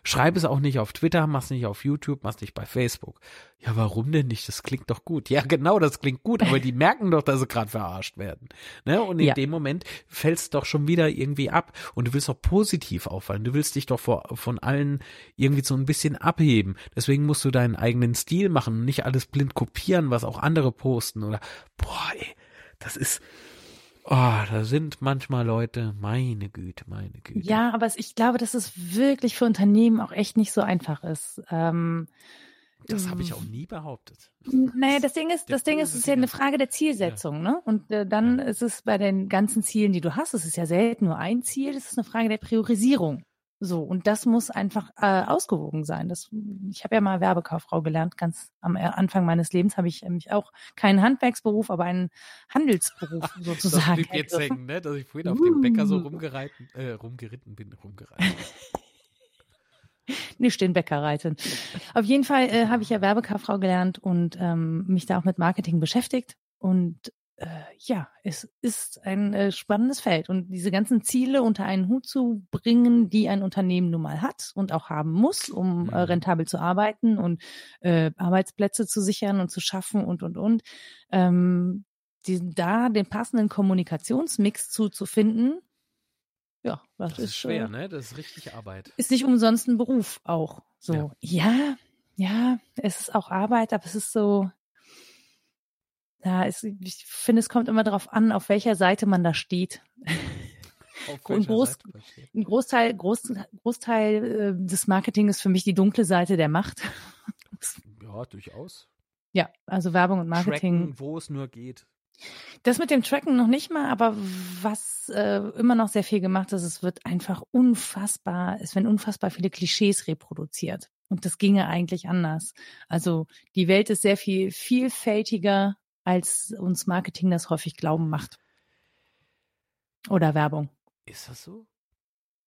A: Schreib es auch nicht auf Twitter, mach's nicht auf YouTube, mach's nicht bei Facebook. Ja, warum denn nicht? Das klingt doch gut. Ja, genau, das klingt gut, aber die merken doch, dass sie gerade verarscht werden. Ne? Und in ja. dem Moment fällst doch schon wieder irgendwie ab. Und du willst doch positiv auffallen. Du willst dich doch vor, von allen irgendwie so ein bisschen abheben. Deswegen musst du deinen eigenen Stil machen und nicht alles blind kopieren, was auch andere posten. Oder, boah, ey, das ist, Oh, da sind manchmal Leute, meine Güte, meine Güte.
B: Ja, aber ich glaube, dass es wirklich für Unternehmen auch echt nicht so einfach ist. Ähm,
A: das habe ich auch nie behauptet.
B: Naja, das Ding ist, das Ding ist, es ist ja eine Frage der Zielsetzung, ne? Und äh, dann ja. ist es bei den ganzen Zielen, die du hast, es ist ja selten nur ein Ziel, es ist eine Frage der Priorisierung. So, und das muss einfach äh, ausgewogen sein. Das, ich habe ja mal Werbekauffrau gelernt, ganz am äh, Anfang meines Lebens habe ich nämlich auch keinen Handwerksberuf, aber einen Handelsberuf sozusagen.
A: Das jetzt hängen, ne? Dass ich vorhin auf dem Bäcker so uh. rumgereiten, äh, rumgeritten bin, rumgereiten.
B: nicht den Bäcker reiten. Auf jeden Fall äh, habe ich ja Werbekauffrau gelernt und ähm, mich da auch mit Marketing beschäftigt. Und ja, es ist ein äh, spannendes Feld und diese ganzen Ziele unter einen Hut zu bringen, die ein Unternehmen nun mal hat und auch haben muss, um äh, mhm. rentabel zu arbeiten und äh, Arbeitsplätze zu sichern und zu schaffen und und und. Ähm, die, da den passenden Kommunikationsmix zuzufinden, ja,
A: das, das ist, ist schwer, äh, ne? Das ist richtig Arbeit.
B: Ist nicht umsonst ein Beruf auch. So, ja, ja, ja es ist auch Arbeit, aber es ist so, ja, es, ich finde, es kommt immer darauf an, auf welcher Seite man da steht. Ein, Groß, ein, Großteil, Groß, Großteil äh, des Marketing ist für mich die dunkle Seite der Macht.
A: ja, durchaus.
B: Ja, also Werbung und Marketing.
A: Tracken, wo es nur geht.
B: Das mit dem Tracken noch nicht mal, aber was äh, immer noch sehr viel gemacht ist, es wird einfach unfassbar, es werden unfassbar viele Klischees reproduziert. Und das ginge eigentlich anders. Also die Welt ist sehr viel vielfältiger als uns Marketing das häufig glauben macht. Oder Werbung.
A: Ist das so?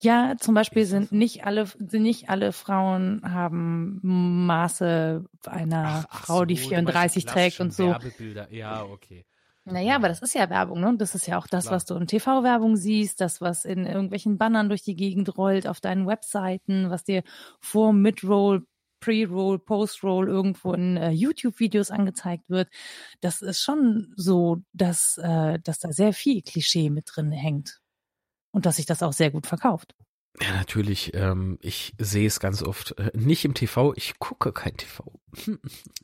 B: Ja, zum Beispiel sind
A: so?
B: nicht alle, sind nicht alle Frauen haben Maße einer
A: ach
B: Frau, die
A: so, meinst
B: 34 trägt und so.
A: Werbebilder. Ja, okay.
B: Naja, aber das ist ja Werbung, ne? Das ist ja auch das,
A: Klar.
B: was du in TV-Werbung siehst, das, was in irgendwelchen Bannern durch die Gegend rollt, auf deinen Webseiten, was dir vor Mid-Roll, Pre-Roll, Post-Roll irgendwo in äh, YouTube-Videos angezeigt wird. Das ist schon so, dass, äh, dass da sehr viel Klischee mit drin hängt. Und dass sich das auch sehr gut verkauft.
A: Ja, natürlich. Ähm, ich sehe es ganz oft. Äh, nicht im TV. Ich gucke kein TV.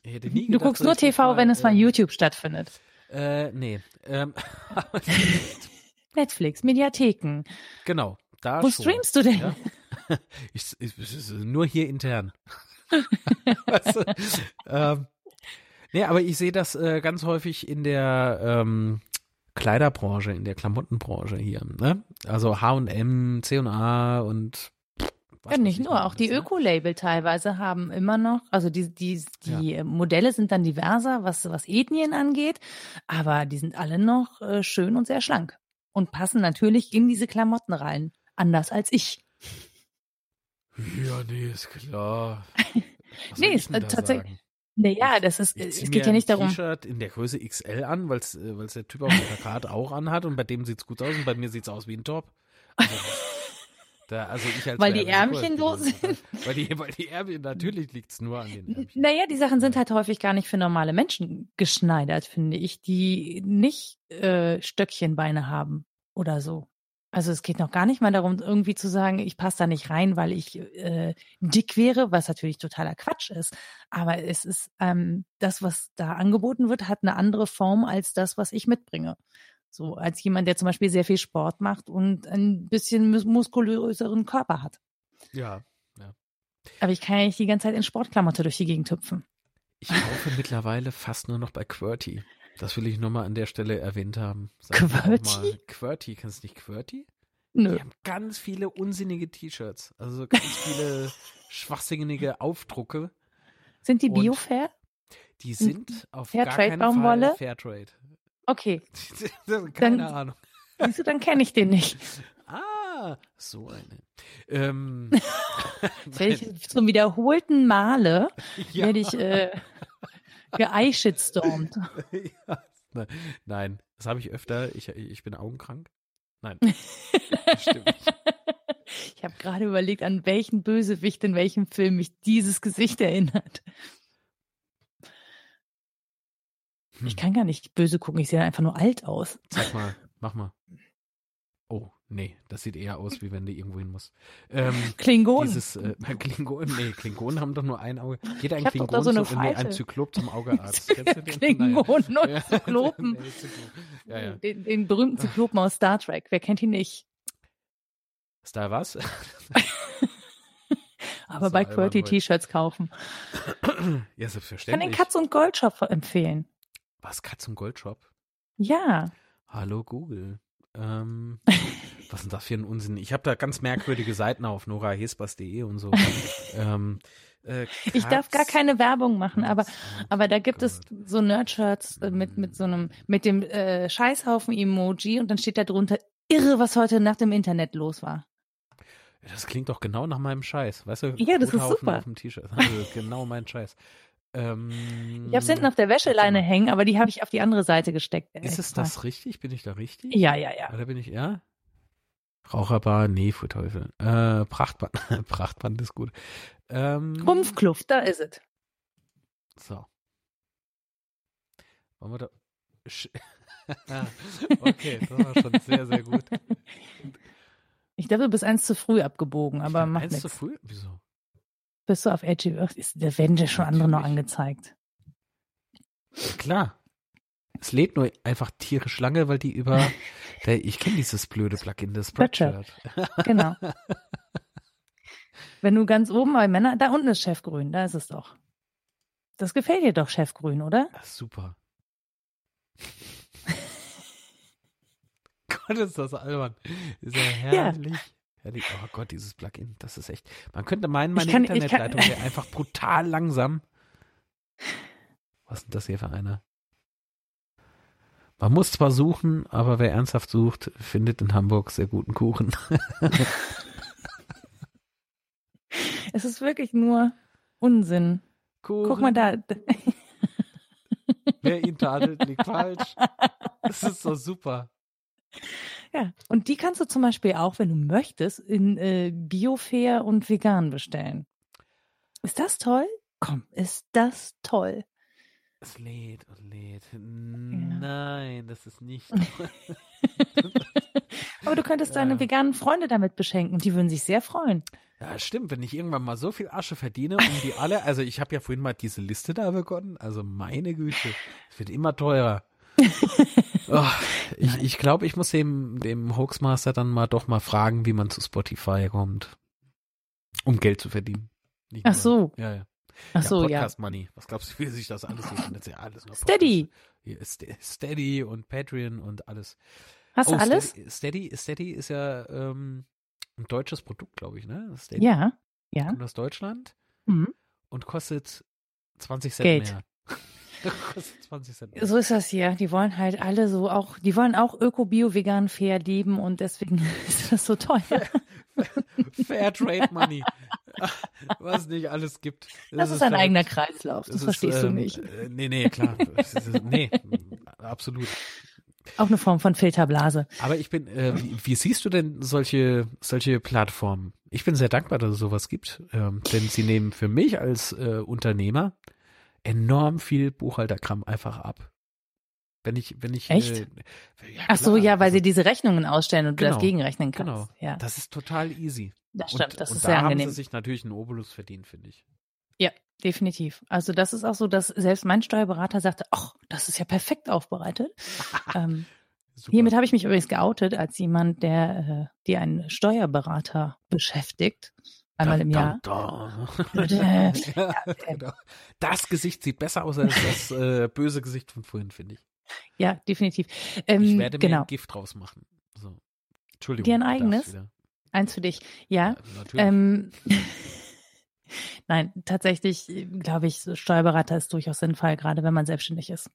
A: Ich hätte nie
B: Du
A: gedacht,
B: guckst nur
A: ich
B: TV,
A: mal,
B: wenn es bei
A: ähm,
B: YouTube stattfindet.
A: Äh, nee. Ähm,
B: Netflix, Mediatheken.
A: genau. Da
B: Wo
A: schon.
B: streamst du denn?
A: Ja. Ich, ich, ist nur hier intern. weißt du? ähm, nee, aber ich sehe das äh, ganz häufig in der ähm, Kleiderbranche, in der Klamottenbranche hier. Ne? Also H&M, C&A und was
B: Ja, nicht
A: ich
B: nur, auch die
A: ne?
B: Öko-Label teilweise haben immer noch, also die, die, die äh, Modelle sind dann diverser, was, was Ethnien angeht, aber die sind alle noch äh, schön und sehr schlank und passen natürlich in diese Klamotten rein, anders als ich.
A: Ja, nee, ist klar.
B: Nee,
A: ich
B: ist, äh,
A: da
B: tatsäch-
A: sagen?
B: Naja, das ist,
A: Ich
B: es geht ja nicht darum.
A: T-Shirt in der Größe XL an, weil es der Typ auf dem Plakat auch anhat und bei dem sieht's gut aus und bei mir sieht's aus wie ein Top. Also, da, also ich als
B: Weil die Ärmchen so sind.
A: Weil die, weil die Ärmchen, natürlich liegt's nur an den Ärmchen.
B: Naja, die Sachen sind halt häufig gar nicht für normale Menschen geschneidert, finde ich, die nicht äh, Stöckchenbeine haben oder so. Also es geht noch gar nicht mal darum, irgendwie zu sagen, ich passe da nicht rein, weil ich äh, dick wäre, was natürlich totaler Quatsch ist. Aber es ist ähm, das, was da angeboten wird, hat eine andere Form als das, was ich mitbringe. So als jemand, der zum Beispiel sehr viel Sport macht und ein bisschen mus muskulöseren Körper hat.
A: Ja.
B: Aber ich kann ja nicht die ganze Zeit in Sportklamotte durch die Gegend hüpfen.
A: Ich kaufe mittlerweile fast nur noch bei QWERTY. Das will ich nochmal an der Stelle erwähnt haben. Sag
B: QWERTY?
A: QWERTY, kennst du nicht QWERTY?
B: Nö.
A: Die haben ganz viele unsinnige T-Shirts. Also ganz viele schwachsinnige Aufdrucke.
B: Sind die Bio-Fair?
A: Die sind auf
B: Fairtrade
A: gar keinen
B: Baumwolle?
A: Fall Fairtrade.
B: Okay,
A: Keine
B: Dann-
A: Ahnung.
B: siehst du, dann kenne ich den nicht.
A: Ah, so eine. Ähm,
B: ich zum wiederholten Male
A: ja,
B: werde ich äh, geeishitstormt.
A: ja. Ne- Nein, das habe ich öfter. Ich, ich bin augenkrank. Nein, stimmt.
B: Ich habe gerade überlegt, an welchen Bösewicht in welchem Film mich dieses Gesicht erinnert. Ich kann gar nicht böse gucken, ich sehe einfach nur alt aus.
A: Zeig mal, mach mal. Nee, das sieht eher aus, wie wenn du irgendwo hin musst. Ähm,
B: Klingonen.
A: dieses äh, Klingonen, nee, Klingonen haben doch nur ein Auge. Geht ein Klingon
B: so eine
A: zu, nee, ein. Zyklop zum Augearzt.
B: Klingonen und. Zyklopen.
A: Ja, ja.
B: Den, den berühmten Zyklopen aus Star Trek. Wer kennt ihn nicht?
A: Da was?
B: Aber bei QWERTY
A: heute.
B: T-Shirts kaufen.
A: ja,
B: Ich kann den
A: selbstverständlich.
B: Katz- und Goldshop empfehlen.
A: was, Katz und Goldshop?
B: Ja.
A: Hallo Google. Ähm, was ist denn das für ein Unsinn? Ich habe da ganz merkwürdige Seiten auf norahespers.de und so. ähm, äh,
B: Ich darf gar keine Werbung machen, aber aber da gibt es
A: Gold.
B: so Nerdshirts äh, mit mit so einem mit dem äh, Scheißhaufen Emoji und dann steht da drunter irre, was heute Nacht im Internet los war.
A: Das klingt doch genau nach meinem Scheiß, weißt du?
B: Ja, das ist super.
A: Auf dem T-Shirt. Also genau mein Scheiß. Ähm,
B: Ich habe hinten auf der Wäscheleine hängen, aber die habe ich auf die andere Seite gesteckt.
A: Ist es das richtig? Bin ich da richtig?
B: Ja, ja, ja.
A: Oder bin ich, ja? Raucherbar, nee, für Teufel. Äh, Prachtband, Prachtband ist gut. Ähm,
B: Rumpfkluft, da ist es.
A: So. Wollen wir da. Okay, das war schon sehr, sehr gut.
B: Ich glaube, du bist eins zu früh abgebogen, aber
A: Ich
B: macht
A: eins zu
B: nichts.
A: früh? Wieso?
B: Bist du auf? Ist- Da werden dir schon andere noch angezeigt.
A: Klar. Es lädt nur einfach tierisch lange, weil die über. Ich kenne dieses blöde Plugin, das
B: Spreadshirt. Genau. Wenn du ganz oben bei Männern, da unten ist Chefgrün, da ist es doch. Das gefällt dir doch, Chefgrün, oder?
A: Das ist super. Gott, ist das albern. Ist ja herrlich. Herrlich. Oh Gott, dieses Plugin, das ist echt. Man könnte meinen, meine
B: kann-
A: Internetleitung wäre einfach brutal langsam. Was ist denn das hier für einer? Man muss zwar suchen, aber wer ernsthaft sucht, findet in Hamburg sehr guten Kuchen.
B: es ist wirklich nur Unsinn.
A: Kuchen.
B: Guck mal da.
A: Wer ihn tadelt, liegt falsch. Das ist so super.
B: Ja, und die kannst du zum Beispiel auch, wenn du möchtest, in äh, Biofair und vegan bestellen. Ist das toll? Komm, ist das toll.
A: Es lädt und lädt. Nein, das ist nicht.
B: Aber du könntest ja. deine veganen Freunde damit beschenken. Die würden sich sehr freuen.
A: Ja, stimmt. Wenn ich irgendwann mal so viel Asche verdiene, um die alle, also ich habe ja vorhin mal diese Liste da begonnen, also meine Güte, es wird immer teurer. Oh, ich ich glaube, ich muss dem, dem Hoaxmaster dann mal doch mal fragen, wie man zu Spotify kommt, um Geld zu verdienen.
B: Nicht Ach so.
A: Ja, ja.
B: Ach so, ja.
A: Podcast Money. Was glaubst du, wie sich das alles hier ja alles
B: Steady.
A: Steady und Patreon und alles.
B: Hast oh, du alles?
A: Steady, Steady ist ja ähm, ein deutsches Produkt, glaube ich, ne? Steady.
B: Ja, ja.
A: Kommt aus Deutschland
B: mhm.
A: und kostet 20 Cent
B: Geld.
A: mehr. Kostet 20 Cent.
B: So ist das hier. Die wollen halt alle so auch, die wollen auch öko, bio, vegan, fair leben und deswegen ist das so teuer.
A: Fair Trade Money. Was nicht alles gibt.
B: Das, das ist, ist ein eigener Kreislauf. Das, das verstehst ist, ähm, du nicht.
A: Äh, nee, nee, klar. nee, absolut.
B: Auch eine Form von Filterblase.
A: Aber ich bin, äh, wie, wie, siehst du denn solche, solche Plattformen? Ich bin sehr dankbar, dass es sowas gibt, ähm, denn sie nehmen für mich als äh, Unternehmer enorm viel Buchhalterkram einfach ab. Wenn ich, wenn ich.
B: Echt? Äh, ja, Ach so, ja, weil also, sie diese Rechnungen ausstellen und genau, du das genau, gegenrechnen kannst. Genau. Ja.
A: Das ist total easy.
B: Das stimmt,
A: und,
B: das
A: und
B: ist
A: da
B: sehr
A: haben
B: angenehm.
A: sie sich natürlich einen Obolus verdient, finde ich.
B: Ja, definitiv. Also das ist auch so, dass selbst mein Steuerberater sagte, ach, das ist ja perfekt aufbereitet. ähm, hiermit habe ich mich übrigens geoutet als jemand, der äh, die einen Steuerberater beschäftigt. Einmal im Jahr.
A: Da. Genau. das Gesicht sieht besser aus als das äh, böse Gesicht von vorhin, finde ich.
B: Ja, definitiv. Ähm,
A: ich werde mir
B: genau.
A: ein Gift draus machen. So. Entschuldigung.
B: Dir ein eigenes? Eins für dich. Ja. ja ähm, Nein, tatsächlich glaube ich, Steuerberater ist durchaus sinnvoll, gerade wenn man selbstständig ist.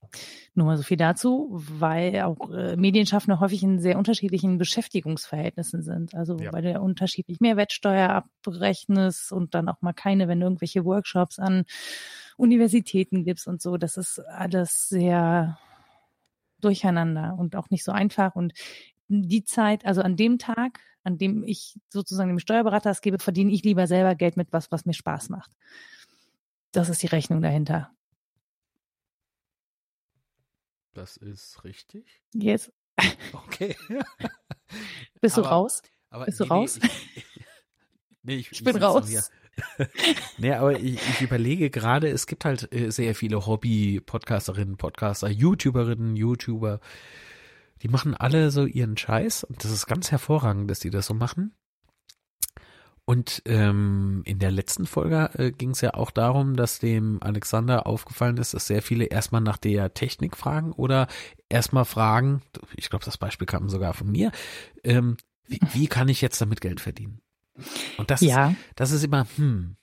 B: Nur mal so viel dazu, weil auch äh, Medienschaffende häufig in sehr unterschiedlichen Beschäftigungsverhältnissen sind. Also ja. weil du ja unterschiedlich Mehrwertsteuer abrechnest und dann auch mal keine, wenn du irgendwelche Workshops an Universitäten gibst und so. Das ist alles sehr durcheinander und auch nicht so einfach. Und die Zeit, also an dem Tag, an dem ich sozusagen dem Steuerberater das gebe, verdiene ich lieber selber Geld mit was, was mir Spaß macht. Das ist die Rechnung dahinter.
A: Das ist richtig.
B: Jetzt.
A: Okay.
B: Bist aber, du raus?
A: Aber
B: Bist
A: nee,
B: du raus?
A: Nee, ich, nee, ich,
B: ich bin raus.
A: nee, aber ich, ich überlege gerade, es gibt halt äh, sehr viele Hobby-Podcasterinnen, Podcaster, YouTuberinnen, YouTuber, die machen alle so ihren Scheiß und das ist ganz hervorragend, dass die das so machen. Und ähm, in der letzten Folge äh, ging es ja auch darum, dass dem Alexander aufgefallen ist, dass sehr viele erstmal nach der Technik fragen oder erstmal fragen, ich glaube, das Beispiel kam sogar von mir, ähm, wie, wie kann ich jetzt damit Geld verdienen? Und das,
B: ja.
A: ist, das ist immer, hm,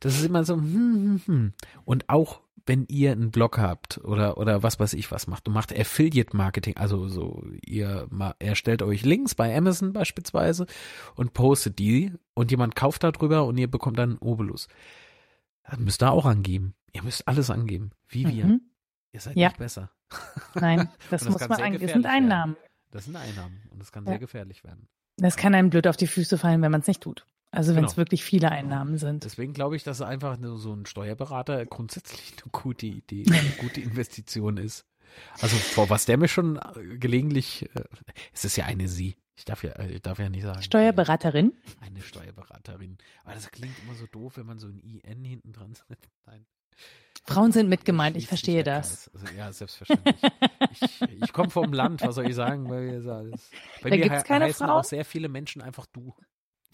A: das ist immer so, hm, hm, hm. Und auch wenn ihr einen Blog habt oder oder was weiß ich was macht und macht Affiliate Marketing, also so ihr erstellt euch Links bei Amazon beispielsweise und postet die und jemand kauft darüber und ihr bekommt dann einen Obolus. Dann müsst ihr auch angeben. Ihr müsst alles angeben, wie wir.
B: Mhm.
A: Ihr seid
B: ja.
A: nicht besser.
B: Nein, das, das muss man angeben. Das sind Einnahmen.
A: Werden. Das sind Einnahmen und das kann ja. sehr gefährlich werden.
B: Das kann einem blöd auf die Füße fallen, wenn man es nicht tut. Also wenn es genau. wirklich viele Einnahmen sind.
A: Deswegen glaube ich, dass einfach so ein Steuerberater grundsätzlich eine gute Idee, eine gute Investition ist. Also vor was der mir schon äh, gelegentlich, äh, es ist ja eine Sie. Ich darf ja, äh, ich darf ja nicht sagen.
B: Steuerberaterin?
A: Eine Steuerberaterin. Aber das klingt immer so doof, wenn man so ein IN hinten dran setzt. Nein.
B: Frauen sind mit gemeint, ich verstehe das.
A: Also, ja, selbstverständlich. ich, ich komme vom Land, was soll ich sagen? Bei, mir, bei
B: da
A: mir
B: gibt's keine
A: heißen
B: Frau?
A: auch sehr viele Menschen einfach du.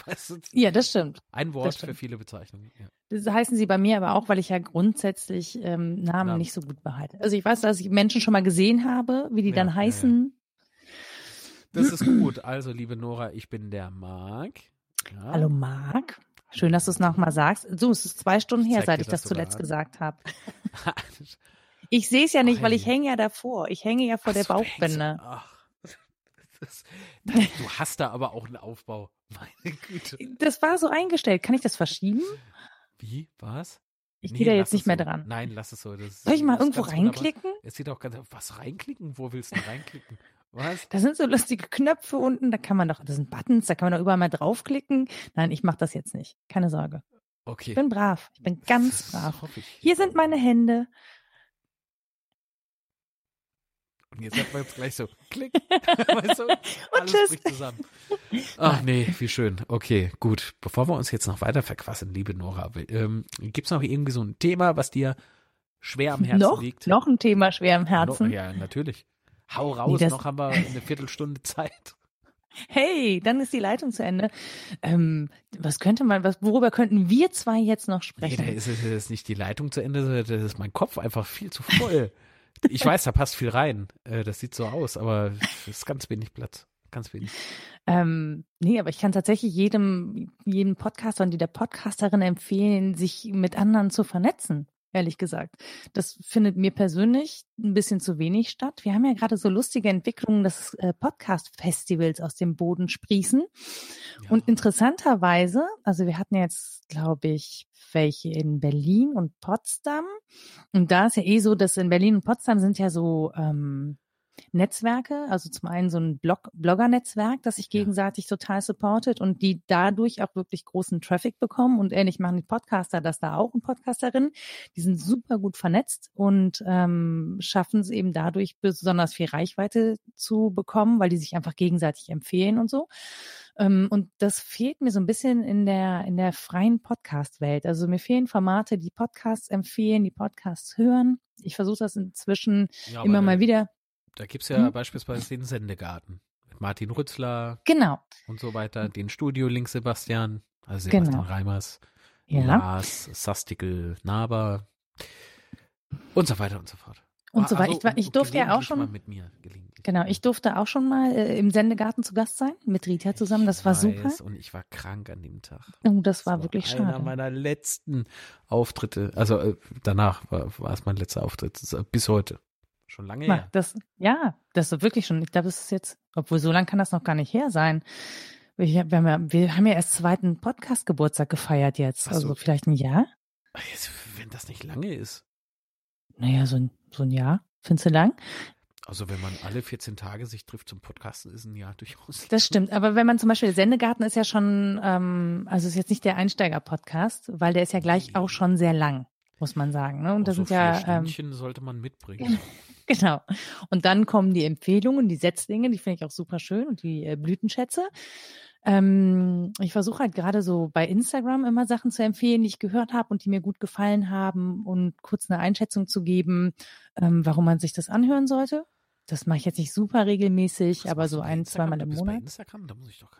B: Du, ja, das stimmt.
A: Ein Wort für viele Bezeichnungen. Ja.
B: Das heißen sie bei mir aber auch, weil ich ja grundsätzlich ähm, Namen ja. nicht so gut behalte. Also ich weiß, dass ich Menschen schon mal gesehen habe, wie die ja, dann heißen.
A: Das ist gut. Also, liebe Nora, ich bin der Marc.
B: Hallo Marc. Schön, dass du es nochmal sagst. So, es ist zwei Stunden her, seit ich das zuletzt gesagt habe. Ich sehe es ja nicht, weil ich hänge ja davor. Ich hänge ja vor
A: Ach
B: der Bauchbinde.
A: Ach, das, du hast da aber auch einen Aufbau. Meine Güte.
B: Das war so eingestellt. Kann ich das verschieben?
A: Wie? Was?
B: Ich
A: Nee,
B: gehe da jetzt nicht mehr
A: so.
B: dran.
A: Nein, lass es so. Das,
B: Soll ich mal
A: das
B: irgendwo
A: ganz wunderbar.
B: reinklicken?
A: Es sieht auch ganz. Was reinklicken? Wo willst du reinklicken? Was?
B: Da sind so lustige Knöpfe unten, da kann man doch, das sind Buttons, da kann man doch überall mal draufklicken. Nein, ich mache das jetzt nicht. Keine Sorge.
A: Okay.
B: Ich bin brav. Ich bin ganz
A: Das
B: brav. Hier sind meine Hände.
A: Und jetzt hat man jetzt gleich so klick. weißt du? Alles
B: tschüss.
A: bricht zusammen. Ach nee, wie schön. Okay, gut. Bevor wir uns jetzt noch weiter verquassen, liebe Nora, ähm, gibt es noch irgendwie so ein Thema, was dir schwer am Herzen
B: noch,
A: liegt?
B: noch ein Thema schwer im Herzen.
A: No, ja, natürlich. Hau raus,
B: das-
A: noch haben wir eine Viertelstunde Zeit.
B: Hey, dann ist die Leitung zu Ende. Ähm, was könnte man, was, worüber könnten wir zwei jetzt noch
A: Nee,
B: sprechen?
A: da ist es ist nicht die Leitung zu Ende, sondern das ist mein Kopf einfach viel zu voll. Ich weiß, da passt viel rein. Äh, Das sieht so aus, aber es ist ganz wenig Platz. Ganz wenig.
B: Ähm, nee, aber ich kann tatsächlich jedem, jedem Podcaster und jeder Podcasterin empfehlen, sich mit anderen zu vernetzen. Ehrlich gesagt. Das findet mir persönlich ein bisschen zu wenig statt. Wir haben ja gerade so lustige Entwicklungen, dass äh, Podcast-Festivals aus dem Boden sprießen.
A: Ja.
B: Und interessanterweise, also wir hatten jetzt, glaube ich, welche in Berlin und Potsdam. Und da ist ja eh so, dass in Berlin und Potsdam sind ja so ähm, Netzwerke, also zum einen so ein Blog Blogger-Netzwerk, das sich
A: Ja.
B: gegenseitig total supportet und die dadurch auch wirklich großen Traffic bekommen. Und ähnlich machen die Podcaster das da auch und Podcasterinnen. Die sind super gut vernetzt und ähm, schaffen es eben dadurch besonders viel Reichweite zu bekommen, weil die sich einfach gegenseitig empfehlen und so. Ähm, und das fehlt mir so ein bisschen in der, in der freien Podcast-Welt. Also mir fehlen Formate, die Podcasts empfehlen, die Podcasts hören. Ich versuche das inzwischen
A: Ja,
B: immer mal wieder.
A: Da gibt's ja
B: Hm?
A: beispielsweise den Sendegarten. Mit Martin Rützler
B: Genau.
A: und so weiter. Den Studio-Link Sebastian. Also
B: Genau.
A: Sebastian Reimers.
B: Ja.
A: Lars, Sastikel, Naber. Und so weiter und so fort.
B: Und so
A: Ah,
B: weiter.
A: also,
B: Ich, war- ich
A: und
B: durfte ja auch schon.
A: Mal mit mir gelegentlich.
B: Genau, ich durfte auch schon mal äh, im Sendegarten zu Gast sein, mit Rita zusammen. Das war
A: Ich
B: super.
A: weiß, Und ich war krank an dem Tag.
B: Oh, das war wirklich
A: einer
B: schade.
A: meiner letzten Auftritte. Also äh, danach war, war es mein letzter Auftritt. Das Bis heute. Schon lange her.
B: Das, ja, das ist wirklich schon. Ich glaube, es ist jetzt, obwohl so lange kann das noch gar nicht her sein. Wir, wir, haben, ja, wir haben ja erst zweiten Podcast-Geburtstag gefeiert jetzt.
A: Ach so.
B: Also vielleicht ein Jahr?
A: Jetzt, Wenn das nicht lange ist.
B: Naja, so ein, so ein Jahr. Findest du lang?
A: Also wenn man alle 14 Tage sich trifft zum Podcasten, ist ein Jahr durchaus.
B: Das stimmt. Aber wenn man zum Beispiel, Sendegarten ist ja schon, ähm, also ist jetzt nicht der Einsteiger-Podcast, weil der ist ja gleich auch schon sehr lang, muss man sagen. Ne? Und da
A: Also
B: sind ja,
A: vier
B: ähm,
A: Stündchen sollte man mitbringen.
B: Genau. Und dann kommen die Empfehlungen, die Setzlinge, die finde ich auch super schön und die äh, Blütenschätze. Ähm, ich versuche halt gerade so bei Instagram immer Sachen zu empfehlen, die ich gehört habe und die mir gut gefallen haben und kurz eine Einschätzung zu geben, ähm, warum man sich das anhören sollte. Das mache ich jetzt nicht super regelmäßig,
A: Was
B: aber so ein, zweimal im
A: bist Bei
B: Monat.
A: Instagram, da muss ich doch.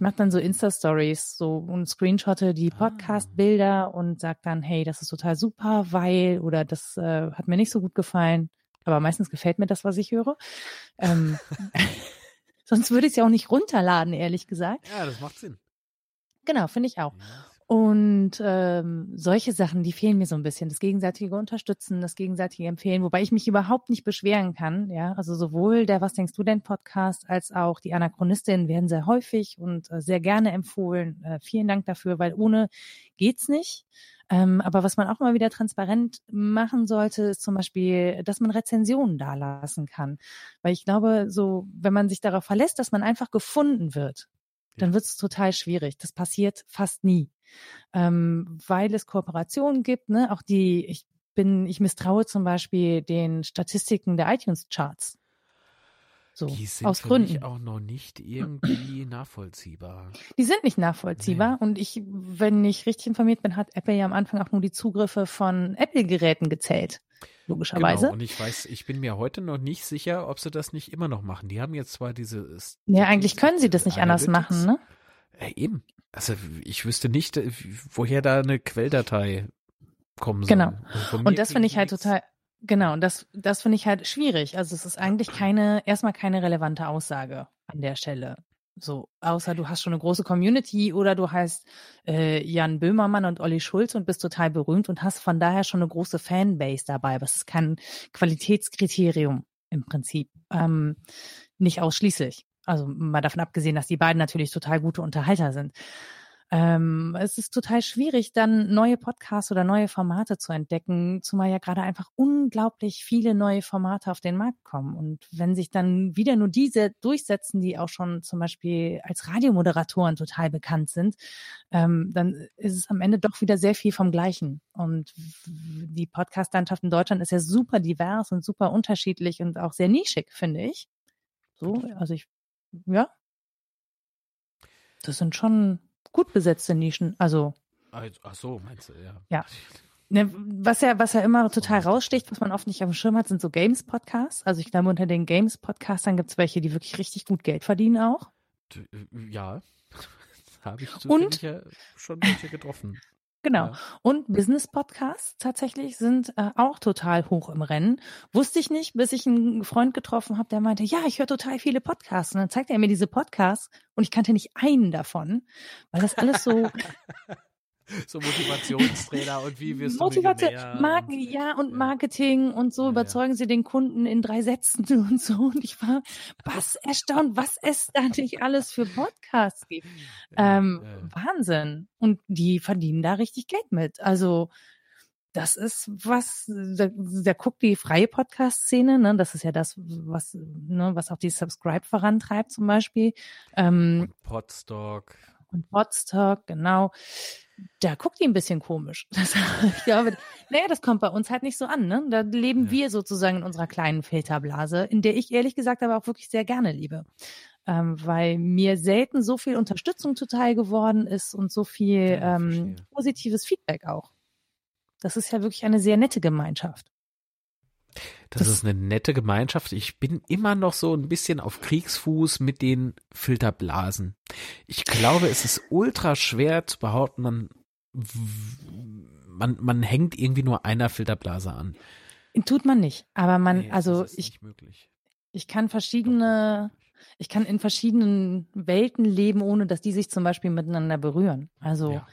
B: Ich mache dann so Insta-Stories so und screenshotte die
A: Ah.
B: Podcast-Bilder und sag dann, hey, das ist total super, weil oder das äh, hat mir nicht so gut gefallen. Aber meistens gefällt mir das, was ich höre. Ähm, sonst würde ich es ja auch nicht runterladen, ehrlich gesagt.
A: Ja, das macht Sinn.
B: Genau, finde ich auch.
A: Ja.
B: Und ähm, solche Sachen, die fehlen mir so ein bisschen. Das gegenseitige Unterstützen, das gegenseitige Empfehlen, wobei ich mich überhaupt nicht beschweren kann. Ja, also sowohl der Was denkst du denn Podcast als auch die Anachronistin werden sehr häufig und äh, sehr gerne empfohlen. Äh, vielen Dank dafür, weil ohne geht's nicht. Ähm, aber was man auch mal wieder transparent machen sollte, ist zum Beispiel, dass man Rezensionen dalassen kann. Weil ich glaube, so, wenn man sich darauf verlässt, dass man einfach gefunden wird, dann wird es total schwierig. Das passiert fast nie. Ähm, weil es Kooperationen gibt, ne? Auch die, ich bin, ich misstraue zum Beispiel den Statistiken der iTunes-Charts. So,
A: Die sind
B: aus Gründen.
A: auch noch nicht irgendwie nachvollziehbar.
B: Die sind nicht nachvollziehbar. Und ich, wenn ich richtig informiert bin, hat Apple ja am Anfang auch nur die Zugriffe von Apple-Geräten gezählt. Logischerweise.
A: Genau, und ich weiß, ich bin mir heute noch nicht sicher, ob sie das nicht immer noch machen. Die haben jetzt zwar diese.
B: ja, eigentlich können sie das nicht anders machen, ne?
A: Äh, eben. Also ich wüsste nicht, äh, woher da eine Quelldatei kommen soll.
B: Genau.
A: Also
B: Und das finde ich halt
A: nichts.
B: total, genau, und das, das finde ich halt schwierig. Also es ist eigentlich keine, erstmal keine relevante Aussage an der Stelle. So, außer du hast schon eine große Community oder du heißt äh, Jan Böhmermann und Olli Schulz und bist total berühmt und hast von daher schon eine große Fanbase dabei. Aber es ist kein Qualitätskriterium im Prinzip. Ähm, nicht ausschließlich. Also mal davon abgesehen, dass die beiden natürlich total gute Unterhalter sind. Ähm, es ist total schwierig, dann neue Podcasts oder neue Formate zu entdecken, zumal ja gerade einfach unglaublich viele neue Formate auf den Markt kommen. Und wenn sich dann wieder nur diese durchsetzen, die auch schon zum Beispiel als Radiomoderatoren total bekannt sind, ähm, dann ist es am Ende doch wieder sehr viel vom Gleichen. Und die Podcast-Landschaft in Deutschland ist ja super divers und super unterschiedlich und auch sehr nischig, finde ich. So, also ich, ja. Das sind schon gut besetzte Nischen. Also.
A: Ach so, meinst du, ja.
B: Ja. Ne, was ja, was ja immer total raussticht, was man oft nicht auf dem Schirm hat, sind so Games-Podcasts. Also ich glaube, unter den Games-Podcastern gibt es welche, die wirklich richtig gut Geld verdienen auch.
A: Äh, ja, habe ich
B: Und,
A: ja schon welche getroffen.
B: Genau. Ja. Und Business-Podcasts tatsächlich sind äh, auch total hoch im Rennen. Wusste ich nicht, bis ich einen Freund getroffen habe, der meinte, ja, ich höre total viele Podcasts. Und dann zeigte er mir diese Podcasts und ich kannte nicht einen davon, weil das alles so
A: so Motivationstrainer und wie wirst
B: Motivation,
A: du
B: Marken, und, ja, und Marketing und so ja, überzeugen ja. sie den Kunden in drei Sätzen und so. Und ich war was erstaunt, was es da nicht alles für Podcasts gibt. Ähm, ja, Wahnsinn. Und die verdienen da richtig Geld mit. Also, das ist was, da, da guckt die freie Podcast-Szene, ne? Das ist ja das, was, ne, was auch die Subscribe vorantreibt zum Beispiel. Ähm,
A: und Podstock.
B: Und Podstock, genau da guckt die ein bisschen komisch. Das, ich glaube, naja, das kommt bei uns halt nicht so an. Ne? Da leben ja. wir sozusagen in unserer kleinen Filterblase, in der ich ehrlich gesagt aber auch wirklich sehr gerne lebe. Ähm, weil mir selten so viel Unterstützung zuteil geworden ist und so viel ja, ähm, positives Feedback auch. Das ist ja wirklich eine sehr nette Gemeinschaft.
A: Das, das, ist eine nette Gemeinschaft. Ich bin immer noch so ein bisschen auf Kriegsfuß mit den Filterblasen. Ich glaube, es ist ultra schwer zu behaupten, man, man, man hängt irgendwie nur einer Filterblase an.
B: Tut man nicht. Aber man, nee, also ich, ich kann verschiedene, ich kann in verschiedenen Welten leben, ohne dass die sich zum Beispiel miteinander berühren. Also ja.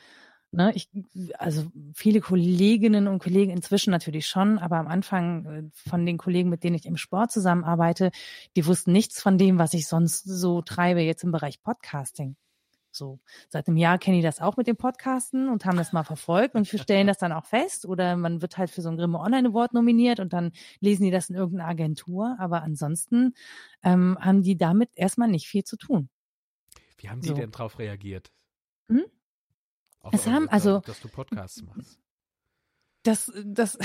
B: Ne, ich, also viele Kolleginnen und Kollegen inzwischen natürlich schon, aber am Anfang äh, von den Kollegen, mit denen ich im Sport zusammenarbeite, die wussten nichts von dem, was ich sonst so treibe jetzt im Bereich Podcasting. So, seit einem Jahr kenne ich das auch mit dem Podcasten und haben das mal verfolgt und wir stellen das dann auch fest oder man wird halt für so ein Grimme Online Award nominiert und dann lesen die das in irgendeiner Agentur, aber ansonsten ähm, haben die damit erstmal nicht viel zu tun.
A: Wie haben die so. denn darauf reagiert? Es haben, also, dass du Podcasts machst.
B: Das, das,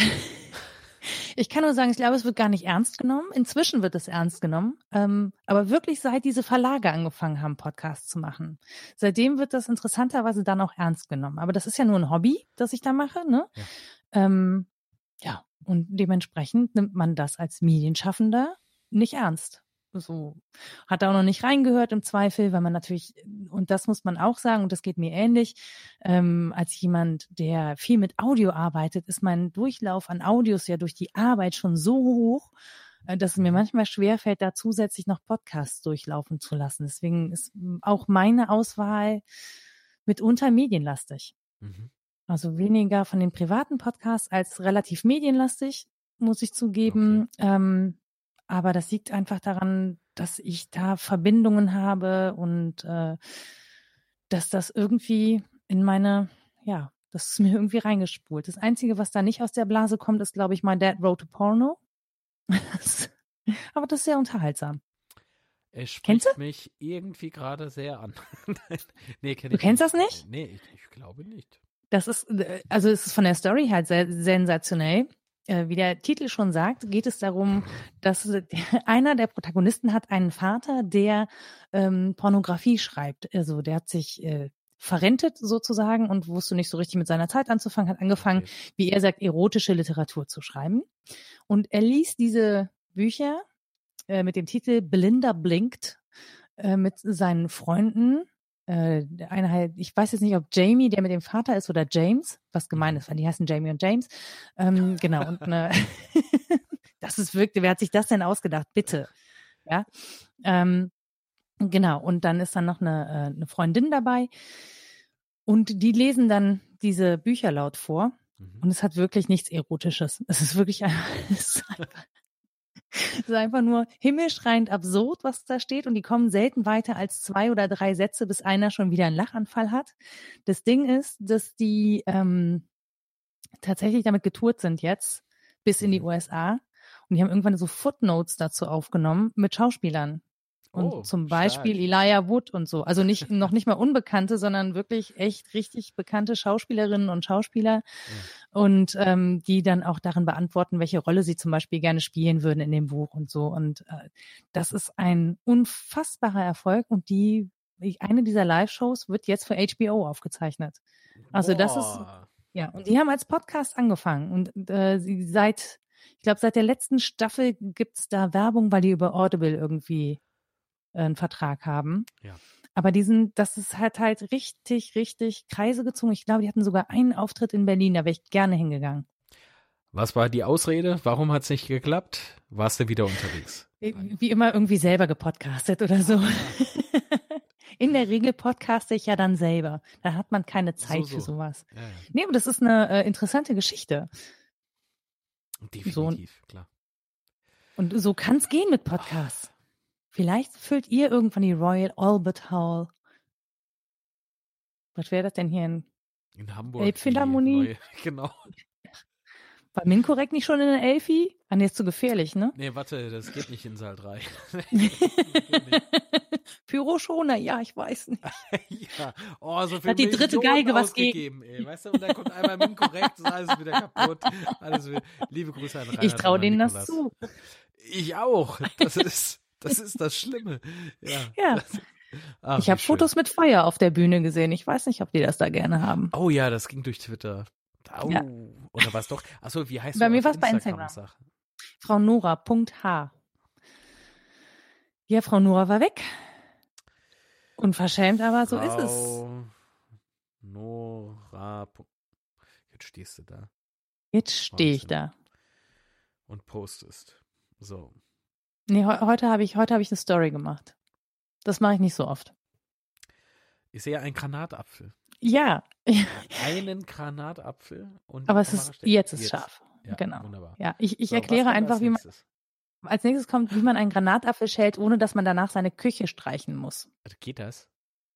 B: ich kann nur sagen, ich glaube, es wird gar nicht ernst genommen. Inzwischen wird es ernst genommen. Ähm, aber wirklich seit diese Verlage angefangen haben, Podcasts zu machen. Seitdem wird das interessanterweise dann auch ernst genommen. Aber das ist ja nur ein Hobby, das ich da mache, ne? Ja. Ähm, ja. Und dementsprechend nimmt man das als Medienschaffender nicht ernst so hat da auch noch nicht reingehört im Zweifel, weil man natürlich, und das muss man auch sagen, und das geht mir ähnlich, ähm, als jemand, der viel mit Audio arbeitet, ist mein Durchlauf an Audios ja durch die Arbeit schon so hoch, äh, dass es mir manchmal schwerfällt, da zusätzlich noch Podcasts durchlaufen zu lassen. Deswegen ist auch meine Auswahl mitunter medienlastig. Mhm. Also weniger von den privaten Podcasts als relativ medienlastig, muss ich zugeben. Okay. Ähm, aber das liegt einfach daran, dass ich da Verbindungen habe und äh, dass das irgendwie in meine, ja, das ist mir irgendwie reingespult. Das Einzige, was da nicht aus der Blase kommt, ist, glaube ich, My Dad Wrote a Porno. aber das ist sehr unterhaltsam.
A: Es spricht mich irgendwie gerade sehr an.
B: nee, kenn ich du kennst nicht. das nicht?
A: Nee, ich, ich, glaube nicht.
B: Das ist, äh, also es ist von der Story halt sehr sensationell wie der Titel schon sagt, geht es darum, dass einer der Protagonisten hat einen Vater, der ähm, Pornografie schreibt. Also der hat sich äh, verrentet sozusagen und wusste nicht so richtig mit seiner Zeit anzufangen, hat angefangen, wie er sagt, erotische Literatur zu schreiben. Und er liest diese Bücher äh, mit dem Titel Belinda blinkt äh, mit seinen Freunden äh, einer halt, ich weiß jetzt nicht, ob Jamie, der mit dem Vater ist, oder James, was gemein ist, weil die heißen Jamie und James. Ähm, genau, und ne, das ist wirklich, wer hat sich das denn ausgedacht? Bitte. Ja. Ähm, Genau, und dann ist dann noch eine, äh, eine Freundin dabei und die lesen dann diese Bücher laut vor
A: Mhm.
B: und es hat wirklich nichts Erotisches. Es ist wirklich einfach, es ist einfach, es ist einfach nur himmelschreiend absurd, was da steht und die kommen selten weiter als zwei oder drei Sätze, bis einer schon wieder einen Lachanfall hat. Das Ding ist, dass die ähm, tatsächlich damit getourt sind jetzt bis in die
A: Mhm.
B: USA und die haben irgendwann so Footnotes dazu aufgenommen mit Schauspielern. Und
A: Oh,
B: zum Beispiel
A: stark.
B: Elijah Wood und so. Also nicht, noch nicht mal Unbekannte, sondern wirklich echt richtig bekannte Schauspielerinnen und Schauspieler. Und ähm, die dann auch darin beantworten, welche Rolle sie zum Beispiel gerne spielen würden in dem Buch und so. Und äh, das ist ein unfassbarer Erfolg. Und die, eine dieser Live-Shows wird jetzt für HBO aufgezeichnet. Also das ist-
A: Boah.
B: Ja, und die haben als Podcast angefangen. Und äh, sie seit, ich glaube, seit der letzten Staffel gibt's da Werbung, weil die über Audible irgendwie einen Vertrag haben.
A: Ja.
B: Aber die sind, das ist halt halt richtig, richtig Kreise gezogen. Ich glaube, die hatten sogar einen Auftritt in Berlin, da wäre ich gerne hingegangen.
A: Was war die Ausrede? Warum hat es nicht geklappt? Warst du wieder unterwegs?
B: Wie immer irgendwie selber gepodcastet oder so. In der Regel podcaste ich ja dann selber. Da hat man keine Zeit
A: So,
B: für
A: so.
B: sowas.
A: Ja, ja.
B: Nee, aber das ist eine äh, interessante Geschichte.
A: Definitiv, klar.
B: Und so kann's gehen mit Podcasts. Vielleicht füllt ihr irgendwann die Royal Albert Hall. Was wäre das denn hier in
A: In Hamburg.
B: Elbphilharmonie?
A: Genau.
B: War Minkorrekt nicht schon in der Elfi? Ah, nee, ist zu gefährlich, ne?
A: Nee, warte, das geht nicht in Saal 3.
B: Pyroschoner, ja, ich weiß nicht.
A: ja. Oh, so viel
B: Hat die dritte Geige was
A: ausgegeben, ey. Weißt du, und dann kommt einmal mit korrekt, ist alles wieder kaputt. Alles wieder. Liebe Grüße an Reinhard
B: Ich traue denen das
A: Nikolas.
B: zu.
A: Ich auch. Das ist, das ist das Schlimme. Ja.
B: Ja.
A: Das, Ach,
B: ich habe. Fotos mit Feuer auf der Bühne gesehen. Ich weiß nicht, ob die das da gerne haben.
A: Oh ja, das ging durch Twitter. Oh.
B: Ja.
A: Oder was doch? Achso, wie heißt
B: Bei
A: du
B: mir
A: auf
B: war's bei Instagram. Frau Nora, Punkt H. Ja, Frau Nora war weg. Unverschämt, aber so ist es.
A: Frau Nora. Jetzt stehst du da
B: Jetzt stehe ich da.
A: und postest. So.
B: Nee, he heute habe ich, heute habe ich eine Story gemacht. Das mache ich nicht so oft.
A: Ich sehe einen Granatapfel.
B: Ja,
A: Einen Granatapfel und.
B: aber es ist, jetzt ist scharf.
A: Ja,
B: Genau.
A: Wunderbar.
B: Ja, ich, ich
A: So,
B: erkläre einfach, wie man,
A: nächstes?
B: als nächstes kommt, wie man einen Granatapfel schält, ohne dass man danach seine Küche streichen muss.
A: Also Geht das?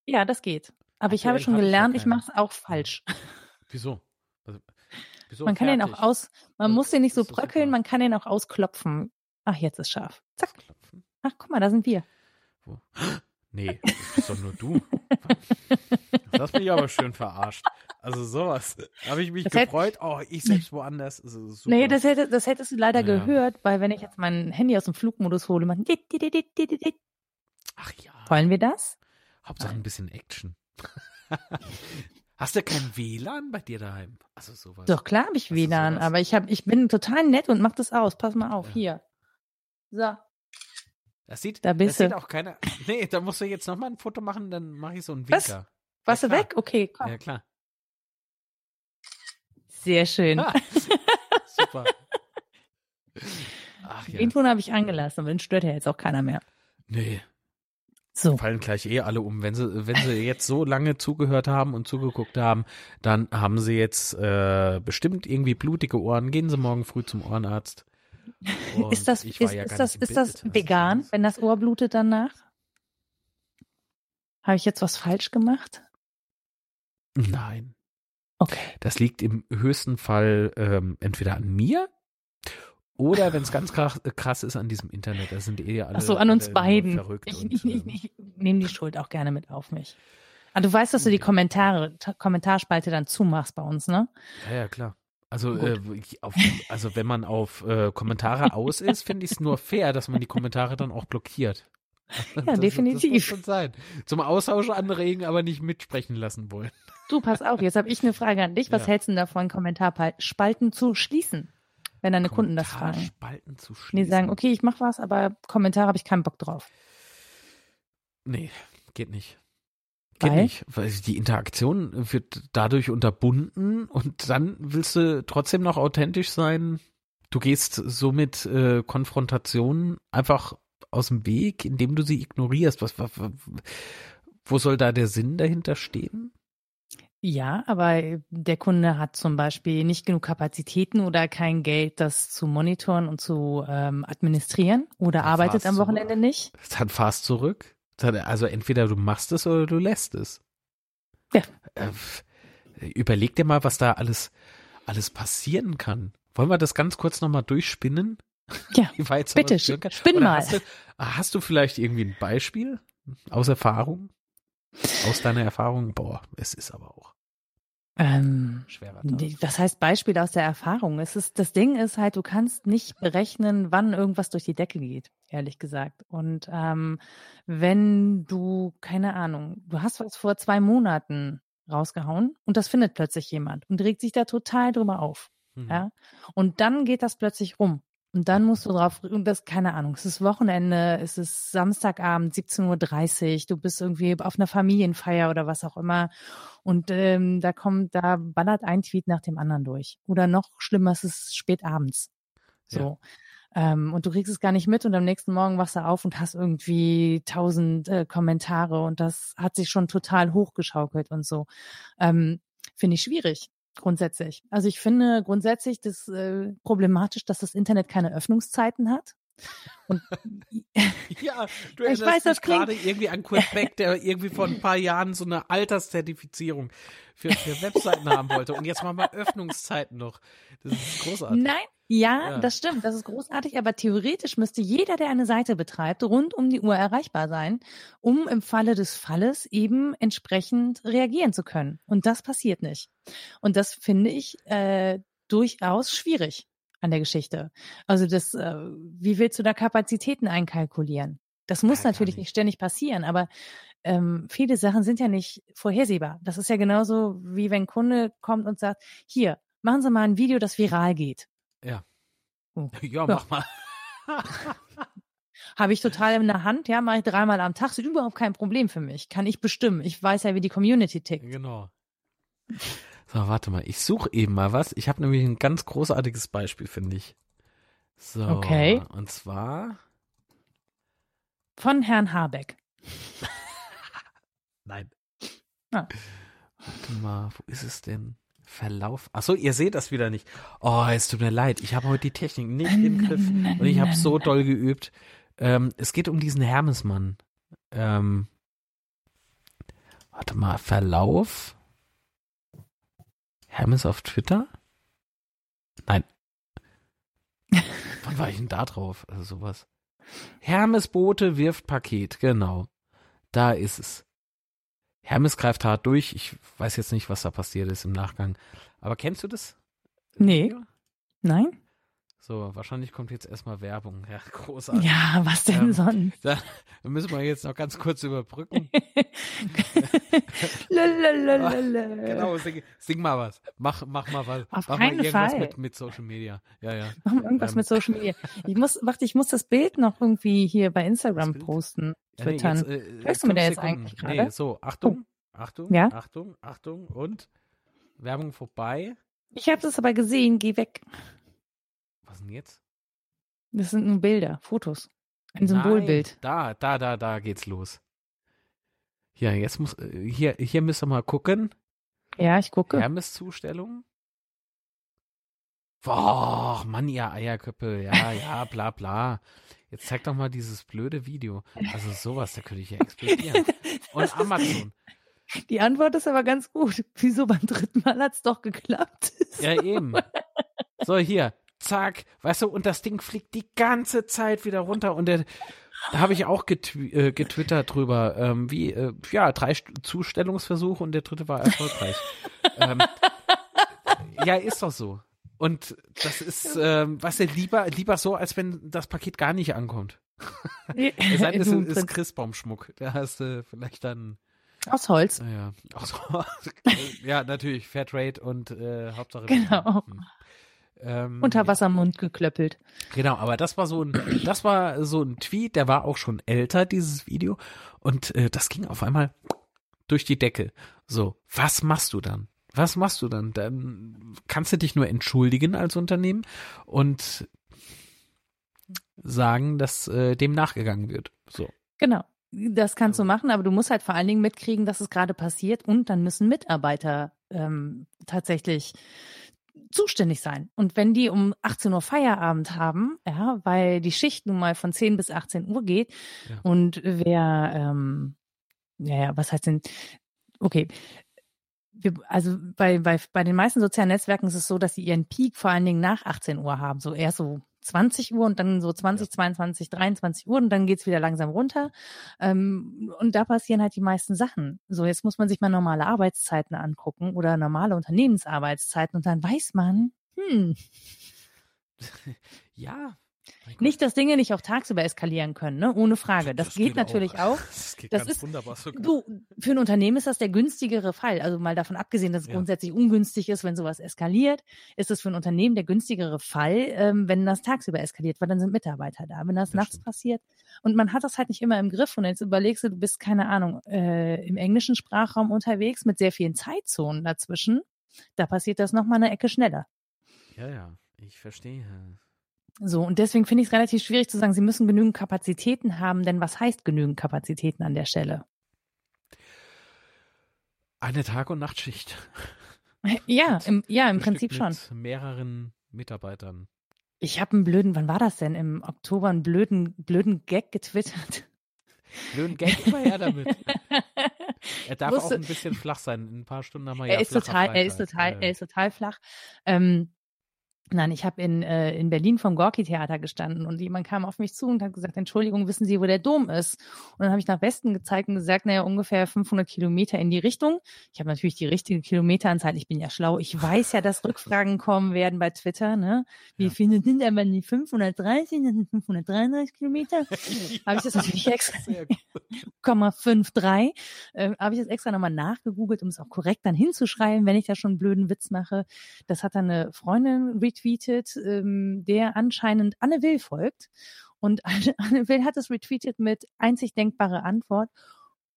B: Ja, das geht. Aber ich habe schon
A: ich ja
B: gelernt, ich
A: keine.
B: mache es auch falsch.
A: Wieso? Also, wieso
B: Man kann den auch
A: fertig?
B: aus, man
A: Das
B: muss den nicht so bröckeln, man kann den auch ausklopfen. Ach, jetzt ist scharf. Zack.
A: Klopfen?
B: Ach, guck mal, da sind wir.
A: Wo? Nee, das bist doch nur du. Das hast mich aber schön verarscht. Also sowas. Habe ich mich
B: Das
A: gefreut. Oh, ich selbst woanders. Das ist super.
B: Nee, das, hätte, das hättest du leider
A: Ja.
B: gehört, weil wenn ich jetzt mein Handy aus dem Flugmodus hole, man.
A: Ach ja.
B: wollen wir das?
A: Hauptsache
B: Nein.
A: ein bisschen Action. Hast du kein WLAN bei dir daheim? Also sowas.
B: Doch, klar habe ich
A: du
B: WLAN,
A: sowas?
B: aber ich, hab, ich bin total nett und mach das aus. Pass mal auf,
A: Ja.
B: hier. So.
A: Das sieht,
B: Da bist
A: das sieht
B: du.
A: auch keiner. Nee, da musst du jetzt nochmal ein Foto machen, dann mache ich so einen
B: Was?
A: Winker.
B: Warst
A: Ja,
B: du
A: klar.
B: weg? Okay, komm.
A: Ja, klar.
B: Sehr schön.
A: Ah, super. Ach ja.
B: Den Ton habe ich angelassen, aber den stört ja jetzt auch keiner mehr.
A: Nee,
B: So.
A: fallen gleich eh alle um. Wenn sie, wenn sie jetzt so lange zugehört haben und zugeguckt haben, dann haben sie jetzt äh, bestimmt irgendwie blutige Ohren. Gehen sie morgen früh zum Ohrenarzt. Und
B: Ist das, ist,
A: ja
B: ist das, ist das vegan, wenn das Ohr blutet danach? Habe ich jetzt was falsch gemacht?
A: Nein.
B: Okay.
A: Das liegt im höchsten Fall ähm, entweder an mir oder wenn es ganz krass, krass ist an diesem Internet. Das sind eh alle,
B: Ach so, an uns beiden.
A: verrückt.
B: Ich,
A: und,
B: ich, ich,
A: ähm,
B: ich nehme die Schuld auch gerne mit auf mich. Aber du weißt, dass du die Kommentare, Ta- Kommentarspalte dann zumachst bei uns, ne?
A: Ja, ja, klar. Also, äh, auf, also wenn man auf äh, Kommentare aus ist, finde ich es nur fair, dass man die Kommentare dann auch blockiert. Das-
B: definitiv.
A: Das muss schon sein. Zum Austausch anregen, aber nicht mitsprechen lassen wollen.
B: Du, pass auf, jetzt habe ich eine Frage an dich. Was
A: Ja.
B: hältst du denn davon, Kommentarspalten zu schließen, wenn deine Kunden das fragen?
A: Kommentarspalten zu schließen.
B: Die sagen, okay, ich mache was, aber Kommentare habe ich keinen Bock drauf.
A: Nee, geht nicht.
B: Weil?
A: nicht, weil die Interaktion wird dadurch unterbunden und dann willst du trotzdem noch authentisch sein. Du gehst somit äh, Konfrontation einfach aus dem Weg, indem du sie ignorierst. Was, was, wo soll da der Sinn dahinter stehen?
B: Ja, aber der Kunde hat zum Beispiel nicht genug Kapazitäten oder kein Geld, das zu monitoren und zu ähm, administrieren oder
A: Dann
B: arbeitet am Wochenende nicht.
A: Dann fahrst zurück. Also entweder du machst es oder du lässt es.
B: Ja.
A: Äh, überleg dir mal, was da alles, alles passieren kann. Wollen wir das ganz kurz nochmal durchspinnen?
B: Ja, bitte, spinn mal.
A: Hast du, hast du vielleicht irgendwie ein Beispiel aus Erfahrung? Aus deiner Erfahrung? Boah, es ist aber auch
B: Ähm,
A: schwerer.
B: Was heißt Beispiel aus der Erfahrung? Es ist, das Ding ist halt, du kannst nicht berechnen, wann irgendwas durch die Decke geht, ehrlich gesagt. Und ähm, wenn du, keine Ahnung, du hast was vor zwei Monaten rausgehauen und das findet plötzlich jemand und regt sich da total drüber auf.
A: Mhm.
B: Ja. Und dann geht das plötzlich rum. Und dann musst du drauf, und das, keine Ahnung, es ist Wochenende, es ist Samstagabend, 17.30 Uhr, du bist irgendwie auf einer Familienfeier oder was auch immer. Und ähm, da kommt, da ballert ein Tweet nach dem anderen durch. Oder noch schlimmer, es ist spät abends. So. Ähm, und du kriegst es gar nicht mit und am nächsten Morgen wachst du auf und hast irgendwie tausend äh, Kommentare und das hat sich schon total hochgeschaukelt und so. Ähm, Finde ich schwierig grundsätzlich. Also ich finde grundsätzlich das äh, problematisch, dass das Internet keine Öffnungszeiten hat. Und
A: Ja, du
B: Ich
A: erinnerst
B: weiß, das
A: dich gerade irgendwie an Kurt Beck, der irgendwie vor ein paar Jahren so eine Alterszertifizierung für, für Webseiten haben wollte. Und jetzt machen wir Öffnungszeiten noch. Das ist großartig.
B: Nein, ja,
A: Ja.
B: das stimmt, das ist großartig, aber theoretisch müsste jeder, der eine Seite betreibt, rund um die Uhr erreichbar sein, um im Falle des Falles eben entsprechend reagieren zu können. Und das passiert nicht. Und das finde ich äh, durchaus schwierig an der Geschichte. Also das, äh, wie willst du da Kapazitäten einkalkulieren? Das muss
A: Ja,
B: natürlich
A: nicht.
B: nicht ständig passieren, aber ähm, viele Sachen sind ja nicht vorhersehbar. Das ist ja genauso, wie wenn ein Kunde kommt und sagt, hier, machen Sie mal ein Video, das viral geht.
A: Ja.
B: Oh.
A: Ja, mach mal.
B: Habe ich total in der Hand, ja, mache ich dreimal am Tag, ist überhaupt kein Problem für mich. Kann ich bestimmen. Ich weiß ja, wie die Community tickt.
A: Genau. So, warte mal. Ich suche eben mal was. Ich habe nämlich ein ganz großartiges Beispiel, finde ich. So.
B: Okay.
A: Und zwar.
B: Von Herrn Habeck.
A: Nein.
B: Ah.
A: Warte mal, wo ist es denn? Verlauf. Achso, ihr seht das wieder nicht. Oh, es tut mir leid. Ich habe heute die Technik nicht im Griff und ich habe so doll geübt. Ähm, es geht um diesen Hermesmann. Ähm, warte mal, Verlauf. Hermes auf Twitter? Nein. Wann war ich denn da drauf? Also sowas. Hermes Bote wirft Paket, genau. Da ist es. Hermes greift hart durch. Ich weiß jetzt nicht, was da passiert ist im Nachgang. Aber kennst du das?
B: Nee. Nein?
A: So, wahrscheinlich kommt jetzt erstmal Werbung. Ja, großartig.
B: Ja, was denn
A: Ähm,
B: sonst?
A: Da müssen wir jetzt noch ganz kurz überbrücken.
B: Lalalala.
A: Genau, sing, sing mal was. Mach, mach mal was.
B: Auf
A: mach
B: keinen
A: mal irgendwas
B: Fall.
A: mit, mit Social Media. Ja, ja.
B: Machen wir irgendwas
A: Ähm,
B: mit Social Media. Ich muss, warte, ich muss das Bild noch irgendwie hier bei Instagram posten,
A: ja nee,
B: twittern.
A: jetzt, äh,
B: du mir da jetzt
A: Sekunden.
B: eigentlich
A: Nee,
B: gerade?
A: so, Achtung, Achtung,
B: Ja?
A: Achtung, Achtung und Werbung vorbei.
B: Ich habe das aber gesehen, geh weg.
A: Was denn jetzt?
B: Das sind nur Bilder, Fotos. Ein Symbolbild.
A: Nein, da, da, da, da geht's los. Ja, jetzt muss, äh, hier, hier müsst ihr mal gucken.
B: Ja, ich gucke.
A: Hermes-Zustellung. Boah, Mann, ihr Eierköppe. Ja, ja, bla, bla. Jetzt zeig doch mal dieses blöde Video. Also sowas, da könnte ich ja explodieren. Und Amazon.
B: Die Antwort ist aber ganz gut. Wieso beim dritten Mal hat's doch geklappt?
A: Ja, eben. So, hier. Zack. Weißt du, und das Ding fliegt die ganze Zeit wieder runter. Und der, da habe ich auch getw äh, getwittert drüber, ähm, wie, äh, ja, drei St Zustellungsversuche und der dritte war erfolgreich. ähm, ja, ist doch so. Und das ist, ähm, was der lieber, lieber so, als wenn das Paket gar nicht ankommt. Es sei denn, es ist, ist Christbaumschmuck. Da hast du vielleicht dann,
B: Aus Holz.
A: ach so, ja, natürlich, Fairtrade und äh, Hauptsache.
B: Genau.
A: Hm. Ähm,
B: Unter Wassermund geklöppelt.
A: Genau, aber das war so ein, das war so ein Tweet, der war auch schon älter, dieses Video, und äh, das ging auf einmal durch die Decke. So, was machst du dann? Was machst du dann? Dann kannst du dich nur entschuldigen als Unternehmen und sagen, dass äh, dem nachgegangen wird. So.
B: Genau. Das kannst du machen, aber du musst halt vor allen Dingen mitkriegen, dass es gerade passiert und dann müssen Mitarbeiter ähm, tatsächlich zuständig sein. Und wenn die um 18 Uhr Feierabend haben, ja, weil die Schicht nun mal von 10 bis 18 Uhr geht
A: Ja.
B: und wer, ähm, ja, ja, was heißt denn, okay, wir, also bei, bei, bei den meisten sozialen Netzwerken ist es so, dass sie ihren Peak vor allen Dingen nach 18 Uhr haben, so erst so 20 Uhr und dann so 20, 22, 23 Uhr und dann geht's wieder langsam runter. Ähm, und da passieren halt die meisten Sachen. So, jetzt muss man sich mal normale Arbeitszeiten angucken oder normale Unternehmensarbeitszeiten und dann weiß man, hm,
A: Ja.
B: Nicht, dass Dinge nicht auch tagsüber eskalieren können, ne? Ohne Frage. Das, geht, natürlich auch.
A: Das geht
B: Das
A: ganz
B: ist-
A: wunderbar sogar.
B: Du, für ein Unternehmen ist das der günstigere Fall. Also mal davon abgesehen, dass es
A: Ja.
B: grundsätzlich ungünstig ist, wenn sowas eskaliert, ist es für ein Unternehmen der günstigere Fall, ähm, wenn das tagsüber eskaliert, weil dann sind Mitarbeiter da. Wenn das,
A: Das
B: nachts
A: stimmt.
B: passiert und man hat das halt nicht immer im Griff und jetzt überlegst du, du bist keine Ahnung äh, im englischen Sprachraum unterwegs mit sehr vielen Zeitzonen dazwischen, da passiert das noch mal eine Ecke schneller.
A: Ja, ja, ich verstehe.
B: So, und deswegen finde ich es relativ schwierig zu sagen, sie müssen genügend Kapazitäten haben, denn was heißt genügend Kapazitäten an der Stelle?
A: Eine Tag- und Nachtschicht.
B: Ja,
A: Mit-
B: im, ja, im Prinzip schon.
A: Mit mehreren Mitarbeitern.
B: Ich habe einen blöden, wann war das denn? Im Oktober einen blöden, blöden Gag getwittert.
A: Blöden Gag immer her damit. Er darf
B: Wusste-
A: auch ein bisschen flach sein. In ein paar Stunden haben wir
B: er
A: ja
B: ist total, er ist
A: Freitag.
B: total,
A: Ja,
B: er ist total flach. Ähm, nein, ich habe in, äh, in Berlin vom Gorki-Theater gestanden und jemand kam auf mich zu und hat gesagt, Entschuldigung, wissen Sie, wo der Dom ist? Und dann habe ich nach Westen gezeigt und gesagt, naja, ungefähr 500 Kilometer in die Richtung. Ich habe natürlich die richtige Kilometeranzahl. Ich bin ja schlau. Ich weiß ja, dass Rückfragen kommen werden bei Twitter. Ne? Wie
A: Ja.
B: viele sind aber nicht 530? Das sind 533 Kilometer. Habe ich das natürlich extra
A: Sehr gut.
B: 0,53. Äh, habe ich das extra nochmal nachgegoogelt, um es auch korrekt dann hinzuschreiben, wenn ich da schon einen blöden Witz mache. Das hat dann eine Freundin retweetet, ähm, der anscheinend Anne Will folgt. Und Anne, Will hat es retweetet mit einzig denkbare Antwort.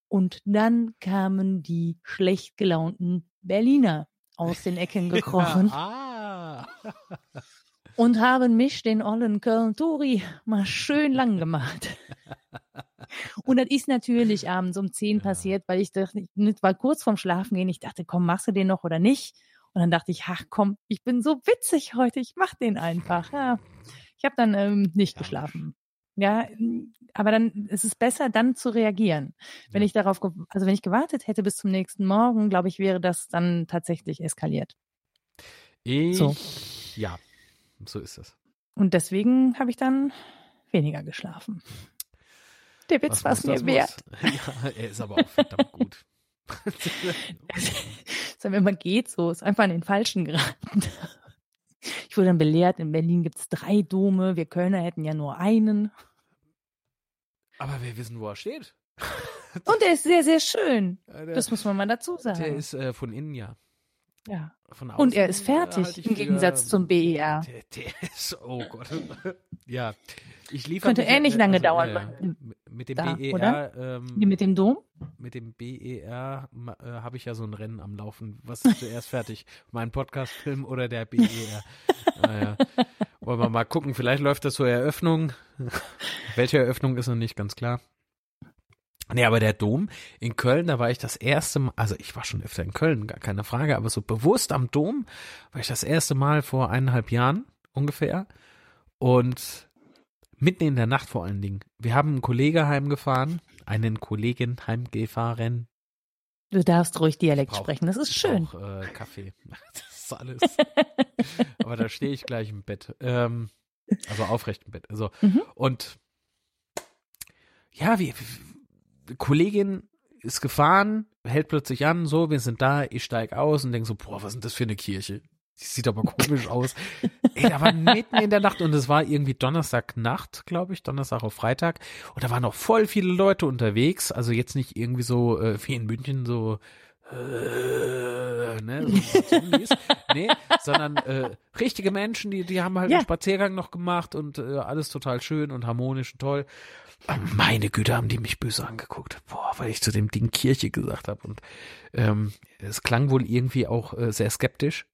B: Und dann kamen die schlecht gelaunten Berliner aus den Ecken gekrochen
A: Ja, ah.
B: und haben mich, den ollen Köln-Tori, mal schön lang gemacht. Und das ist natürlich abends um 10
A: Ja.
B: passiert, weil ich dachte, nicht war kurz vorm Schlafen gehen, ich dachte, komm, machst du den noch oder nicht? Und dann dachte ich, ach komm, ich bin so witzig heute, ich mach den einfach. Ja. Ich habe dann ähm, nicht
A: Ja.
B: geschlafen. Ja, aber dann ist es besser, dann zu reagieren. Wenn
A: Ja.
B: ich darauf, also wenn ich gewartet hätte bis zum nächsten Morgen, glaube ich, wäre das dann tatsächlich eskaliert.
A: Ich,
B: So.
A: ja, so ist es.
B: Und deswegen habe ich dann weniger geschlafen. Der Witz war es mir wert.
A: muss. Ja, er ist aber auch verdammt gut.
B: Sagen wir mal, geht so, ist einfach an den Falschen geraten. Ich wurde dann belehrt, in Berlin gibt es drei Dome, wir Kölner hätten ja nur einen.
A: aber wir wissen, wo er steht.
B: Und der ist sehr, sehr schön.
A: Ja, der,
B: Das muss man mal dazu
A: der
B: sagen.
A: ist äh, von innen ja.
B: Ja.
A: Von außen,
B: Und er ist fertig, im Gegensatz zum E BER.
A: Der, der ist, oh Gott. ja. Ich
B: Könnte ähnlich
A: äh,
B: lange
A: also,
B: dauern,
A: äh, mit dem
B: da,
A: BER,
B: oder?
A: ähm,
B: mit dem Dom?
A: mit dem BER äh, habe ich ja so ein Rennen am Laufen. Was ist zuerst fertig? Mein Podcast-Film oder der BER? naja. Wollen wir mal gucken, vielleicht läuft das zur Eröffnung. Welche Eröffnung ist noch nicht ganz klar. Nee, aber der Dom in Köln, da war ich das erste Mal, also ich war schon öfter in Köln, gar keine Frage, aber so bewusst am Dom war ich das erste Mal vor eineinhalb Jahren ungefähr. Und mitten in der Nacht vor allen Dingen. Wir haben einen Kollege heimgefahren, einen Kollegen heimgefahren.
B: Du darfst ruhig Dialekt
A: Brauch-
B: sprechen, das ist schön.
A: brauch, äh, Kaffee. Das ist alles. Aber da stehe ich gleich im Bett. Ähm, also aufrecht im Bett. Also,
B: Mhm.
A: und ja, wie, wie Kollegin ist gefahren, hält plötzlich an, so, wir sind da, ich steig aus und denk so, boah, was ist denn das für eine Kirche? Die sieht aber komisch aus. Ey, da war mitten in der Nacht und es war irgendwie Donnerstagnacht, glaube ich, Donnerstag auf Freitag. Und da waren noch voll viele Leute unterwegs. Also jetzt nicht irgendwie so äh, wie in München so äh, ne, so Zombies. nee, sondern äh, richtige Menschen, die, die haben halt
B: Ja.
A: einen Spaziergang noch gemacht und äh, alles total schön und harmonisch und toll. Aber meine Güte, haben die mich böse angeguckt. Boah, weil ich zu dem Ding Kirche gesagt habe. Und ähm, es klang wohl irgendwie auch äh, sehr skeptisch.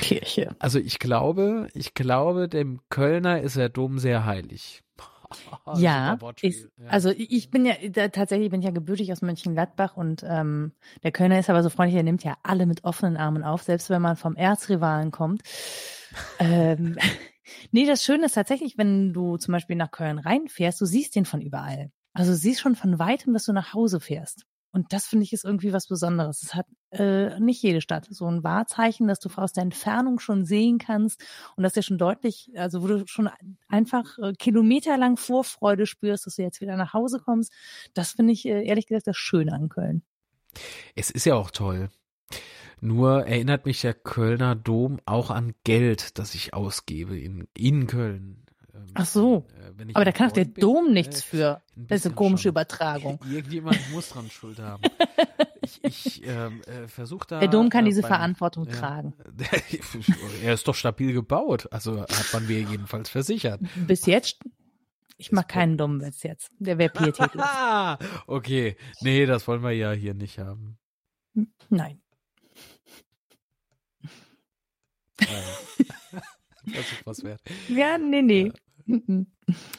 B: Kirche.
A: Also ich glaube, ich glaube, dem Kölner ist der Dom sehr heilig.
B: ja, ist, also ich bin ja da, tatsächlich bin ich ja gebürtig aus Mönchengladbach und ähm, der Kölner ist aber so freundlich, er nimmt ja alle mit offenen Armen auf, selbst wenn man vom Erzrivalen kommt. ähm, nee, das Schöne ist tatsächlich, wenn du zum Beispiel nach Köln reinfährst, du siehst den von überall. Also du siehst schon von weitem, dass du nach Hause fährst. Und das finde ich ist irgendwie was Besonderes. Es hat äh, nicht jede Stadt so ein Wahrzeichen, dass du aus der Entfernung schon sehen kannst und dass dir schon deutlich, also wo du schon einfach äh, kilometerlang Vorfreude spürst, dass du jetzt wieder nach Hause kommst. Das finde ich äh, ehrlich gesagt das Schöne an Köln.
A: Es ist ja auch toll. Nur erinnert mich der Kölner Dom auch an Geld, das ich ausgebe in, in Köln. Ähm,
B: Ach so.
A: äh, wenn ich
B: Aber da kann doch der
A: bin,
B: Dom nichts
A: äh,
B: für. Das ist eine komische
A: schon.
B: Übertragung.
A: Irgendjemand muss dran Schuld haben. Ich, ich ähm, äh, versuche da.
B: Der Dom kann
A: äh,
B: diese
A: beim-
B: Verantwortung tragen.
A: er ist doch stabil gebaut. Also hat man mir jedenfalls versichert.
B: Bis jetzt, ich mache keinen dummen Witz jetzt. Der wäre pietätlos.
A: Ah, okay. Nee, das wollen wir ja hier nicht haben.
B: Nein.
A: Naja. Versuch was wert.
B: Ja, nee, nee.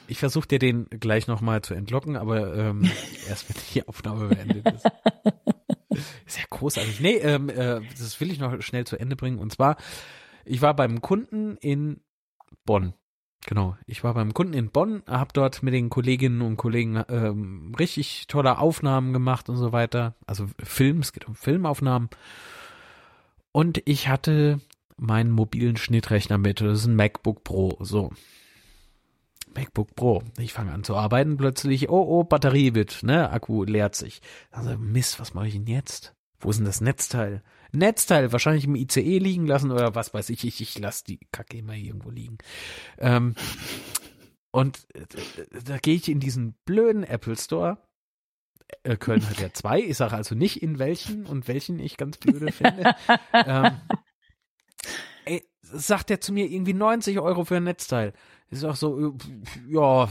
A: Ich versuche dir den gleich nochmal zu entlocken, aber ähm, erst wenn die Aufnahme beendet ist. Ist ja großartig. Nee, ähm, äh, das will ich noch schnell zu Ende bringen. Und zwar, ich war beim Kunden in Bonn. Genau, ich war beim Kunden in Bonn, habe dort mit den Kolleginnen und Kollegen ähm, richtig tolle Aufnahmen gemacht und so weiter. Also Film, es geht um Filmaufnahmen. Und ich hatte meinen mobilen Schnittrechner mit. Das ist ein MacBook Pro. So. MacBook Pro. Ich fange an zu arbeiten, plötzlich, oh, oh, Batterie wird, ne, Akku leert sich. Also, Mist, was mache ich denn jetzt? Wo ist denn das Netzteil? Netzteil wahrscheinlich im ICE liegen lassen oder was weiß ich. Ich, ich lasse die Kacke immer irgendwo liegen. Ähm, und äh, da gehe ich in diesen blöden Apple Store. Äh, Köln hat ja zwei. Ich sage also nicht in welchen und welchen ich ganz blöde finde. ähm, ey, sagt er zu mir irgendwie 90 Euro für ein Netzteil. Ist auch so, äh, ja,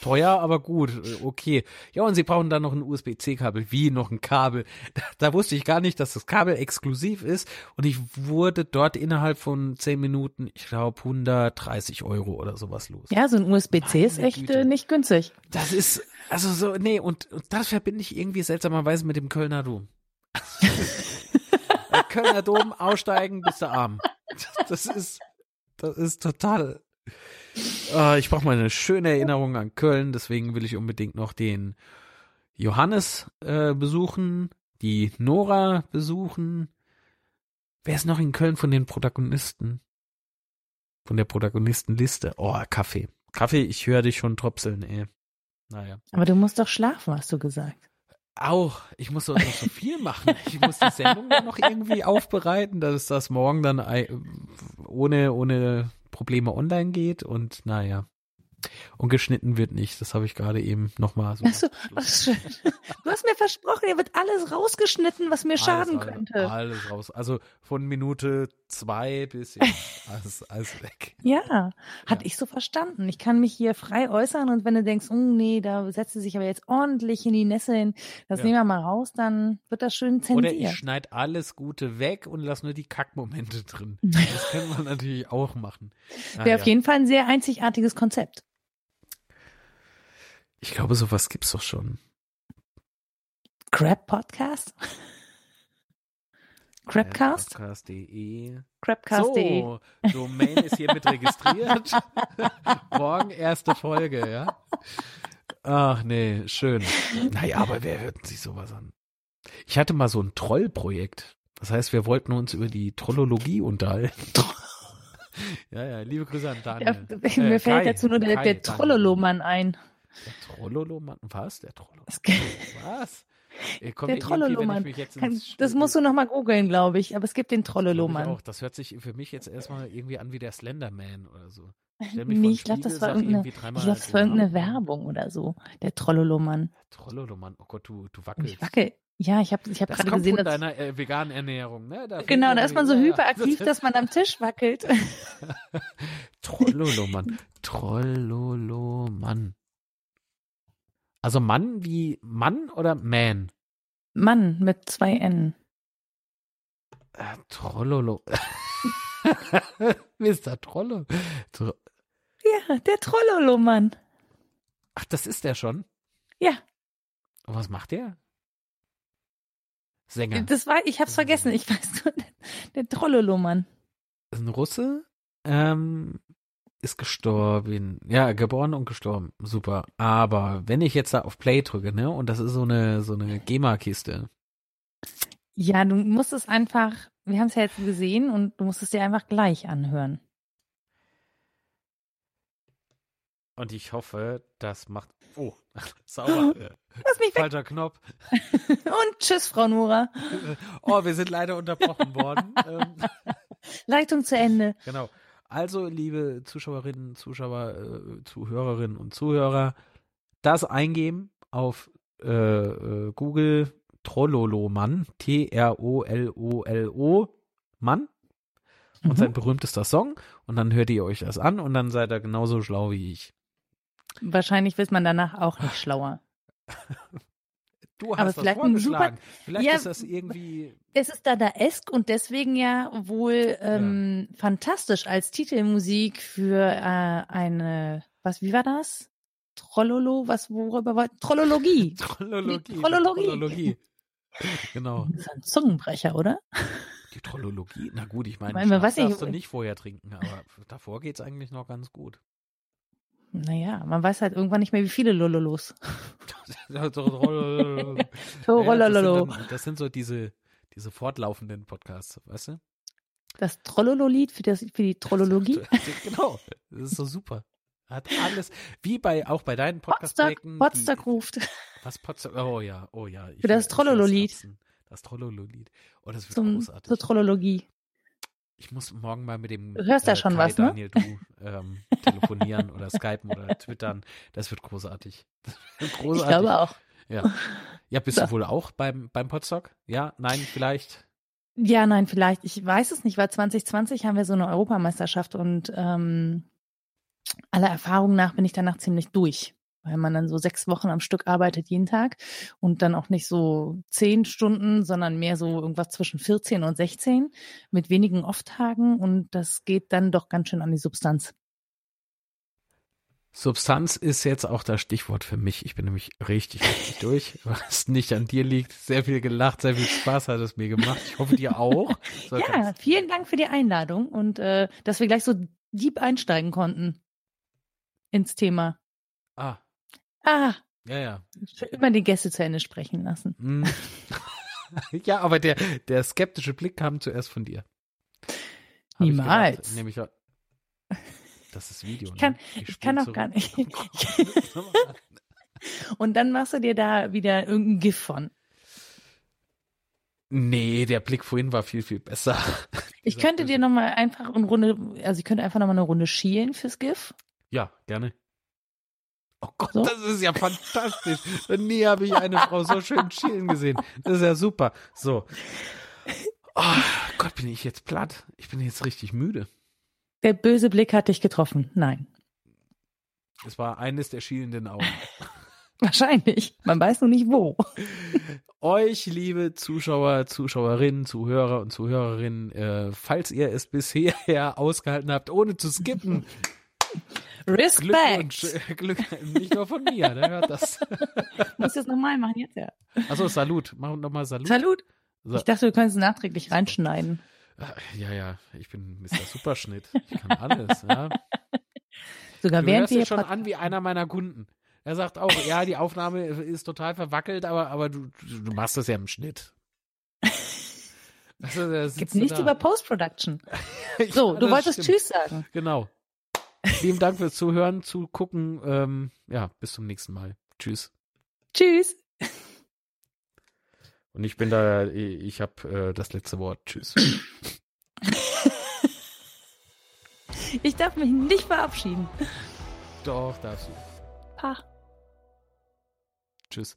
A: teuer, aber gut, äh, okay. Ja, und sie brauchen dann noch ein USB-C-Kabel. Wie noch ein Kabel? Da, da wusste ich gar nicht, dass das Kabel exklusiv ist. Und ich wurde dort innerhalb von 10 Minuten, ich glaube, 130 Euro oder sowas los.
B: Ja, so ein USB-C ist echt
A: Güte.
B: äh, nicht günstig.
A: Das ist, also so, nee, und, und das verbinde ich irgendwie seltsamerweise mit dem Kölner Dom. Kölner Dom aussteigen, bist du arm. Das ist, das ist total. Äh, ich brauche mal eine schöne Erinnerung an Köln, deswegen will ich unbedingt noch den Johannes äh, besuchen, die Nora besuchen. Wer ist noch in Köln von den Protagonisten? Von der Protagonistenliste? Oh, Kaffee. Kaffee, ich höre dich schon tropseln, ey. Naja.
B: Aber du musst doch schlafen, hast du gesagt.
A: Auch, ich muss doch noch so viel machen. Ich muss die Sendung noch irgendwie aufbereiten, dass das morgen dann ohne, ohne Probleme online geht und naja. Und geschnitten wird nicht. Das habe ich gerade eben nochmal so.
B: Ach so, ach, schön. Du hast mir versprochen, hier wird alles rausgeschnitten, was mir schaden
A: alles,
B: könnte.
A: Alles raus. Also von Minute zwei bis jetzt alles, alles weg.
B: Ja, hatte
A: Ja.
B: ich so verstanden. Ich kann mich hier frei äußern und wenn du denkst, oh nee, da setzt sie sich aber jetzt ordentlich in die Nässe, das
A: Ja.
B: nehmen wir mal raus, dann wird das schön
A: Oder ich
B: zensiert.
A: schneide alles Gute weg und lasse nur die Kackmomente drin. Das können wir natürlich auch machen.
B: Wäre
A: Naja.
B: auf jeden Fall ein sehr einzigartiges Konzept.
A: Ich glaube, sowas gibt's doch schon.
B: Crab Podcast? Crabcast?
A: Crabcast.de.
B: Crabcast.de.
A: So, Domain ist hiermit registriert. Morgen erste Folge, ja. Ach nee, schön. Naja, aber wer hört sich sowas an? Ich hatte mal so ein Trollprojekt. Das heißt, wir wollten uns über die Trollologie unterhalten. ja, ja, liebe Grüße an
B: Ja,
A: Daniel.
B: mir
A: Äh,
B: fällt
A: Kai,
B: dazu nur der, der
A: Daniel.
B: Trollolomann ein.
A: Der Trollolomann? Was? Der Trollolomann? Was? Komm,
B: Der Trollolomann. das musst du noch mal googeln, glaube ich. Aber es gibt den Trollolomann.
A: auch. Das hört sich für mich jetzt erstmal irgendwie an wie der Slenderman oder so. Stell mich
B: Nee, ich glaube, das war irgendeine, ich glaub, das war irgendeine. Werbung oder so. Der Trollolomann.
A: Trollolomann, oh Gott, du, du wackelst.
B: ich wackel. Ja, ich habe ich hab
A: Das
B: gerade gesehen,
A: von
B: dass
A: deiner äh, veganen Ernährung, ne? Da
B: genau, da ist man so
A: ja.
B: hyperaktiv, dass man am Tisch wackelt.
A: Trollolomann. Trollolomann. Also Mann wie Mann oder Man?
B: Mann mit zwei N.
A: Äh, Trollolo. Mr. Trolle. Tro
B: Ja, der Trollolo-Mann.
A: Ach, das ist der schon?
B: Ja,
A: Und was macht der? Sänger.
B: das war, ich hab's vergessen. Ich weiß nur, der, der Trollolo-Mann.
A: ist ein Russe. Ähm, ist gestorben. Ja, geboren und gestorben. Super. Aber wenn ich jetzt da auf Play drücke, ne, und das ist so eine, so eine GEMA-Kiste.
B: Ja, du musst es einfach, wir haben es ja jetzt gesehen und du musst es dir einfach gleich anhören.
A: Und ich hoffe, das macht. Oh, sauber.
B: Lass mich weg.
A: Falscher Knopf.
B: Und tschüss, Frau Nora.
A: Oh, wir sind leider unterbrochen worden. ähm,
B: Leitung zu Ende.
A: genau. Also, liebe Zuschauerinnen, Zuschauer, äh, Zuhörerinnen und Zuhörer, das eingeben auf äh, äh, Google Trollolo Mann, T-R-O-L-O-L-O Mann und
B: Mhm.
A: sein berühmtester Song und dann hört ihr euch das an und dann seid ihr genauso schlau wie ich.
B: Wahrscheinlich wird man danach auch nicht schlauer.
A: Du
B: Aber
A: hast das
B: vielleicht ein super-
A: vorgeschlagen. Vielleicht
B: Ja,
A: ist das irgendwie
B: Es ist Dadaesk und deswegen ja wohl ähm, fantastisch als Titelmusik für äh, eine, was, wie war das? Trollolo, was, worüber war? Trollologie.
A: Trollologie.
B: Die Trollologie.
A: Trollologie. Genau.
B: Das ist ein Zungenbrecher, oder?
A: Die Trollologie. Na gut, ich meine,
B: Weil man
A: Schnaps
B: weiß nicht,
A: darfst du nicht vorher trinken, aber davor geht's eigentlich noch ganz gut.
B: Naja, man weiß halt irgendwann nicht mehr, wie viele Lololos.
A: Trollololo. Ja, das, das sind so diese, diese fortlaufenden Podcasts, weißt du?
B: Das Trollolo-Lied für, das- für die Trollologie.
A: genau. Das ist so super. Hat alles, wie bei, auch bei deinen Podcast-Projekten.
B: Potsdam ruft.
A: Was Potsdam? Oh ja, oh ja. Ich
B: Für das Trollolo-Lied.
A: Das Trollolo-Lied. Oh, das wird
B: Zum,
A: großartig.
B: zur Trollologie.
A: Ich muss morgen mal mit dem
B: Du hörst ja schon
A: Kai,
B: was, ne?
A: Daniel, du ähm, telefonieren oder skypen oder twittern. Das wird großartig. Das wird
B: Ich
A: großartig.
B: glaube auch.
A: Ja. Ja, bist
B: So.
A: du wohl auch beim, beim Podstock? Ja, nein, vielleicht.
B: Ja, nein, vielleicht. Ich weiß es nicht, weil 2020 haben wir so eine Europameisterschaft und ähm, aller Erfahrung nach bin ich danach ziemlich durch, weil man dann so sechs Wochen am Stück arbeitet jeden Tag und dann auch nicht so zehn Stunden, sondern mehr so irgendwas zwischen 14 und 16 mit wenigen Off-Tagen und das geht dann doch ganz schön an die Substanz.
A: Substanz ist jetzt auch das Stichwort für mich. Ich bin nämlich richtig, richtig durch, was nicht an dir liegt. Sehr viel gelacht, sehr viel Spaß hat es mir gemacht. Ich hoffe, dir auch. So,
B: Ja, vielen Dank für die Einladung und äh, dass wir gleich so deep einsteigen konnten ins Thema.
A: Ah,
B: Ah,
A: ja, ja.
B: ich will immer die Gäste zu Ende sprechen lassen.
A: Hm. ja, aber der, der skeptische Blick kam zuerst von dir. Hab ich
B: Niemals.
A: gedacht. Nämlich, das ist Video.
B: Ich kann-
A: ne?
B: ich kann auch
A: zurück.
B: gar nicht. Und dann machst du dir da wieder irgendein GIF von.
A: nee, der Blick vorhin war viel, viel besser.
B: Ich könnte dir nochmal einfach eine Runde, also ich könnte einfach nochmal eine Runde schielen fürs GIF.
A: Ja, gerne. Oh Gott,
B: So?
A: das ist ja fantastisch. Nie habe ich eine Frau so schön schielen gesehen. Das ist ja super. So. Oh Gott, bin ich jetzt platt. Ich bin jetzt richtig müde.
B: Der böse Blick hat dich getroffen. Nein.
A: Es war eines der schielenden Augen.
B: Wahrscheinlich. Man weiß nur nicht wo.
A: Euch, liebe Zuschauer, Zuschauerinnen, Zuhörer und Zuhörerinnen, äh, falls ihr es bisher ausgehalten habt, ohne zu skippen.
B: Respekt.
A: Glück, nicht nur von mir, der hört das.
B: Muss jetzt nochmal machen, jetzt ja.
A: Achso, Salut. Wir nochmal Salut.
B: Salut. Ich dachte, du könntest es nachträglich reinschneiden.
A: Ja, ja, ich bin Mr. Superschnitt. Ich kann alles, ja.
B: Sogar
A: Du
B: während wir
A: schon an wie einer meiner Kunden. Er sagt auch, ja, die Aufnahme ist total verwackelt, aber, aber du, du machst das ja im Schnitt. Also, du
B: nichts
A: da.
B: über Post-Production. So, du wolltest
A: stimmt.
B: Tschüss sagen.
A: Genau. Vielen Dank fürs Zuhören, Zugucken. Ähm, ja, bis zum nächsten Mal. Tschüss.
B: Tschüss.
A: Und ich bin da, ich habe äh, das letzte Wort. Tschüss.
B: Ich darf mich nicht verabschieden.
A: Doch, darfst du.
B: Pa.
A: Tschüss.